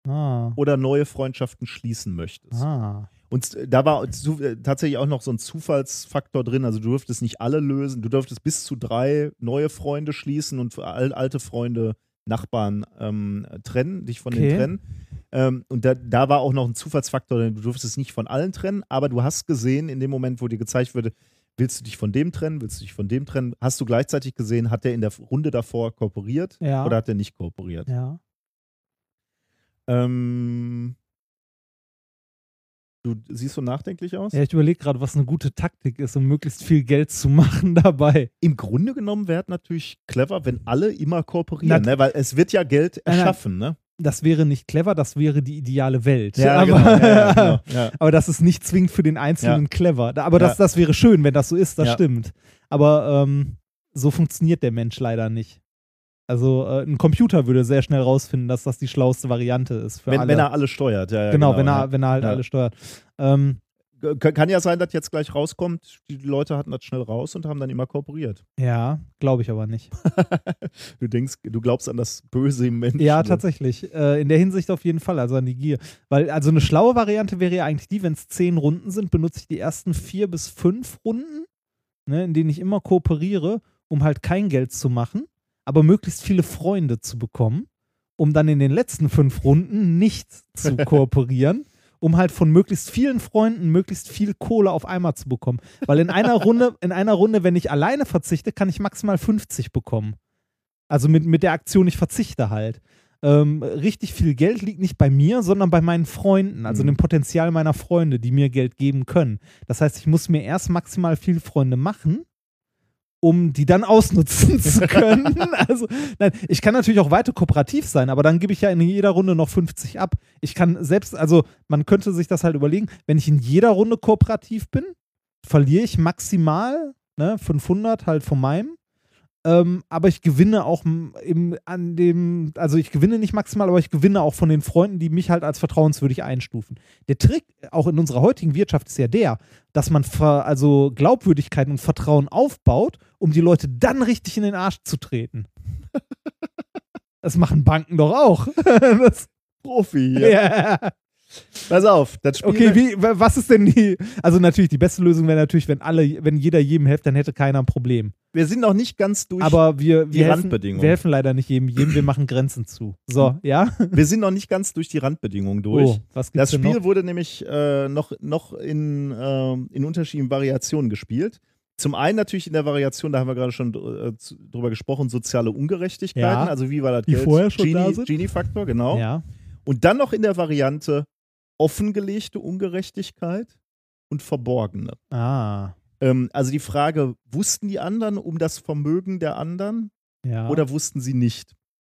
Ah. oder neue Freundschaften schließen möchtest. Ah. Und da war äh, tatsächlich auch noch so ein Zufallsfaktor drin. Also du durftest nicht alle lösen. Du durftest bis zu drei neue Freunde schließen und alte Freunde, Nachbarn ähm, trennen, dich von Okay. denen trennen. Ähm, und da, da war auch noch ein Zufallsfaktor, denn du durftest nicht von allen trennen, aber du hast gesehen, in dem Moment, wo dir gezeigt wurde, willst du dich von dem trennen, willst du dich von dem trennen, hast du gleichzeitig gesehen, hat der in der Runde davor kooperiert Ja. oder hat er nicht kooperiert? Ja. Ähm, du siehst so nachdenklich aus? Ja, ich überlege gerade, was eine gute Taktik ist, um möglichst viel Geld zu machen dabei. Im Grunde genommen wäre es natürlich clever, wenn alle immer kooperieren, Na- ne? weil es wird ja Geld erschaffen. Ne? Das wäre nicht clever, das wäre die ideale Welt. Ja, aber, genau, ja, genau, ja. aber das ist nicht zwingend für den Einzelnen clever. Aber das, das wäre schön, wenn das so ist, das stimmt. Aber ähm, so funktioniert der Mensch leider nicht. Also äh, ein Computer würde sehr schnell rausfinden, dass das die schlauste Variante ist für Wenn, wenn er alle steuert. Ja, ja, genau, wenn er, wenn er halt Ja. alle steuert. Ähm, Kann ja sein, dass jetzt gleich rauskommt, die Leute hatten das schnell raus und haben dann immer kooperiert. ja, glaube ich aber nicht. Du denkst, du glaubst an das Böse im Menschen. Ja, tatsächlich. Äh, in der Hinsicht auf jeden Fall, also an die Gier. Weil, also eine schlaue Variante wäre ja eigentlich die, wenn es zehn Runden sind, benutze ich die ersten vier bis fünf Runden, ne, in denen ich immer kooperiere, um halt kein Geld zu machen, aber möglichst viele Freunde zu bekommen. um dann in den letzten fünf Runden nicht zu kooperieren, um halt von möglichst vielen Freunden möglichst viel Kohle auf einmal zu bekommen. Weil in einer Runde, in einer Runde, wenn ich alleine verzichte, kann ich maximal 50 bekommen. Also mit, mit der Aktion, ich verzichte halt. Ähm, richtig viel Geld liegt nicht bei mir, sondern bei meinen Freunden, also Mhm. dem Potenzial meiner Freunde, die mir Geld geben können. Das heißt, ich muss mir erst maximal viel Freunde machen, um die dann ausnutzen zu können. also, nein, ich kann natürlich auch weiter kooperativ sein, aber dann gebe ich ja in jeder Runde noch 50 ab. Ich kann selbst, also man könnte sich das halt überlegen, wenn ich in jeder Runde kooperativ bin, verliere ich maximal ne, 500 halt von meinem. Ähm, aber ich gewinne auch im, an dem, also ich gewinne nicht maximal, aber ich gewinne auch von den Freunden, die mich halt als vertrauenswürdig einstufen. Der Trick auch in unserer heutigen Wirtschaft ist ja der, dass man also Glaubwürdigkeit und Vertrauen aufbaut, um die Leute dann richtig in den Arsch zu treten. Das machen Banken doch auch. das, Profi hier. ja. Pass auf, das Spiel. Okay, wie, wa- was ist denn die? Also natürlich, die beste Lösung wäre natürlich, wenn alle, wenn jeder jedem hilft, dann hätte keiner ein Problem. wir sind noch nicht ganz durch Aber wir, die wir, helfen, Randbedingungen. wir helfen leider nicht jedem, jedem, wir machen Grenzen zu. So, ja? Wir sind noch nicht ganz durch die Randbedingungen durch. Oh, was gibt's das Spiel noch? wurde nämlich äh, noch, noch in, ähm, in unterschiedlichen Variationen gespielt. Zum einen natürlich in der Variation, da haben wir gerade schon äh, drüber gesprochen, soziale Ungerechtigkeiten. Ja. Also wie war das Die Geld? vorher schon Genie, da sind. Genie-Faktor, genau. Ja. Und dann noch in der Variante offengelegte Ungerechtigkeit und verborgene. Ah, Ähm, also die Frage, wussten die anderen um das Vermögen der anderen ja. oder wussten sie nicht?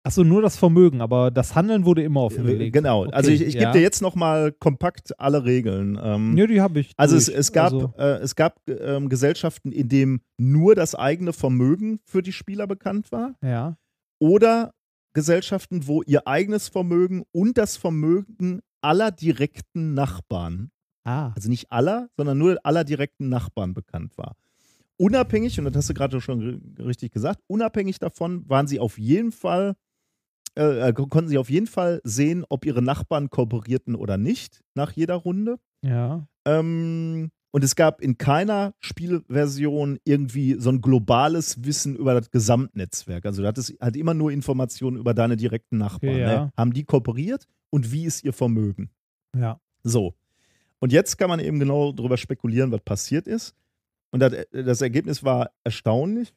Achso, nur das Vermögen, aber das Handeln wurde immer Äh, offengelegt. Genau. also Okay, ich, ich ja. gebe dir jetzt noch mal kompakt alle Regeln. Ähm, Ja, die habe ich. also es, es gab, Also, äh, es gab ähm, Gesellschaften, in denen nur das eigene Vermögen für die Spieler bekannt war ja. oder Gesellschaften, wo ihr eigenes Vermögen und das Vermögen aller direkten Nachbarn, Ah. also nicht aller, sondern nur aller direkten Nachbarn bekannt war. Unabhängig, und das hast du gerade schon ri- richtig gesagt, unabhängig davon waren sie auf jeden Fall, äh, äh, konnten sie auf jeden Fall sehen, ob ihre Nachbarn kooperierten oder nicht nach jeder Runde. Ja. Ähm, und es gab in keiner Spielversion irgendwie so ein globales Wissen über das Gesamtnetzwerk. Also du hattest halt immer nur Informationen über deine direkten Nachbarn. Okay, ja. ne? Haben die kooperiert und wie ist ihr Vermögen? Ja. So. Und jetzt kann man eben genau darüber spekulieren, was passiert ist. Und das, das Ergebnis war erstaunlich.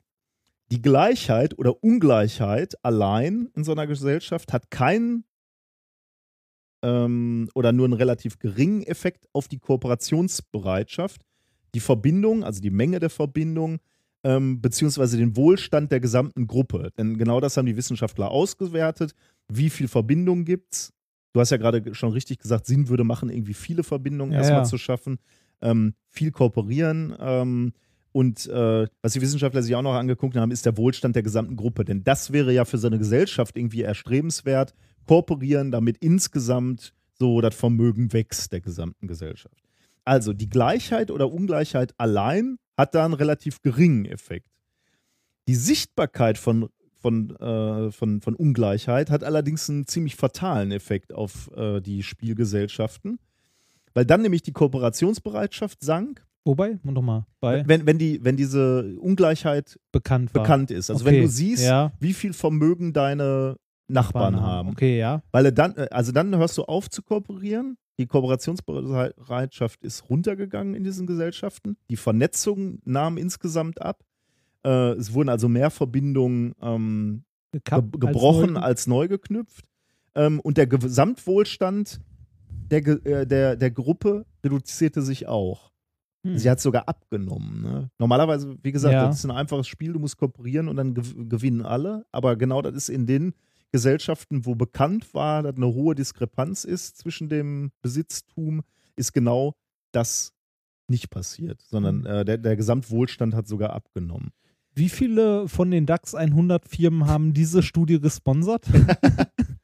Die Gleichheit oder Ungleichheit allein in so einer Gesellschaft hat keinen ähm, oder nur einen relativ geringen Effekt auf die Kooperationsbereitschaft, die Verbindung, also die Menge der Verbindung, ähm, beziehungsweise den Wohlstand der gesamten Gruppe. Denn genau das haben die Wissenschaftler ausgewertet. Wie viel Verbindung gibt es? Du hast ja gerade schon richtig gesagt, Sinn würde machen, irgendwie viele Verbindungen Ja, erstmal ja. zu schaffen, ähm, viel kooperieren. Ähm, und äh, was die Wissenschaftler sich auch noch angeguckt haben, ist der Wohlstand der gesamten Gruppe. Denn das wäre ja für so eine Gesellschaft irgendwie erstrebenswert, kooperieren, damit insgesamt so das Vermögen wächst der gesamten Gesellschaft. Also die Gleichheit oder Ungleichheit allein hat da einen relativ geringen Effekt. Die Sichtbarkeit von, von, äh, von, von Ungleichheit hat allerdings einen ziemlich fatalen Effekt auf äh, die Spielgesellschaften, weil dann nämlich die Kooperationsbereitschaft sank, Wobei, nochmal, bei wenn, wenn, die, wenn diese Ungleichheit bekannt war. bekannt ist. Also Okay, wenn du siehst, ja. wie viel Vermögen deine Nachbarn haben. Okay, ja. Weil dann, äh, also dann hörst du auf zu kooperieren. Die Kooperationsbereitschaft ist runtergegangen in diesen Gesellschaften. Die Vernetzung nahm insgesamt ab. Äh, es wurden also mehr Verbindungen ähm, ge gebrochen als als neu, geknüpft. Ähm, und der Gesamtwohlstand der, äh, der, der Gruppe reduzierte sich auch. Hm. Sie hat sogar abgenommen. Ne? Normalerweise, wie gesagt, Ja. das ist ein einfaches Spiel, du musst kooperieren und dann gew gewinnen alle. Aber genau das ist in den Gesellschaften, wo bekannt war, dass eine hohe Diskrepanz ist zwischen dem Besitztum, ist genau das nicht passiert, sondern Hm. äh, der, der Gesamtwohlstand hat sogar abgenommen. Wie viele von den DAX 100 Firmen haben diese Studie gesponsert?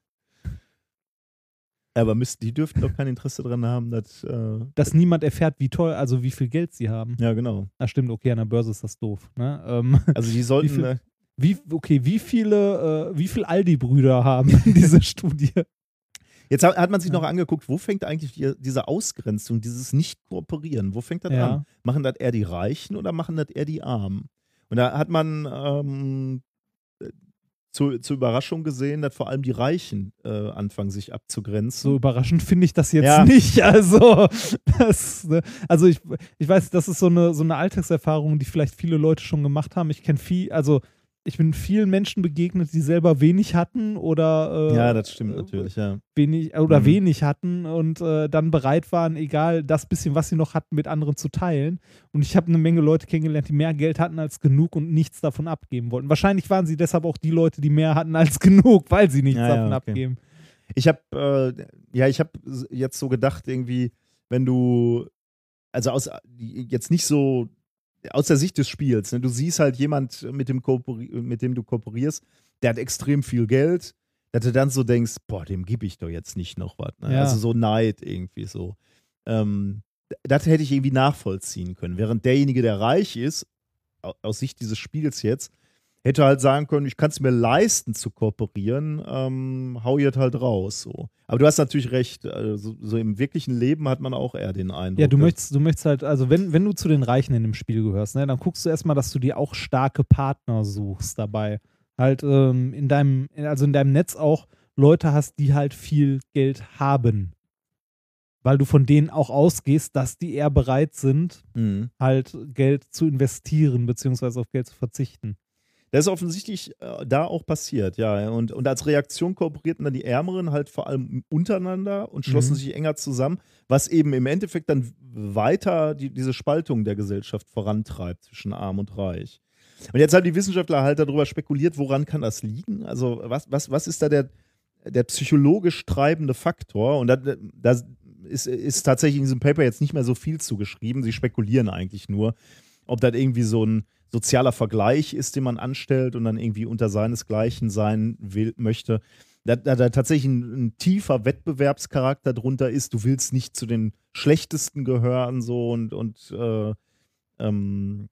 Aber müsst, die dürften doch kein Interesse daran haben, dass. Äh, Dass niemand erfährt, wie teuer, also wie viel Geld sie haben. ja, genau. Ah, stimmt, okay, an der Börse ist das doof. Ne? Ähm, Also die sollten. viel, äh, wie, okay, wie viele, äh, wie viel Aldi-Brüder haben diese Studie? Jetzt hat hat man sich noch angeguckt, wo fängt eigentlich die, diese Ausgrenzung, dieses Nicht-Kooperieren, wo fängt das Ja. an? Machen das eher die Reichen oder machen das eher die Armen? Und da hat man ähm, zu, zur Überraschung gesehen, dass vor allem die Reichen äh, anfangen, sich abzugrenzen. So überraschend finde ich das jetzt Ja. nicht. Also, das, ne, also ich, ich weiß, das ist so eine, so eine Alltagserfahrung, die vielleicht viele Leute schon gemacht haben. Ich kenne viel, also ich bin vielen Menschen begegnet, die selber wenig hatten oder äh, ja, das stimmt natürlich, ja. wenig oder Mhm. wenig hatten und äh, dann bereit waren, egal das bisschen, was sie noch hatten, mit anderen zu teilen. Und ich habe eine Menge Leute kennengelernt, die mehr Geld hatten als genug und nichts davon abgeben wollten. Wahrscheinlich waren sie deshalb auch die Leute, die mehr hatten als genug, weil sie nichts Ja, ja, davon okay. abgeben. Ich habe äh, ja, ich habe jetzt so gedacht, irgendwie, wenn du, also aus jetzt nicht so aus der Sicht des Spiels, ne, du siehst halt jemand, mit dem, kooperi- mit dem du kooperierst, der hat extrem viel Geld, dass du dann so denkst, boah, dem gebe ich doch jetzt nicht noch was. Ne? Ja. Also so Neid irgendwie so. Ähm, das hätte ich irgendwie nachvollziehen können. Während derjenige, der reich ist, au- aus Sicht dieses Spiels jetzt, hätte halt sagen können, ich kann es mir leisten zu kooperieren, ähm, hau jetzt halt raus. So. Aber du hast natürlich recht, also, so im wirklichen Leben hat man auch eher den Eindruck. Ja, du dass- möchtest, du möchtest halt, also wenn, wenn du zu den Reichen in dem Spiel gehörst, ne, dann guckst du erstmal, dass du dir auch starke Partner suchst dabei. Halt ähm, in deinem, also in deinem Netz auch Leute hast, die halt viel Geld haben. Weil du von denen auch ausgehst, dass die eher bereit sind, Mhm. halt Geld zu investieren, beziehungsweise auf Geld zu verzichten. Das ist offensichtlich äh, da auch passiert, ja. Und, und als Reaktion kooperierten dann die Ärmeren halt vor allem untereinander und schlossen Mhm. sich enger zusammen, was eben im Endeffekt dann weiter die, diese Spaltung der Gesellschaft vorantreibt zwischen Arm und Reich. Und jetzt haben die Wissenschaftler halt darüber spekuliert, woran kann das liegen? Also was, was, was ist da der, der psychologisch treibende Faktor? Und da, da ist, ist tatsächlich in diesem Paper jetzt nicht mehr so viel zugeschrieben. Sie spekulieren eigentlich nur, ob das irgendwie so ein sozialer Vergleich ist, den man anstellt und dann irgendwie unter seinesgleichen sein will, möchte. Da, da, da tatsächlich ein, ein tiefer Wettbewerbscharakter drunter ist. Du willst nicht zu den Schlechtesten gehören, so und, und äh, ähm,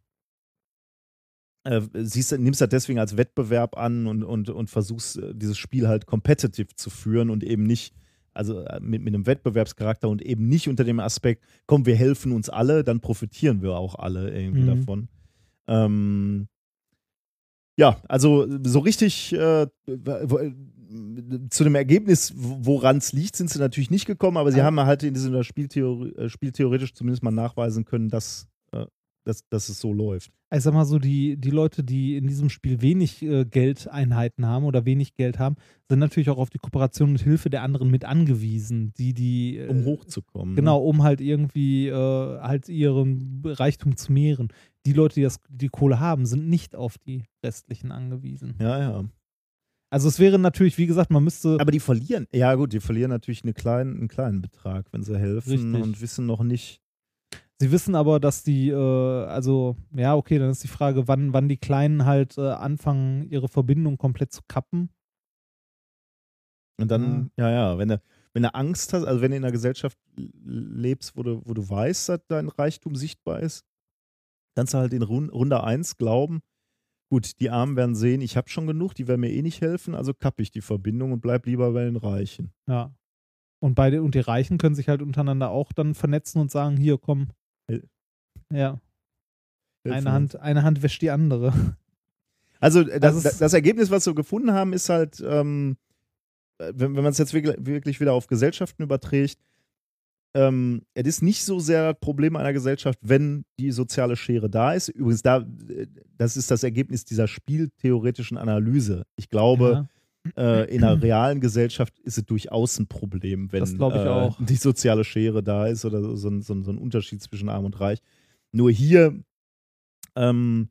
äh, siehst, nimmst das deswegen als Wettbewerb an und, und, und versuchst, äh, dieses Spiel halt competitive zu führen und eben nicht, also äh, mit, mit einem Wettbewerbscharakter und eben nicht unter dem Aspekt, komm, wir helfen uns alle, dann profitieren wir auch alle irgendwie Mhm. davon. Ähm, ja, also so richtig äh, w- zu dem Ergebnis, woran es liegt, sind sie natürlich nicht gekommen, aber sie Ja. haben halt in dieser Spieltheorie, äh, spieltheoretisch zumindest mal nachweisen können, dass, äh, dass, dass es so läuft. Ich sag mal so, die, die Leute, die in diesem Spiel wenig äh, Geldeinheiten haben oder wenig Geld haben, sind natürlich auch auf die Kooperation und Hilfe der anderen mit angewiesen, die die äh, Um hochzukommen. Genau, um halt irgendwie äh, halt ihren Reichtum zu mehren. Die Leute, die das, die Kohle haben, sind nicht auf die restlichen angewiesen. Ja, ja. Also es wäre natürlich, wie gesagt, man müsste. Aber die verlieren, ja gut, die verlieren natürlich eine kleinen, einen kleinen Betrag, wenn sie helfen Richtig. und wissen noch nicht. Sie wissen aber, dass die, äh, also, ja, okay, dann ist die Frage, wann, wann die Kleinen halt äh, anfangen, ihre Verbindung komplett zu kappen. Und dann, ja, ja, wenn du, wenn du Angst hast, also wenn du in einer Gesellschaft lebst, wo du, wo du weißt, dass dein Reichtum sichtbar ist, kannst du halt in Run- Runde 1 glauben, gut, die Armen werden sehen, ich habe schon genug, die werden mir eh nicht helfen, also kappe ich die Verbindung und bleib lieber bei den Reichen. Ja. Und beide und die Reichen können sich halt untereinander auch dann vernetzen und sagen, hier, komm. Hel- Ja. Eine Hand, eine Hand wäscht die andere. Also äh, das, Also es- das Ergebnis, was wir gefunden haben, ist halt, ähm, äh, wenn, wenn man es jetzt wirklich, wieder auf Gesellschaften überträgt, ähm, es ist nicht so sehr das Problem einer Gesellschaft, wenn die soziale Schere da ist. Übrigens, da, äh, das ist das Ergebnis dieser spieltheoretischen Analyse. Ich glaube, äh, in einer realen Gesellschaft ist es durchaus ein Problem, wenn äh, die soziale Schere da ist oder so ein, so, so ein Unterschied zwischen Arm und Reich. Nur hier, ähm,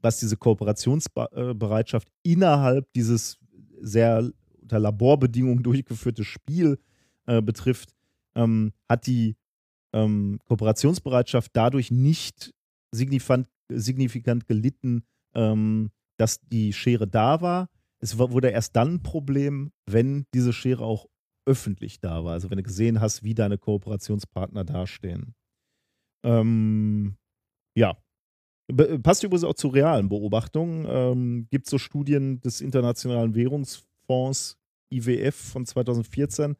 was diese Kooperationsbereitschaft innerhalb dieses sehr unter Laborbedingungen durchgeführte Spiel äh, betrifft, ähm, hat die ähm, Kooperationsbereitschaft dadurch nicht signifikant, signifikant gelitten, ähm, dass die Schere da war. Es wurde erst dann ein Problem, wenn diese Schere auch öffentlich da war. Also wenn du gesehen hast, wie deine Kooperationspartner dastehen. Ähm, ja. Be- Passt übrigens auch zu realen Beobachtungen. Ähm, Gibt so Studien des Internationalen Währungsfonds IWF von 2014,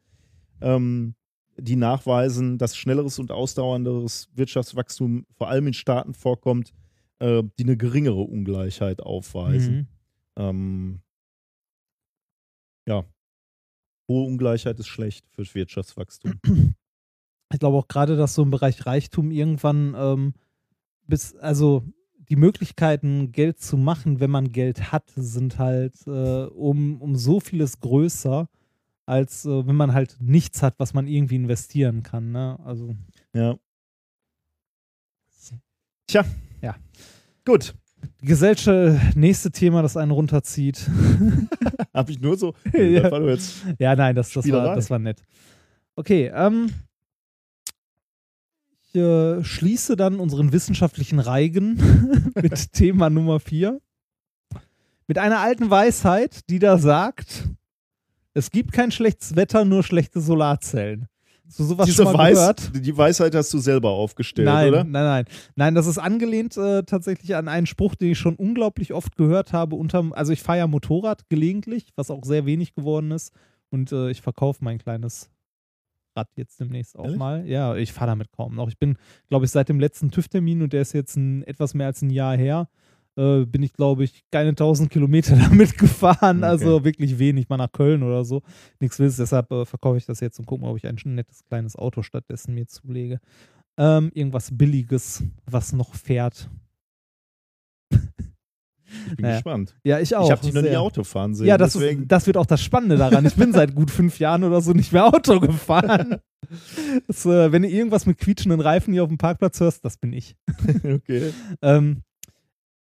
ähm, die nachweisen, dass schnelleres und ausdauernderes Wirtschaftswachstum vor allem in Staaten vorkommt, äh, die eine geringere Ungleichheit aufweisen. Mhm. Ähm, ja, hohe Ungleichheit ist schlecht für Wirtschaftswachstum. Ich glaube auch gerade, dass so im Bereich Reichtum irgendwann ähm, bis, also die Möglichkeiten, Geld zu machen, wenn man Geld hat, sind halt äh, um, um so vieles größer, als äh, wenn man halt nichts hat, was man irgendwie investieren kann. Ne? Also. Ja. Tja. Ja. Gut. Gesellschaft, nächste Thema, das einen runterzieht. Habe ich nur so. ja. Das war jetzt ja, nein, das, das, war, das war nett. Okay, ähm. Ich äh, schließe dann unseren wissenschaftlichen Reigen mit Thema Nummer 4. Mit einer alten Weisheit, die da sagt: Es gibt kein schlechtes Wetter, nur schlechte Solarzellen. Du sowas Diese schon mal Weis gehört? die Weisheit hast du selber aufgestellt, nein, oder? nein, nein. Nein, das ist angelehnt äh, tatsächlich an einen Spruch, den ich schon unglaublich oft gehört habe. Unterm, also ich fahre ja Motorrad gelegentlich, was auch sehr wenig geworden ist. Und äh, ich verkaufe mein kleines Rad jetzt demnächst auch Ehrlich? mal. Ja, ich fahre damit kaum noch. Ich bin, glaube ich, seit dem letzten TÜV-Termin und der ist jetzt ein, etwas mehr als ein Jahr her, äh, bin ich, glaube ich, keine 1000 Kilometer damit gefahren. Okay. Also wirklich wenig, mal nach Köln oder so. Nichts Wildes, deshalb äh, verkaufe ich das jetzt und gucke mal, ob ich ein nettes kleines Auto stattdessen mir zulege. Ähm, irgendwas Billiges, was noch fährt. Ich bin Naja. gespannt. Ja, ich auch. Ich habe dich noch nie. Auto fahren sehen. Ja, das, deswegen. das wird auch das Spannende daran. Ich bin seit gut fünf Jahren oder so nicht mehr Auto gefahren. Das, äh, wenn du irgendwas mit quietschenden Reifen hier auf dem Parkplatz hörst, das bin ich. okay. Ähm,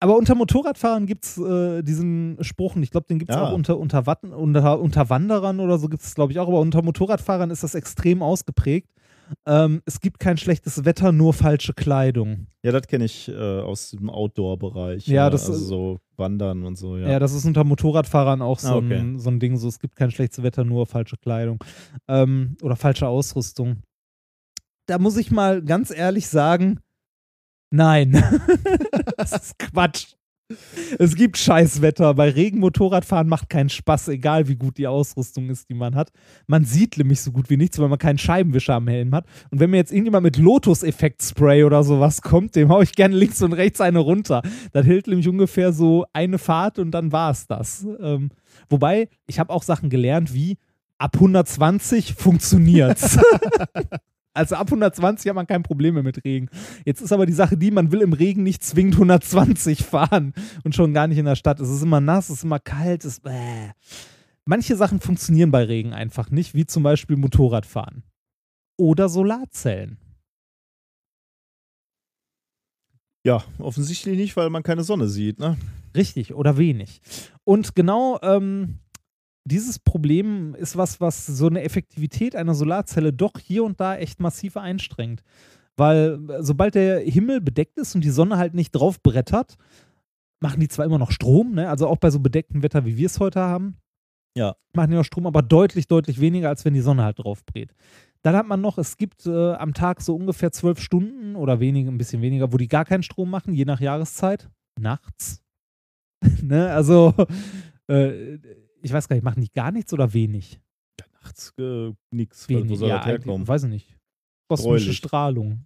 aber unter Motorradfahrern gibt es äh, diesen Spruch, und ich glaube, den gibt es Ja. auch unter, unter, Watten, unter, unter Wanderern oder so gibt es, glaube ich, auch, aber unter Motorradfahrern ist das extrem ausgeprägt. Ähm, es gibt kein schlechtes Wetter, nur falsche Kleidung. Ja, das kenne ich äh, aus dem Outdoor-Bereich. Ja, das- also so Wandern und so, ja. Ja, das ist unter Motorradfahrern auch so, Ah, okay. ein, so ein Ding, so es gibt kein schlechtes Wetter, nur falsche Kleidung ähm, oder falsche Ausrüstung. Da muss ich mal ganz ehrlich sagen, nein. das ist Quatsch. Es gibt Scheißwetter. Bei Regen Motorradfahren macht keinen Spaß, egal wie gut die Ausrüstung ist, die man hat. Man sieht nämlich so gut wie nichts, weil man keinen Scheibenwischer am Helm hat. Und wenn mir jetzt irgendjemand mit Lotus-Effekt-Spray oder sowas kommt, dem hau ich gerne links und rechts eine runter. Das hält nämlich ungefähr so eine Fahrt und dann war es das. Ähm, wobei, ich habe auch Sachen gelernt wie ab 120 funktioniert's. Also ab 120 hat man kein Problem mehr mit Regen. Jetzt ist aber die Sache die, man will im Regen nicht zwingend 120 fahren und schon gar nicht in der Stadt. Es ist immer nass, es ist immer kalt, es bäh. Manche Sachen funktionieren bei Regen einfach nicht, wie zum Beispiel Motorradfahren. Oder Solarzellen. Ja, offensichtlich nicht, weil man keine Sonne sieht, ne? Richtig, oder wenig. Und genau ähm, dieses Problem ist was, was so eine Effektivität einer Solarzelle doch hier und da echt massiv einstrengt. Weil äh, sobald der Himmel bedeckt ist und die Sonne halt nicht drauf brettert, machen die zwar immer noch Strom, ne? also auch bei so bedecktem Wetter, wie wir es heute haben, Ja. machen die noch Strom, aber deutlich, deutlich weniger, als wenn die Sonne halt drauf brät. Dann hat man noch, es gibt äh, am Tag so ungefähr zwölf Stunden oder weniger, ein bisschen weniger, wo die gar keinen Strom machen, je nach Jahreszeit. Nachts. ne? Also, äh, ich weiß gar nicht, machen die gar nichts oder wenig? Nachts äh, nix. Wenig, Wo soll ja, das herkommen? weiß ich nicht. Kosmische. Strahlung.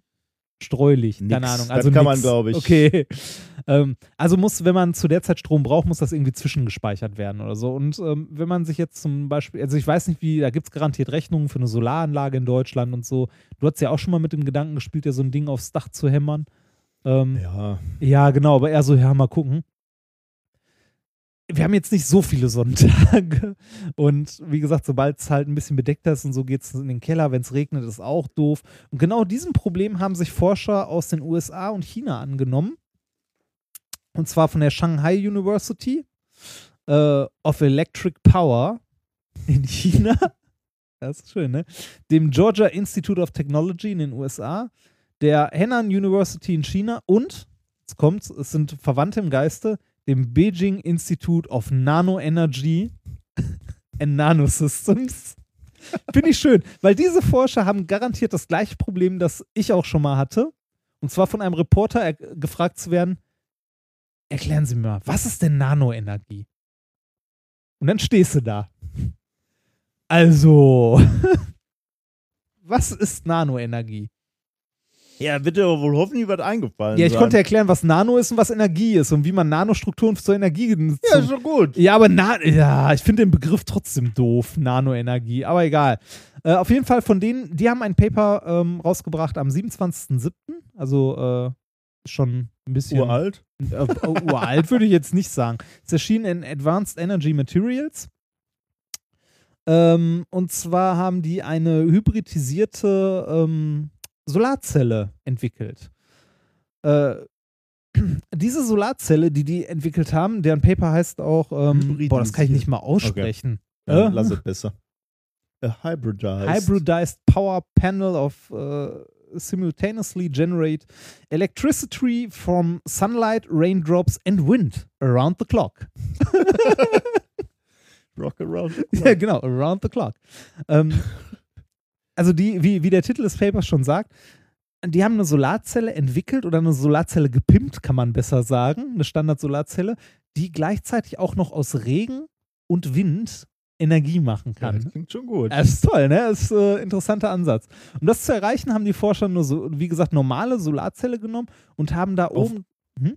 Streulicht, Nix. keine Ahnung. Das Also kann man, nix. glaub ich. Okay. ähm, also muss, wenn man zu der Zeit Strom braucht, muss das irgendwie zwischengespeichert werden oder so. Und ähm, wenn man sich jetzt zum Beispiel, also ich weiß nicht, wie, da gibt es garantiert Rechnungen für eine Solaranlage in Deutschland und so. Du hast ja auch schon mal mit dem Gedanken gespielt, ja so ein Ding aufs Dach zu hämmern. Ähm, Ja. ja, genau, aber eher so, ja, mal gucken. Wir haben jetzt nicht so viele Sonntage. Und wie gesagt, sobald es halt ein bisschen bedeckter ist und so geht es in den Keller, wenn es regnet, ist auch doof. Und genau diesem Problem haben sich Forscher aus den USA und China angenommen. Und zwar von der Shanghai University äh, of Electric Power in China. Das ist schön, ne? Dem Georgia Institute of Technology in den USA, der Henan University in China und, jetzt kommt's, es sind Verwandte im Geiste, dem Beijing Institute of Nanoenergy and Nanosystems. Finde ich schön, weil diese Forscher haben garantiert das gleiche Problem, das ich auch schon mal hatte. Und zwar von einem Reporter er gefragt zu werden, erklären Sie mir mal, was ist denn Nanoenergie? Und dann stehst du da. Also, was ist Nanoenergie? Ja, wird dir wohl hoffentlich was eingefallen Ja, ich sein. konnte erklären, was Nano ist und was Energie ist und wie man Nanostrukturen zur Energie. Ja, ist doch gut. Ja, aber Na ja, ich finde den Begriff trotzdem doof, Nanoenergie, aber egal. Äh, auf jeden Fall von denen, die haben ein Paper ähm, rausgebracht am 27.07., also äh, schon ein bisschen. Uralt? Äh, äh, uralt würde ich jetzt nicht sagen. Es erschien in Advanced Energy Materials. Ähm, und zwar haben die eine hybridisierte ähm, Solarzelle entwickelt. Äh, diese Solarzelle, die die entwickelt haben, deren Paper heißt auch, ähm, boah, das kann ich nicht mal aussprechen. Ja, Äh? lass es besser. A hybridized. hybridized power panel of uh, simultaneously generate electricity from sunlight, raindrops and wind around the clock. Rock around. the ja, clock. genau, around the clock. Ähm, also die, wie, wie der Titel des Papers schon sagt, die haben eine Solarzelle entwickelt oder eine Solarzelle gepimpt, kann man besser sagen, eine Standard-Solarzelle, die gleichzeitig auch noch aus Regen und Wind Energie machen Ja, kann. das klingt schon gut. Das ist toll, ne? Das ist äh, ein interessanter Ansatz. Um das zu erreichen, haben die Forscher nur so, wie gesagt, normale Solarzelle genommen und haben da Auf- oben.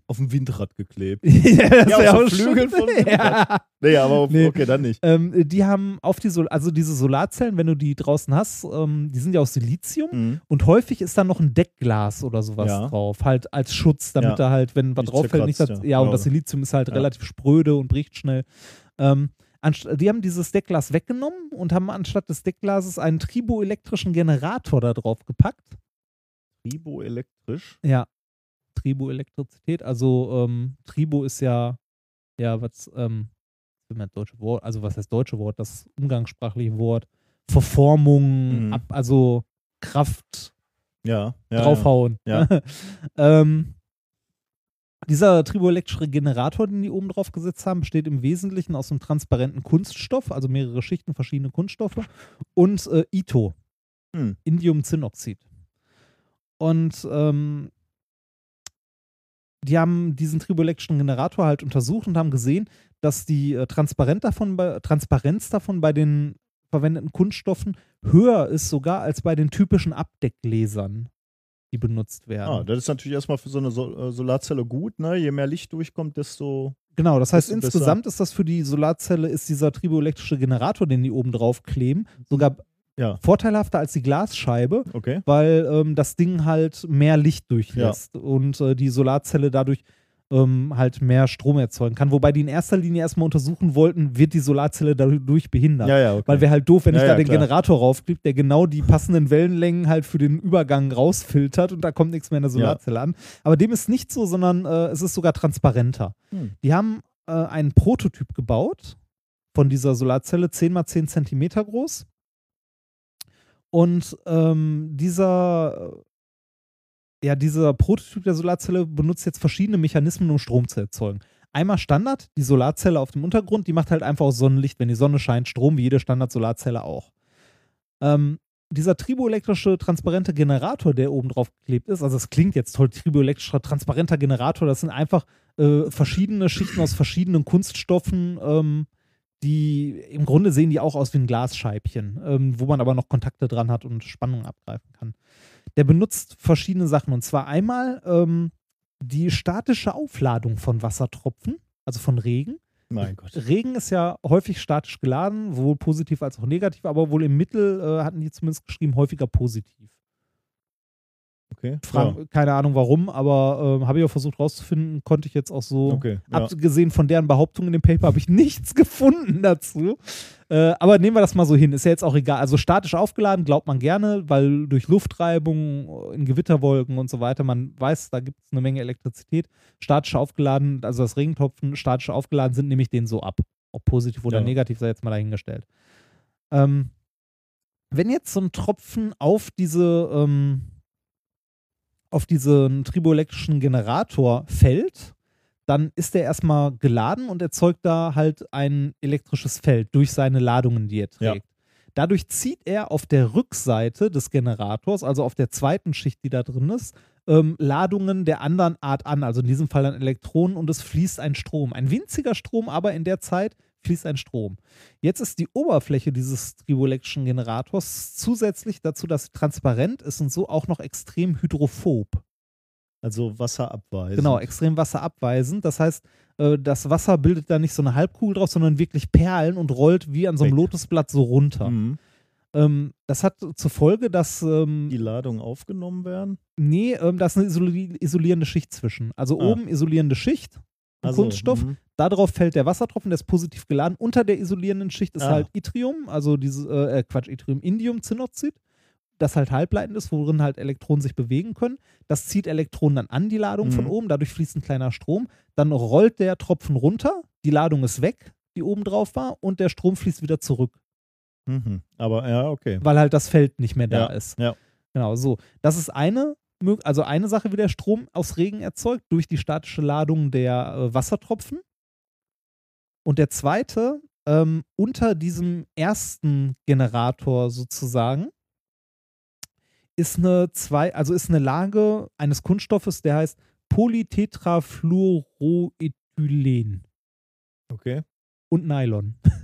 Auf dem Windrad geklebt. ja, das Ja, auf auch schon- von ja. Nee, aber auf, Nee. okay, dann nicht. Ähm, die haben auf die Sol also diese Solarzellen, wenn du die draußen hast, ähm, die sind ja aus Silizium Mhm. und häufig ist da noch ein Deckglas oder sowas Ja. drauf, halt als Schutz, damit Ja. da halt, wenn was drauf fällt, nicht das, ja, ja. und das Silizium ist halt Ja. relativ spröde und bricht schnell. Ähm, die haben dieses Deckglas weggenommen und haben anstatt des Deckglases einen triboelektrischen Generator da drauf gepackt. Triboelektrisch. Ja, Triboelektrizität. Also ähm, Tribo ist ja, ja, was, ähm, das deutsche Wort, also was heißt deutsche Wort? Das umgangssprachliche Wort. Verformung, Mhm. ab, also Kraft Ja. ja draufhauen. Ja. ähm, dieser triboelektrische Generator, den die oben drauf gesetzt haben, besteht im Wesentlichen aus einem transparenten Kunststoff, also mehrere Schichten, verschiedene Kunststoffe und äh, Ito, Hm. Indiumzinnoxid. Und ähm, die haben diesen triboelektrischen Generator halt untersucht und haben gesehen, dass die äh, Transparenz, davon bei, Transparenz davon bei den verwendeten Kunststoffen höher ist sogar als bei den typischen Abdeckgläsern, die benutzt werden. Ah, das ist natürlich erstmal für so eine Sol äh, Solarzelle gut, ne? Je mehr Licht durchkommt, desto. Genau, das heißt, insgesamt ist das für die Solarzelle, ist dieser triboelektrische Generator, den die oben drauf kleben, sogar Ja. vorteilhafter als die Glasscheibe, Okay. weil ähm, das Ding halt mehr Licht durchlässt und äh, die Solarzelle dadurch ähm, halt mehr Strom erzeugen kann. Wobei die in erster Linie erstmal untersuchen wollten, wird die Solarzelle dadurch behindert. Ja, ja, okay. Weil wäre halt doof, wenn Ja, ich da ja, den klar. Generator raufklippe, der genau die passenden Wellenlängen halt für den Übergang rausfiltert und da kommt nichts mehr in der Solarzelle an. Aber dem ist nicht so, sondern äh, es ist sogar transparenter. Hm. Die haben äh, einen Prototyp gebaut von dieser Solarzelle, 10 mal 10 Zentimeter groß. Und ähm, dieser, ja, dieser Prototyp der Solarzelle benutzt jetzt verschiedene Mechanismen, um Strom zu erzeugen. Einmal Standard, die Solarzelle auf dem Untergrund, die macht halt einfach aus Sonnenlicht, wenn die Sonne scheint, Strom, wie jede Standard-Solarzelle auch. Ähm, dieser triboelektrische transparente Generator, der oben drauf geklebt ist, also es klingt jetzt toll, triboelektrischer transparenter Generator, das sind einfach äh, verschiedene Schichten aus verschiedenen Kunststoffen, ähm, die im Grunde sehen die auch aus wie ein Glasscheibchen, ähm, wo man aber noch Kontakte dran hat und Spannung abgreifen kann. Der benutzt verschiedene Sachen und zwar einmal ähm, die statische Aufladung von Wassertropfen, also von Regen. Mein Gott. Regen ist ja häufig statisch geladen, sowohl positiv als auch negativ, aber wohl im Mittel äh, hatten die zumindest geschrieben, häufiger positiv. Okay. Fra Keine Ahnung warum, aber äh, habe ich auch versucht rauszufinden, konnte ich jetzt auch so. Okay, ja. Abgesehen von deren Behauptungen in dem Paper habe ich nichts gefunden dazu. Äh, aber nehmen wir das mal so hin, ist ja jetzt auch egal. Also statisch aufgeladen glaubt man gerne, weil durch Luftreibung in Gewitterwolken und so weiter, man weiß, da gibt es eine Menge Elektrizität. Statisch aufgeladen, also das Regentropfen, statisch aufgeladen sind, nehme ich den so ab. Ob positiv oder Ja. negativ, sei jetzt mal dahingestellt. Ähm, wenn jetzt so ein Tropfen auf diese ähm, auf diesen triboelektrischen Generator fällt, dann ist er erstmal geladen und erzeugt da halt ein elektrisches Feld durch seine Ladungen, die er trägt. Dadurch zieht er auf der Rückseite des Generators, also auf der zweiten Schicht, die da drin ist, ähm, Ladungen der anderen Art an, also in diesem Fall dann Elektronen und es fließt ein Strom. Ein winziger Strom, aber in der Zeit fließt ein Strom. Jetzt ist die Oberfläche dieses trivoelektrischen Generators zusätzlich dazu, dass sie transparent ist und so auch noch extrem hydrophob. Also wasserabweisend. Genau, extrem wasserabweisend. Das heißt, äh, das Wasser bildet da nicht so eine Halbkugel drauf, sondern wirklich Perlen und rollt wie an so einem Weg. Lotusblatt so runter. Mhm. Ähm, das hat zur Folge, dass ähm, Die Ladungen aufgenommen werden. Nee, ähm, da ist eine isoli isolierende Schicht zwischen. Also Ah. oben isolierende Schicht, Ach so, Kunststoff, mhm. darauf fällt der Wassertropfen, der ist positiv geladen. Unter der isolierenden Schicht ist Ah. halt Yttrium, also diese, äh, äh, Quatsch, Yttrium, Indiumzinnoxid, das halt halbleitend ist, worin halt Elektronen sich bewegen können. Das zieht Elektronen dann an die Ladung von Mhm. oben, dadurch fließt ein kleiner Strom. Dann rollt der Tropfen runter, die Ladung ist weg, die oben drauf war, und der Strom fließt wieder zurück, Mhm. Aber ja, okay. weil halt das Feld nicht mehr da ja, ist. Ja. Genau, so. Das ist eine, also eine Sache, wie der Strom aus Regen erzeugt, durch die statische Ladung der äh, Wassertropfen. Und der zweite, ähm, unter diesem ersten Generator sozusagen, ist eine zwei, also ist eine Lage eines Kunststoffes, der heißt Polytetrafluoroethylen Okay. und Nylon.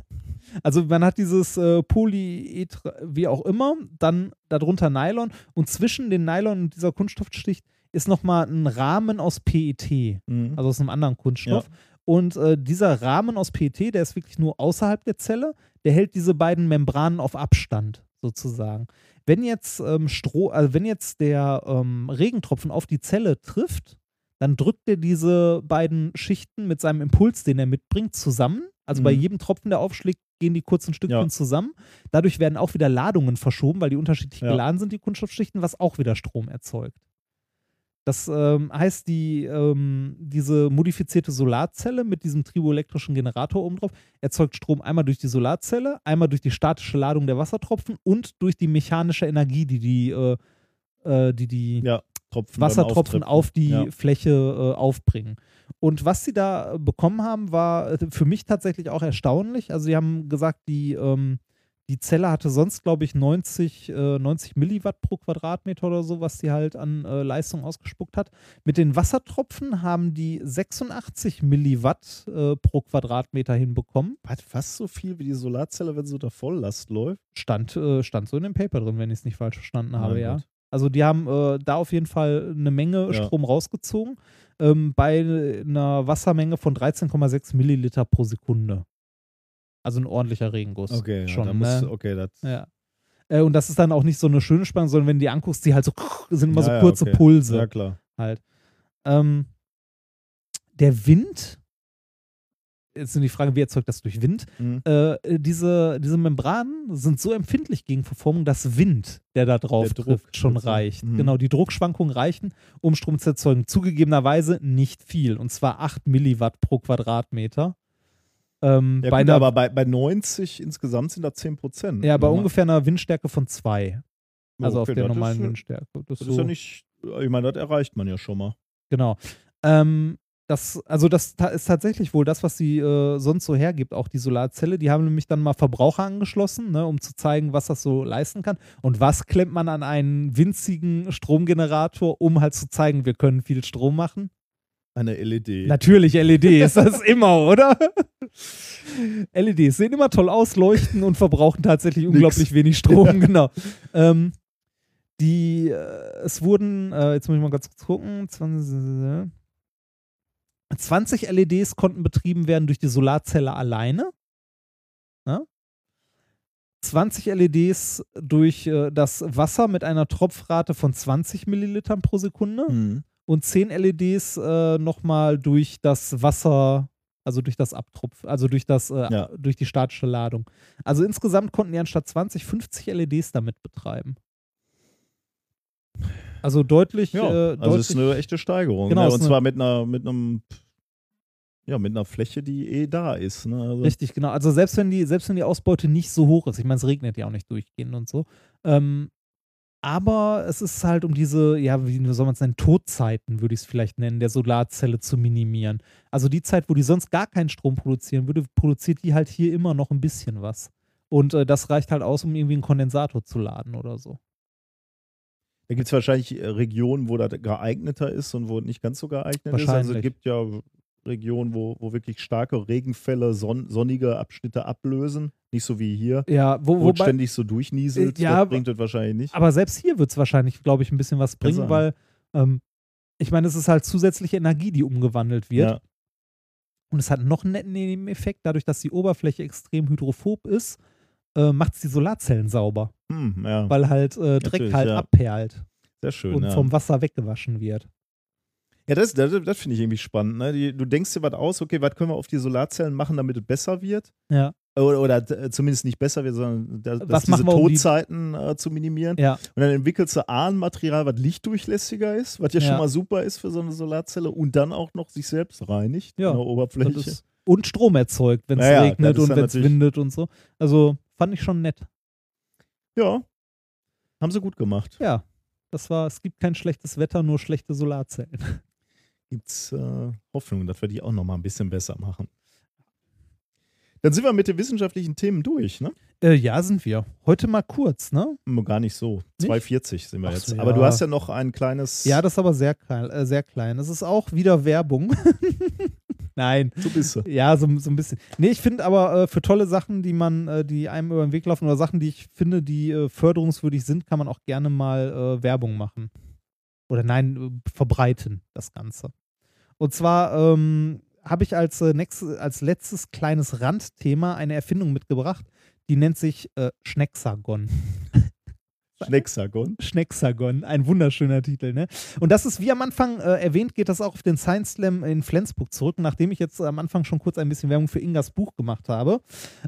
Also man hat dieses äh, Polyether, wie auch immer, dann darunter Nylon und zwischen den Nylon und dieser Kunststoffschicht ist nochmal ein Rahmen aus PET, Mhm. also aus einem anderen Kunststoff. Und äh, dieser Rahmen aus PET, der ist wirklich nur außerhalb der Zelle, der hält diese beiden Membranen auf Abstand sozusagen. Wenn jetzt ähm, Stroh, also wenn jetzt der ähm, Regentropfen auf die Zelle trifft, dann drückt er diese beiden Schichten mit seinem Impuls, den er mitbringt, zusammen. Also bei Mhm. jedem Tropfen, der aufschlägt, gehen die kurzen Stückchen Ja. zusammen. Dadurch werden auch wieder Ladungen verschoben, weil die unterschiedlich Ja. geladen sind, die Kunststoffschichten, was auch wieder Strom erzeugt. Das ähm, heißt, die, ähm, diese modifizierte Solarzelle mit diesem triboelektrischen Generator oben drauf erzeugt Strom einmal durch die Solarzelle, einmal durch die statische Ladung der Wassertropfen und durch die mechanische Energie, die die, äh, äh, die, die Ja, Wassertropfen Auftritt. auf die Ja. Fläche äh, aufbringen. Und was sie da bekommen haben, war äh, für mich tatsächlich auch erstaunlich. Also sie haben gesagt, die, ähm, die Zelle hatte sonst, glaube ich, 90, äh, 90 Milliwatt pro Quadratmeter oder so, was sie halt an äh, Leistung ausgespuckt hat. Mit den Wassertropfen haben die 86 Milliwatt äh, pro Quadratmeter hinbekommen. Hat fast so viel wie die Solarzelle, wenn sie unter Volllast läuft. Stand, äh, stand so in dem Paper drin, wenn ich es nicht falsch verstanden habe, ja. gut. Also die haben äh, da auf jeden Fall eine Menge Ja. Strom rausgezogen, ähm, bei einer Wassermenge von 13,6 Milliliter pro Sekunde. Also ein ordentlicher Regenguss. Okay, ja, schon. muss, ne? okay, das, ja. Äh, und das ist dann auch nicht so eine schöne Spannung, sondern wenn du die anguckst, die halt so sind immer Ja, so ja, kurze okay. Pulse Ja, klar. halt. Ähm, der Wind, jetzt sind die Frage, wie erzeugt das durch Wind? Mhm. Äh, diese, diese Membranen sind so empfindlich gegen Verformung, dass Wind, der da drauf Der Druck trifft, schon sozusagen. reicht. Mhm. Genau, die Druckschwankungen reichen, um Strom zu erzeugen. Zugegebenerweise nicht viel, und zwar 8 Milliwatt pro Quadratmeter. Ähm, Ja, bei gut, einer, aber bei, bei 90 insgesamt sind da 10 Prozent. ja, bei ungefähr einer Windstärke von 2. Also auf Okay, der das normalen ist, Windstärke. Das, Das so- ist ja nicht, ich meine, das erreicht man ja schon mal. Genau. Ähm, das, also das ist tatsächlich wohl das, was sie äh, sonst so hergibt, auch die Solarzelle. Die haben nämlich dann mal Verbraucher angeschlossen, ne, um zu zeigen, was das so leisten kann. Und was klemmt man an einen winzigen Stromgenerator, um halt zu zeigen, wir können viel Strom machen? Eine LED. Natürlich das ist immer, oder? LEDs sehen immer toll aus, leuchten und verbrauchen tatsächlich unglaublich wenig Strom, genau. Ähm, die, äh, es wurden, äh, jetzt muss ich mal ganz kurz gucken, 20, 20 LEDs konnten betrieben werden durch die Solarzelle alleine. Ja? 20 LEDs durch äh, das Wasser mit einer Tropfrate von 20 Millilitern pro Sekunde Mhm. und 10 LEDs äh, nochmal durch das Wasser, also durch das Abtropf, also durch das, äh, Ja. durch die statische Ladung. Also insgesamt konnten die anstatt 20 50 LEDs damit betreiben. Also deutlich, Ja, äh, also deutlich ist eine echte Steigerung. Genau, ne? Und zwar mit einer, mit einem, ja, mit einer Fläche, die eh da ist. Ne? Also, Richtig, genau. Also selbst wenn die, selbst wenn die Ausbeute nicht so hoch ist, ich meine, es regnet ja auch nicht durchgehend und so. Ähm, aber es ist halt um diese, ja, wie soll man es nennen, Todzeiten, würde ich es vielleicht nennen, der Solarzelle zu minimieren. Also die Zeit, wo die sonst gar keinen Strom produzieren würde, produziert die halt hier immer noch ein bisschen was. Und äh, das reicht halt aus, um irgendwie einen Kondensator zu laden oder so. Da gibt es wahrscheinlich äh, Regionen, wo das geeigneter ist und wo nicht ganz so geeignet ist. Also es gibt ja Regionen, wo, wo wirklich starke Regenfälle son sonnige Abschnitte ablösen. Nicht so wie hier, Ja, wo, wo ständig so durchnieselt. Äh, ja, das bringt das wahrscheinlich nicht. aber selbst hier wird es wahrscheinlich, glaube ich, ein bisschen was bringen, sein. weil ähm, ich meine, es ist halt zusätzliche Energie, die umgewandelt wird. Ja. Und es hat noch einen netten Nebeneffekt, dadurch, dass die Oberfläche extrem hydrophob ist, äh, macht es die Solarzellen sauber, Hm, ja. weil halt äh, Dreck Natürlich, halt ja. abperlt Sehr schön. und ja. vom Wasser weggewaschen wird. Ja, das, das, das finde ich irgendwie spannend. Ne? Die, du denkst dir was aus, okay, was können wir auf die Solarzellen machen, damit es besser wird? Ja. Oder, oder äh, zumindest nicht besser wird, sondern dass Was diese wir, um die- Todzeiten äh, zu minimieren. Ja. Und dann entwickelst du A, ein Material, was lichtdurchlässiger ist, was ja, Ja. schon mal super ist für so eine Solarzelle und dann auch noch sich selbst reinigt Ja, in der Oberfläche. Das ist, und Strom erzeugt, wenn es Ja, regnet das und wenn es windet und so. Also fand ich schon nett. ja, haben sie gut gemacht. Ja, das war, es gibt kein schlechtes Wetter, nur schlechte Solarzellen. Gibt's äh, Hoffnung, dass wir die auch noch mal ein bisschen besser machen. Dann sind wir mit den wissenschaftlichen Themen durch, ne? Äh, ja, sind wir. Heute mal kurz, ne? Gar nicht so. Nicht? 2,40 sind wir Ach jetzt. so, Aber du ja. hast ja noch ein kleines. Ja, das ist aber sehr klein. Äh, sehr klein. Es ist auch wieder Werbung. Nein. So bist du. Ja, so, so ein bisschen. Nee, ich finde aber äh, für tolle Sachen, die man, äh, die einem über den Weg laufen oder Sachen, die ich finde, die äh, förderungswürdig sind, kann man auch gerne mal äh, Werbung machen. Oder nein, äh, verbreiten, das Ganze. Und zwar ähm, habe ich als, äh, nächstes, als letztes kleines Randthema eine Erfindung mitgebracht, die nennt sich Schnecksagon. Schnecksagon. Schnecksagon, ein wunderschöner Titel, ne? Und das ist, wie am Anfang äh, erwähnt, geht das auch auf den Science Slam in Flensburg zurück. Nachdem ich jetzt am Anfang schon kurz ein bisschen Werbung für Ingas Buch gemacht habe,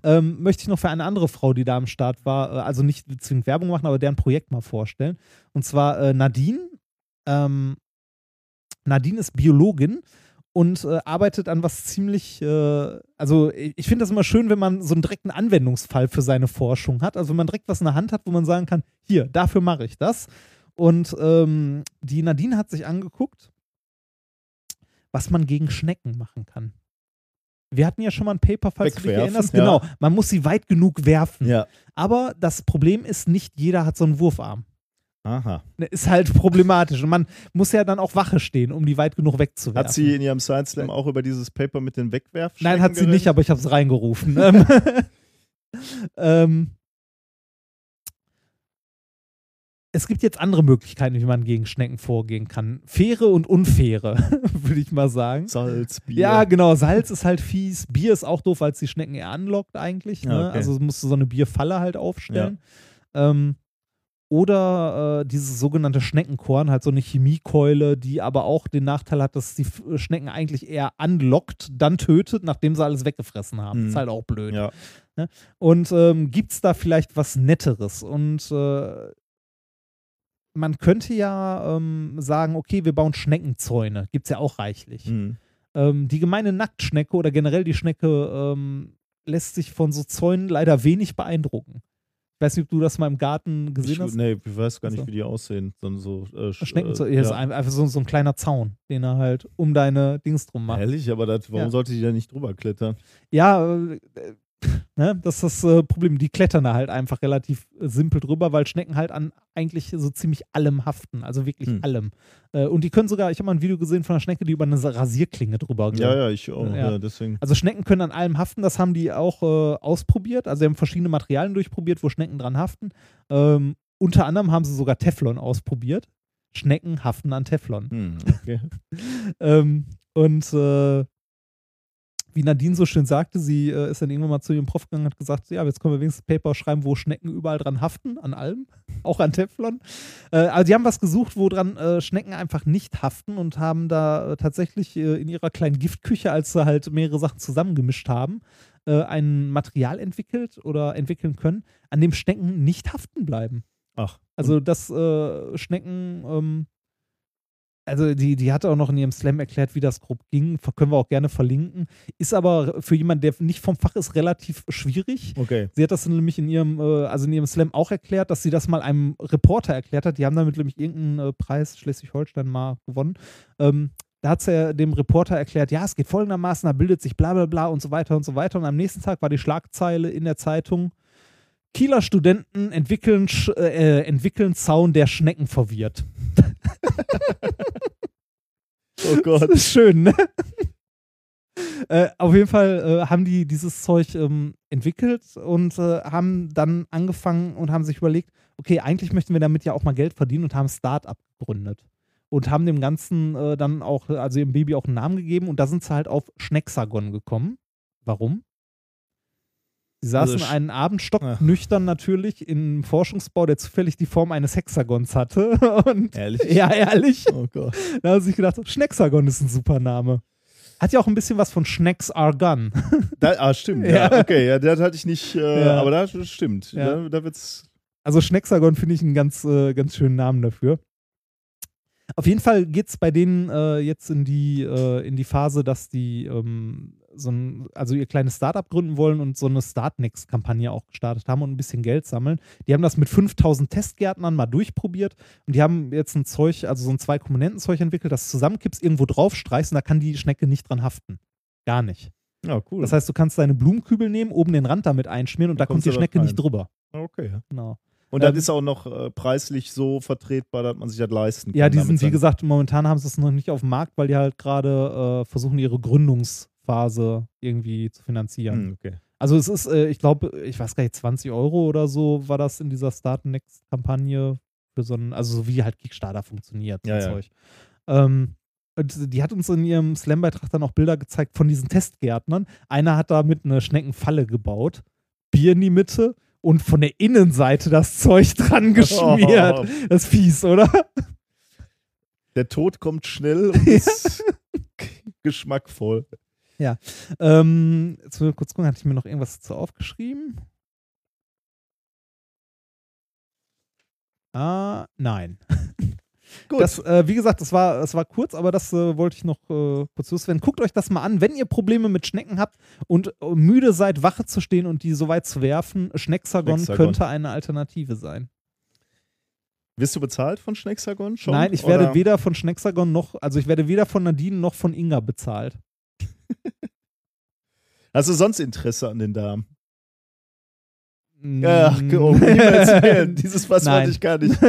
ähm, möchte ich noch für eine andere Frau, die da am Start war, äh, also nicht zwingend Werbung machen, aber deren Projekt mal vorstellen. Und zwar äh, Nadine. Ähm, Nadine ist Biologin und äh, arbeitet an was ziemlich, äh, also ich finde das immer schön, wenn man so einen direkten Anwendungsfall für seine Forschung hat. Also wenn man direkt was in der Hand hat, wo man sagen kann, hier, dafür mache ich das. Und ähm, die Nadine hat sich angeguckt, was man gegen Schnecken machen kann. Wir hatten ja schon mal ein Paper, falls du dich Wegwerfen, erinnerst. ja. Genau, man muss sie weit genug werfen. Ja. Aber das Problem ist, nicht jeder hat so einen Wurfarm. Aha. Ne, Ist halt problematisch. Und man muss ja dann auch Wache stehen, um die weit genug wegzuwerfen. Hat sie in ihrem Science Slam auch über dieses Paper mit den Wegwerf? Nein, hat sie nicht, aber ich habe es reingerufen. Ähm, ähm, es gibt jetzt andere Möglichkeiten, wie man gegen Schnecken vorgehen kann. Faire und unfaire, würde ich mal sagen. Salz, Bier. Ja, genau. Salz ist halt fies. Bier ist auch doof, weil es die Schnecken eher anlockt eigentlich. Ne? Ja, okay. Also musst du so eine Bierfalle halt aufstellen. Ähm, oder äh, dieses sogenannte Schneckenkorn, halt so eine Chemiekeule, die aber auch den Nachteil hat, dass die F- Schnecken eigentlich eher anlockt, dann tötet, nachdem sie alles weggefressen haben. Mhm. Ist halt auch blöd. Ja. Ne? Und ähm, gibt es da vielleicht was Netteres? Und äh, man könnte ja ähm, sagen, okay, wir bauen Schneckenzäune. Gibt es ja auch reichlich. Mhm. Ähm, die gemeine Nacktschnecke oder generell die Schnecke ähm, lässt sich von so Zäunen leider wenig beeindrucken. Weiß nicht, ob du das mal im Garten gesehen Ich, hast. nee, ich weiß gar nicht, Also. wie die aussehen. So, so, äh, sch- Schneckenzäune, äh, ja. ist einfach so, so ein kleiner Zaun, den er halt um deine Dings drum macht. Ehrlich, aber das, warum Ja. sollte die da nicht drüber klettern? Ja, äh, ne, das ist das äh, Problem. Die klettern da halt einfach relativ äh, simpel drüber, weil Schnecken halt an eigentlich so ziemlich allem haften. Also wirklich Hm. allem. Äh, und die können sogar, ich habe mal ein Video gesehen von einer Schnecke, die über eine Rasierklinge drüber Ja, ja, ich auch. Ja. deswegen. Also Schnecken können an allem haften, das haben die auch äh, ausprobiert. Also sie haben verschiedene Materialien durchprobiert, wo Schnecken dran haften. Ähm, unter anderem haben sie sogar Teflon ausprobiert. Schnecken haften an Teflon. Hm, okay. ähm, und äh, wie Nadine so schön sagte, sie äh, ist dann irgendwann mal zu ihrem Prof gegangen und hat gesagt, ja, jetzt können wir wenigstens Paper schreiben, wo Schnecken überall dran haften, an allem, auch an Teflon. Äh, also die haben was gesucht, wo dran äh, Schnecken einfach nicht haften und haben da äh, tatsächlich äh, in ihrer kleinen Giftküche, als sie halt mehrere Sachen zusammengemischt haben, äh, ein Material entwickelt oder entwickeln können, an dem Schnecken nicht haften bleiben. Ach. Also, dass Schnecken, ähm, also die, die hatte auch noch in ihrem Slam erklärt, wie das grob ging. Können wir auch gerne verlinken. Ist aber für jemanden, der nicht vom Fach ist, relativ schwierig. Okay. Sie hat das nämlich in ihrem, äh, also in ihrem Slam auch erklärt, dass sie das mal einem Reporter erklärt hat. Die haben damit nämlich irgendeinen äh, Preis Schleswig-Holstein mal gewonnen. Ähm, da hat sie dem Reporter erklärt, ja, es geht folgendermaßen, da bildet sich bla bla bla und so weiter und so weiter. Und am nächsten Tag war die Schlagzeile in der Zeitung, Kieler Studenten entwickeln, Sch- äh, entwickeln Zaun, der Schnecken verwirrt. Oh Gott. Das ist schön, ne? Äh, auf jeden Fall äh, haben die dieses Zeug ähm, entwickelt und äh, haben dann angefangen und haben sich überlegt, okay, eigentlich möchten wir damit ja auch mal Geld verdienen und haben Start-up gegründet. Und haben dem Ganzen äh, dann auch, also ihrem Baby auch einen Namen gegeben und da sind sie halt auf Schnecksagon gekommen. Warum? Sie saßen Also einen Abend stocknüchtern natürlich im Forschungsbau, der zufällig die Form eines Hexagons hatte. Und Ehrlich? Ja, ehrlich. Oh Gott. Da haben sie sich gedacht, Schnecksagon ist ein super Name. Hat ja auch ein bisschen was von Schnecks Argun. Da, ah, stimmt. Ja. Ja. okay, ja, das hatte ich nicht, äh, Ja. aber das stimmt. Ja. Da, da wird's. Also Schnecksagon finde ich einen ganz, äh, ganz schönen Namen dafür. Auf jeden Fall geht es bei denen äh, jetzt in die, äh, in die Phase, dass die ähm, so ein, also ihr kleines Startup gründen wollen und so eine Startnext-Kampagne auch gestartet haben und ein bisschen Geld sammeln. Die haben das mit 5000 Testgärtnern mal durchprobiert und die haben jetzt ein Zeug, also so ein Zwei-Komponenten-Zeug entwickelt, das zusammenkippst, irgendwo drauf streichst und da kann die Schnecke nicht dran haften. Gar nicht. Ja, cool. Das heißt, du kannst deine Blumenkübel nehmen, oben den Rand damit einschmieren und da kommt kommst die da Schnecke nicht drüber. Okay. Genau. Und das Ähm, ist auch noch äh, preislich so vertretbar, dass man sich das leisten kann. Ja, die sind, wie gesagt, momentan haben sie es noch nicht auf dem Markt, weil die halt gerade äh, versuchen, ihre Gründungsphase irgendwie zu finanzieren. Hm, okay. Also es ist, äh, ich glaube, ich weiß gar nicht, 20 Euro oder so war das in dieser Start Next-Kampagne für so einen, also so wie halt Kickstarter funktioniert, so Ja, ja. Ähm, und die hat uns in ihrem Slam-Beitrag dann auch Bilder gezeigt von diesen Testgärtnern. Einer hat damit eine Schneckenfalle gebaut, Bier in die Mitte und von der Innenseite das Zeug dran geschmiert. Oh. Das ist fies, oder? Der Tod kommt schnell und ist geschmackvoll. Ja. Ähm, jetzt will ich kurz gucken, hatte ich mir noch irgendwas dazu aufgeschrieben? Ah, nein. Gut. Das, äh, wie gesagt, das war, das war kurz, aber das äh, wollte ich noch äh, kurz loswerden. Guckt euch das mal an. Wenn ihr Probleme mit Schnecken habt und äh, müde seid, Wache zu stehen und die so weit zu werfen, Schnecksagon Schnecksagon. könnte eine Alternative sein. Wirst du bezahlt von Schnecksagon schon? Nein, ich werde Oder- weder von Schnecksagon noch, also ich werde weder von Nadine noch von Inga bezahlt. Hast du sonst Interesse an den Damen? Mm. Ach, oh, niemals erzählen. Dieses Fass wollte ich gar nicht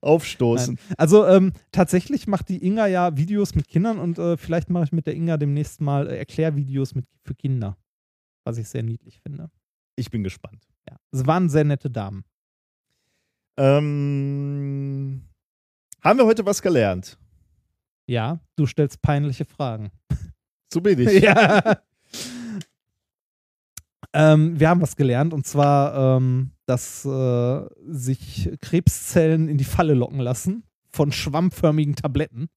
aufstoßen. Nein. Also ähm, tatsächlich macht die Inga ja Videos mit Kindern und äh, vielleicht mache ich mit der Inga demnächst mal äh, Erklärvideos mit, für Kinder. Was ich sehr niedlich finde. Ich bin gespannt. Ja. Es waren sehr nette Damen. Ähm, haben wir heute was gelernt? Ja, du stellst peinliche Fragen. So bin ich. ja. Ähm, wir haben was gelernt und zwar, ähm, dass äh, sich Krebszellen in die Falle locken lassen von schwammförmigen Tabletten.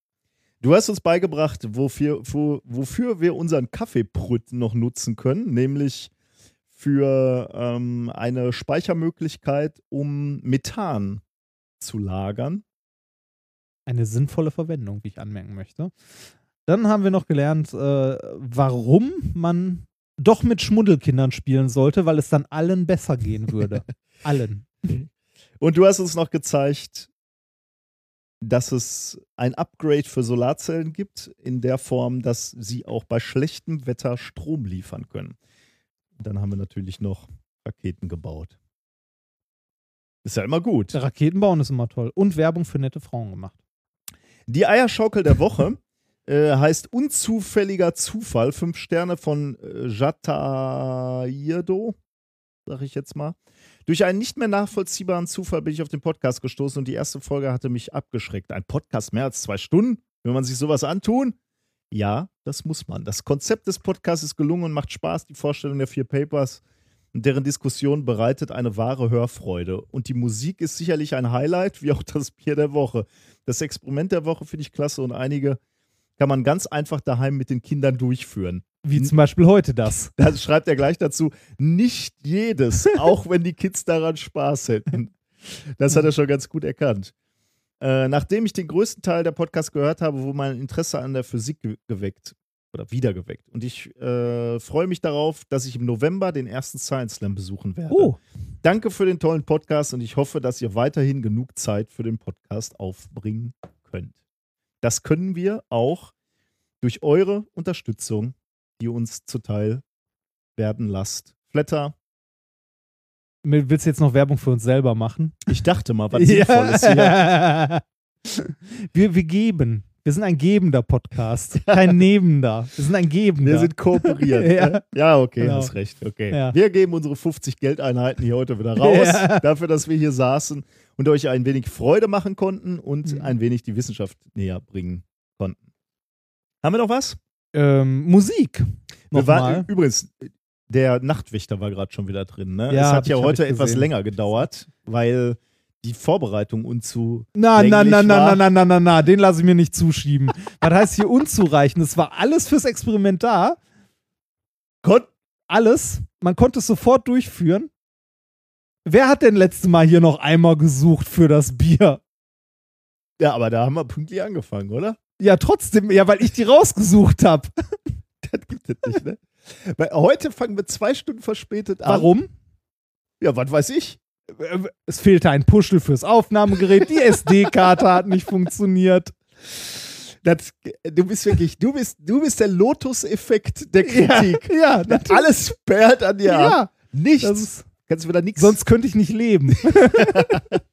Du hast uns beigebracht, wofür, wo, wofür wir unseren Kaffeeprütt noch nutzen können, nämlich für ähm, eine Speichermöglichkeit, um Methan zu lagern. Eine sinnvolle Verwendung, wie ich anmerken möchte. Dann haben wir noch gelernt, äh, warum man doch mit Schmuddelkindern spielen sollte, weil es dann allen besser gehen würde. allen. Und du hast uns noch gezeigt, dass es ein Upgrade für Solarzellen gibt, in der Form, dass sie auch bei schlechtem Wetter Strom liefern können. Dann haben wir natürlich noch Raketen gebaut. Ist ja immer gut. Raketen bauen ist immer toll. Und Werbung für nette Frauen gemacht. Die Eierschaukel der Woche äh, heißt Unzufälliger Zufall. Fünf Sterne von äh, Jatairdo, sag ich jetzt mal. Durch einen nicht mehr nachvollziehbaren Zufall bin ich auf den Podcast gestoßen und die erste Folge hatte mich abgeschreckt. Ein Podcast mehr als zwei Stunden? Will man sich sowas antun? Ja, das muss man. Das Konzept des Podcasts ist gelungen und macht Spaß. Die Vorstellung der vier Papers und deren Diskussion bereitet eine wahre Hörfreude. Und die Musik ist sicherlich ein Highlight, wie auch das Bier der Woche. Das Experiment der Woche finde ich klasse und einige kann man ganz einfach daheim mit den Kindern durchführen. Wie zum Beispiel heute das. Da schreibt er gleich dazu, nicht jedes, auch wenn die Kids daran Spaß hätten. Das hat er schon ganz gut erkannt. Äh, nachdem ich den größten Teil der Podcasts gehört habe, wo mein Interesse an der Physik ge geweckt oder wiedergeweckt. Und ich äh, freue mich darauf, dass ich im November den ersten Science Slam besuchen werde. Oh. Danke für den tollen Podcast und ich hoffe, dass ihr weiterhin genug Zeit für den Podcast aufbringen könnt. Das können wir auch durch eure Unterstützung, die uns zuteil werden lasst. Flatter. Willst du jetzt noch Werbung für uns selber machen? Ich dachte mal, was Sinnvolles hier. Wir, wir geben. Wir sind ein gebender Podcast, kein Nebender. Wir sind ein Gebender. Wir sind kooperiert. Ja. ja. ja, okay, Genau. hast recht. Okay. Ja. Wir geben unsere 50 Geldeinheiten hier heute wieder raus, Ja. dafür, dass wir hier saßen und euch ein wenig Freude machen konnten Mhm. und ein wenig die Wissenschaft näher bringen konnten. Haben wir noch was? ähm, Musik. Wir waren, übrigens, der Nachtwächter war gerade schon wieder drin. Ne? Ja, es hat ja heute etwas gesehen. länger gedauert, weil die Vorbereitung unzu. Na, na, na, na, war. na, na, na, na, na, den lasse ich mir nicht zuschieben. Was heißt hier unzureichend? Es war alles fürs Experiment da. Kon alles. Man konnte es sofort durchführen. Wer hat denn letzte Mal hier noch Eimer gesucht für das Bier? Ja, aber da haben wir pünktlich angefangen, oder? Ja, trotzdem, ja, weil ich die rausgesucht habe. Das gibt es nicht, ne? Weil heute fangen wir zwei Stunden verspätet an. Warum? Ja, was weiß ich. Es fehlte ein Puschel fürs Aufnahmegerät, die SD-Karte hat nicht funktioniert. Das, du bist wirklich, du bist, du bist der Lotus-Effekt der Kritik. Ja, ja alles perlt an dir Ja, ab. Nichts. ist- Kannst du wieder nichts. Sonst könnte ich nicht leben.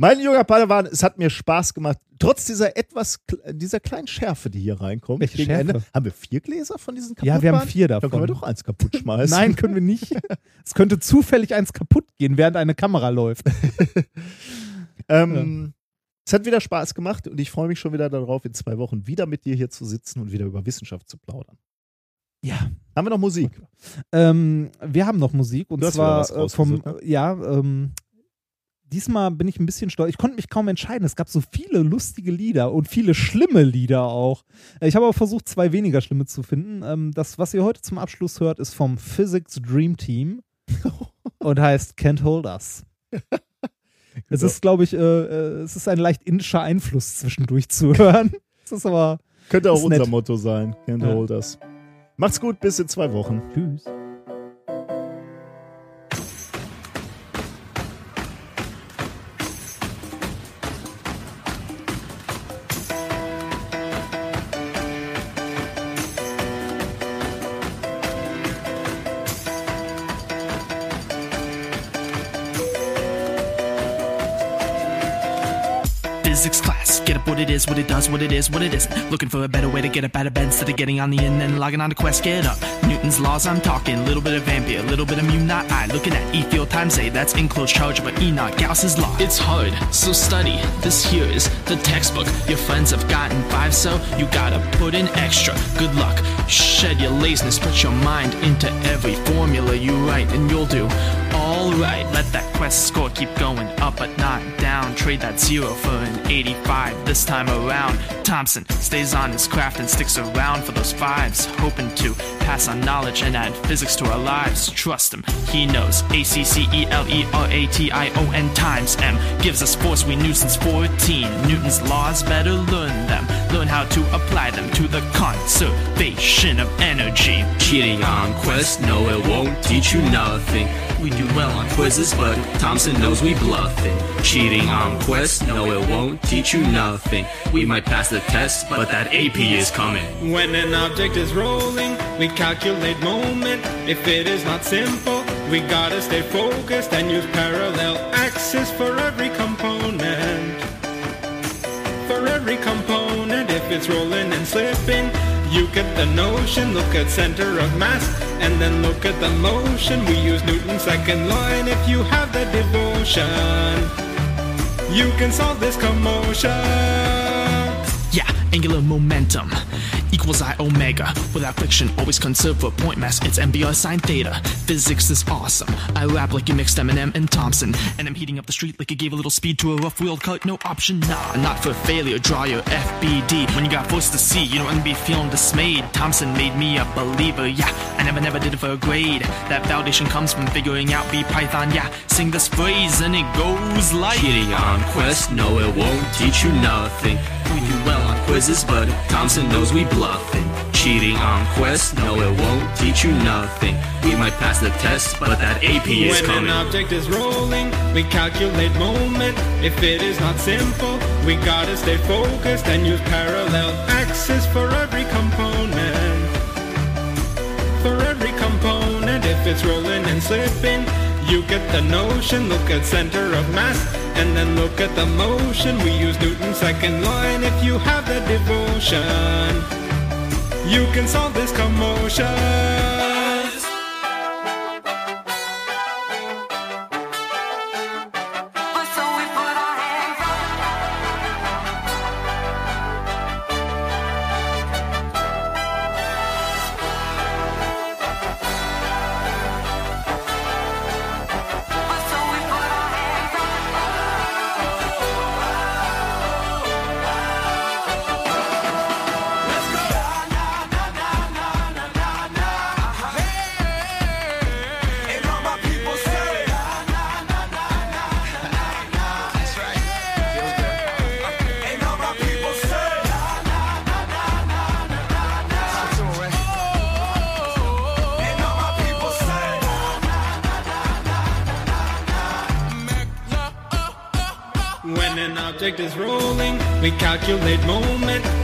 Mein junger Padawan, es hat mir Spaß gemacht. Trotz dieser etwas, dieser kleinen Schärfe, die hier reinkommt. Welche Schärfe? Ende. Haben wir vier Gläser von diesen Ja, wir haben vier Dann davon. können wir doch eins kaputt schmeißen. Nein, können wir nicht. Es könnte zufällig eins kaputt gehen, während eine Kamera läuft. Ähm, Es hat wieder Spaß gemacht und ich freue mich schon wieder darauf, in zwei Wochen wieder mit dir hier zu sitzen und wieder über Wissenschaft zu plaudern. Ja. Haben wir noch Musik? Ähm, wir haben noch Musik und Du zwar äh, vom, rausgesucht, ja, ähm, diesmal bin ich ein bisschen stolz. Ich konnte mich kaum entscheiden. Es gab so viele lustige Lieder und viele schlimme Lieder auch. Äh, Ich habe aber versucht, zwei weniger schlimme zu finden. Ähm, das, was ihr heute zum Abschluss hört, ist vom Physics Dream Team und heißt Can't Hold Us. Es Genau. ist, glaube ich, äh, äh, es ist ein leicht indischer Einfluss zwischendurch zu hören. Es ist aber Könnte auch unser nett. Motto sein. Can't Ja. hold us. Macht's gut, bis in zwei Wochen. Tschüss. Is, what it does, what it is, what it isn't. Looking for a better way to get up out of bed instead of getting on the in and logging on to Quest. Get up. Newton's laws, I'm talking. Little bit of Ampere, little bit of mu not I. Looking at E field times A, that's enclosed charge of E naught. Gauss's law. It's hard, so study. This here is the textbook. Your friends have gotten five, so you gotta put in extra. Good luck. Shed your laziness, put your mind into every formula you write, and you'll do all right. Let that quest score keep going up, but not down. Trade that zero for an 85 this around. Thompson stays on his craft and sticks around for those fives, hoping to pass on knowledge and add physics to our lives. Trust him, he knows. A C C E L E R A T I O N times M gives us force we knew since 14. Newton's laws, better learn them. Learn how to apply them to the conservation of energy. Cheating on quest, no, it won't teach you nothing. We do well on quizzes, but Thompson knows we bluffing. Cheating on quest, no, it won't teach you nothing. We might pass the test, but that AP is coming. When an object is rolling, we calculate moment. If it is not simple, we gotta stay focused and use parallel axis for every component. For every component, if it's rolling and slipping, you get the notion. Look at center of mass, and then look at the motion. We use Newton's second law, and if you have the devotion, you can solve this commotion. Angular momentum equals I omega. Without friction, always conserve for point mass. It's MBR sine theta. Physics is awesome. I rap like you mixed Eminem and Thompson. And I'm heating up the street like you gave a little speed to a rough wheel cut. No option, nah. Not for failure, draw your FBD. When you got forced to see, you don't be feeling dismayed. Thompson made me a believer, yeah. I never, never did it for a grade. That validation comes from figuring out B Python, yeah. Sing this phrase and it goes like Cheating on quest, no, it won't teach you nothing. We do well on quizzes, but Thompson knows we bluffing. Cheating on quest, no, it won't teach you nothing. We might pass the test, but that AP is when coming. an object is rolling, we calculate moment. If it is not simple, we gotta stay focused and use parallel axis for every component. For every component, if it's rolling and slipping, you get the notion. Look at center of mass, and then look at the motion. We use Newton's second law, and if you have the devotion, you can solve this commotion.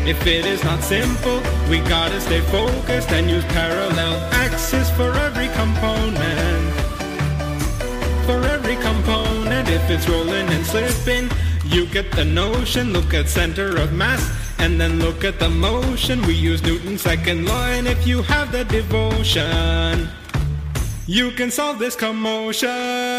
If it is not simple, we gotta stay focused and use parallel axis for every component. For every component, if it's rolling and slipping, you get the notion. Look at center of mass and then look at the motion. We use Newton's second law, and if you have the devotion, you can solve this commotion.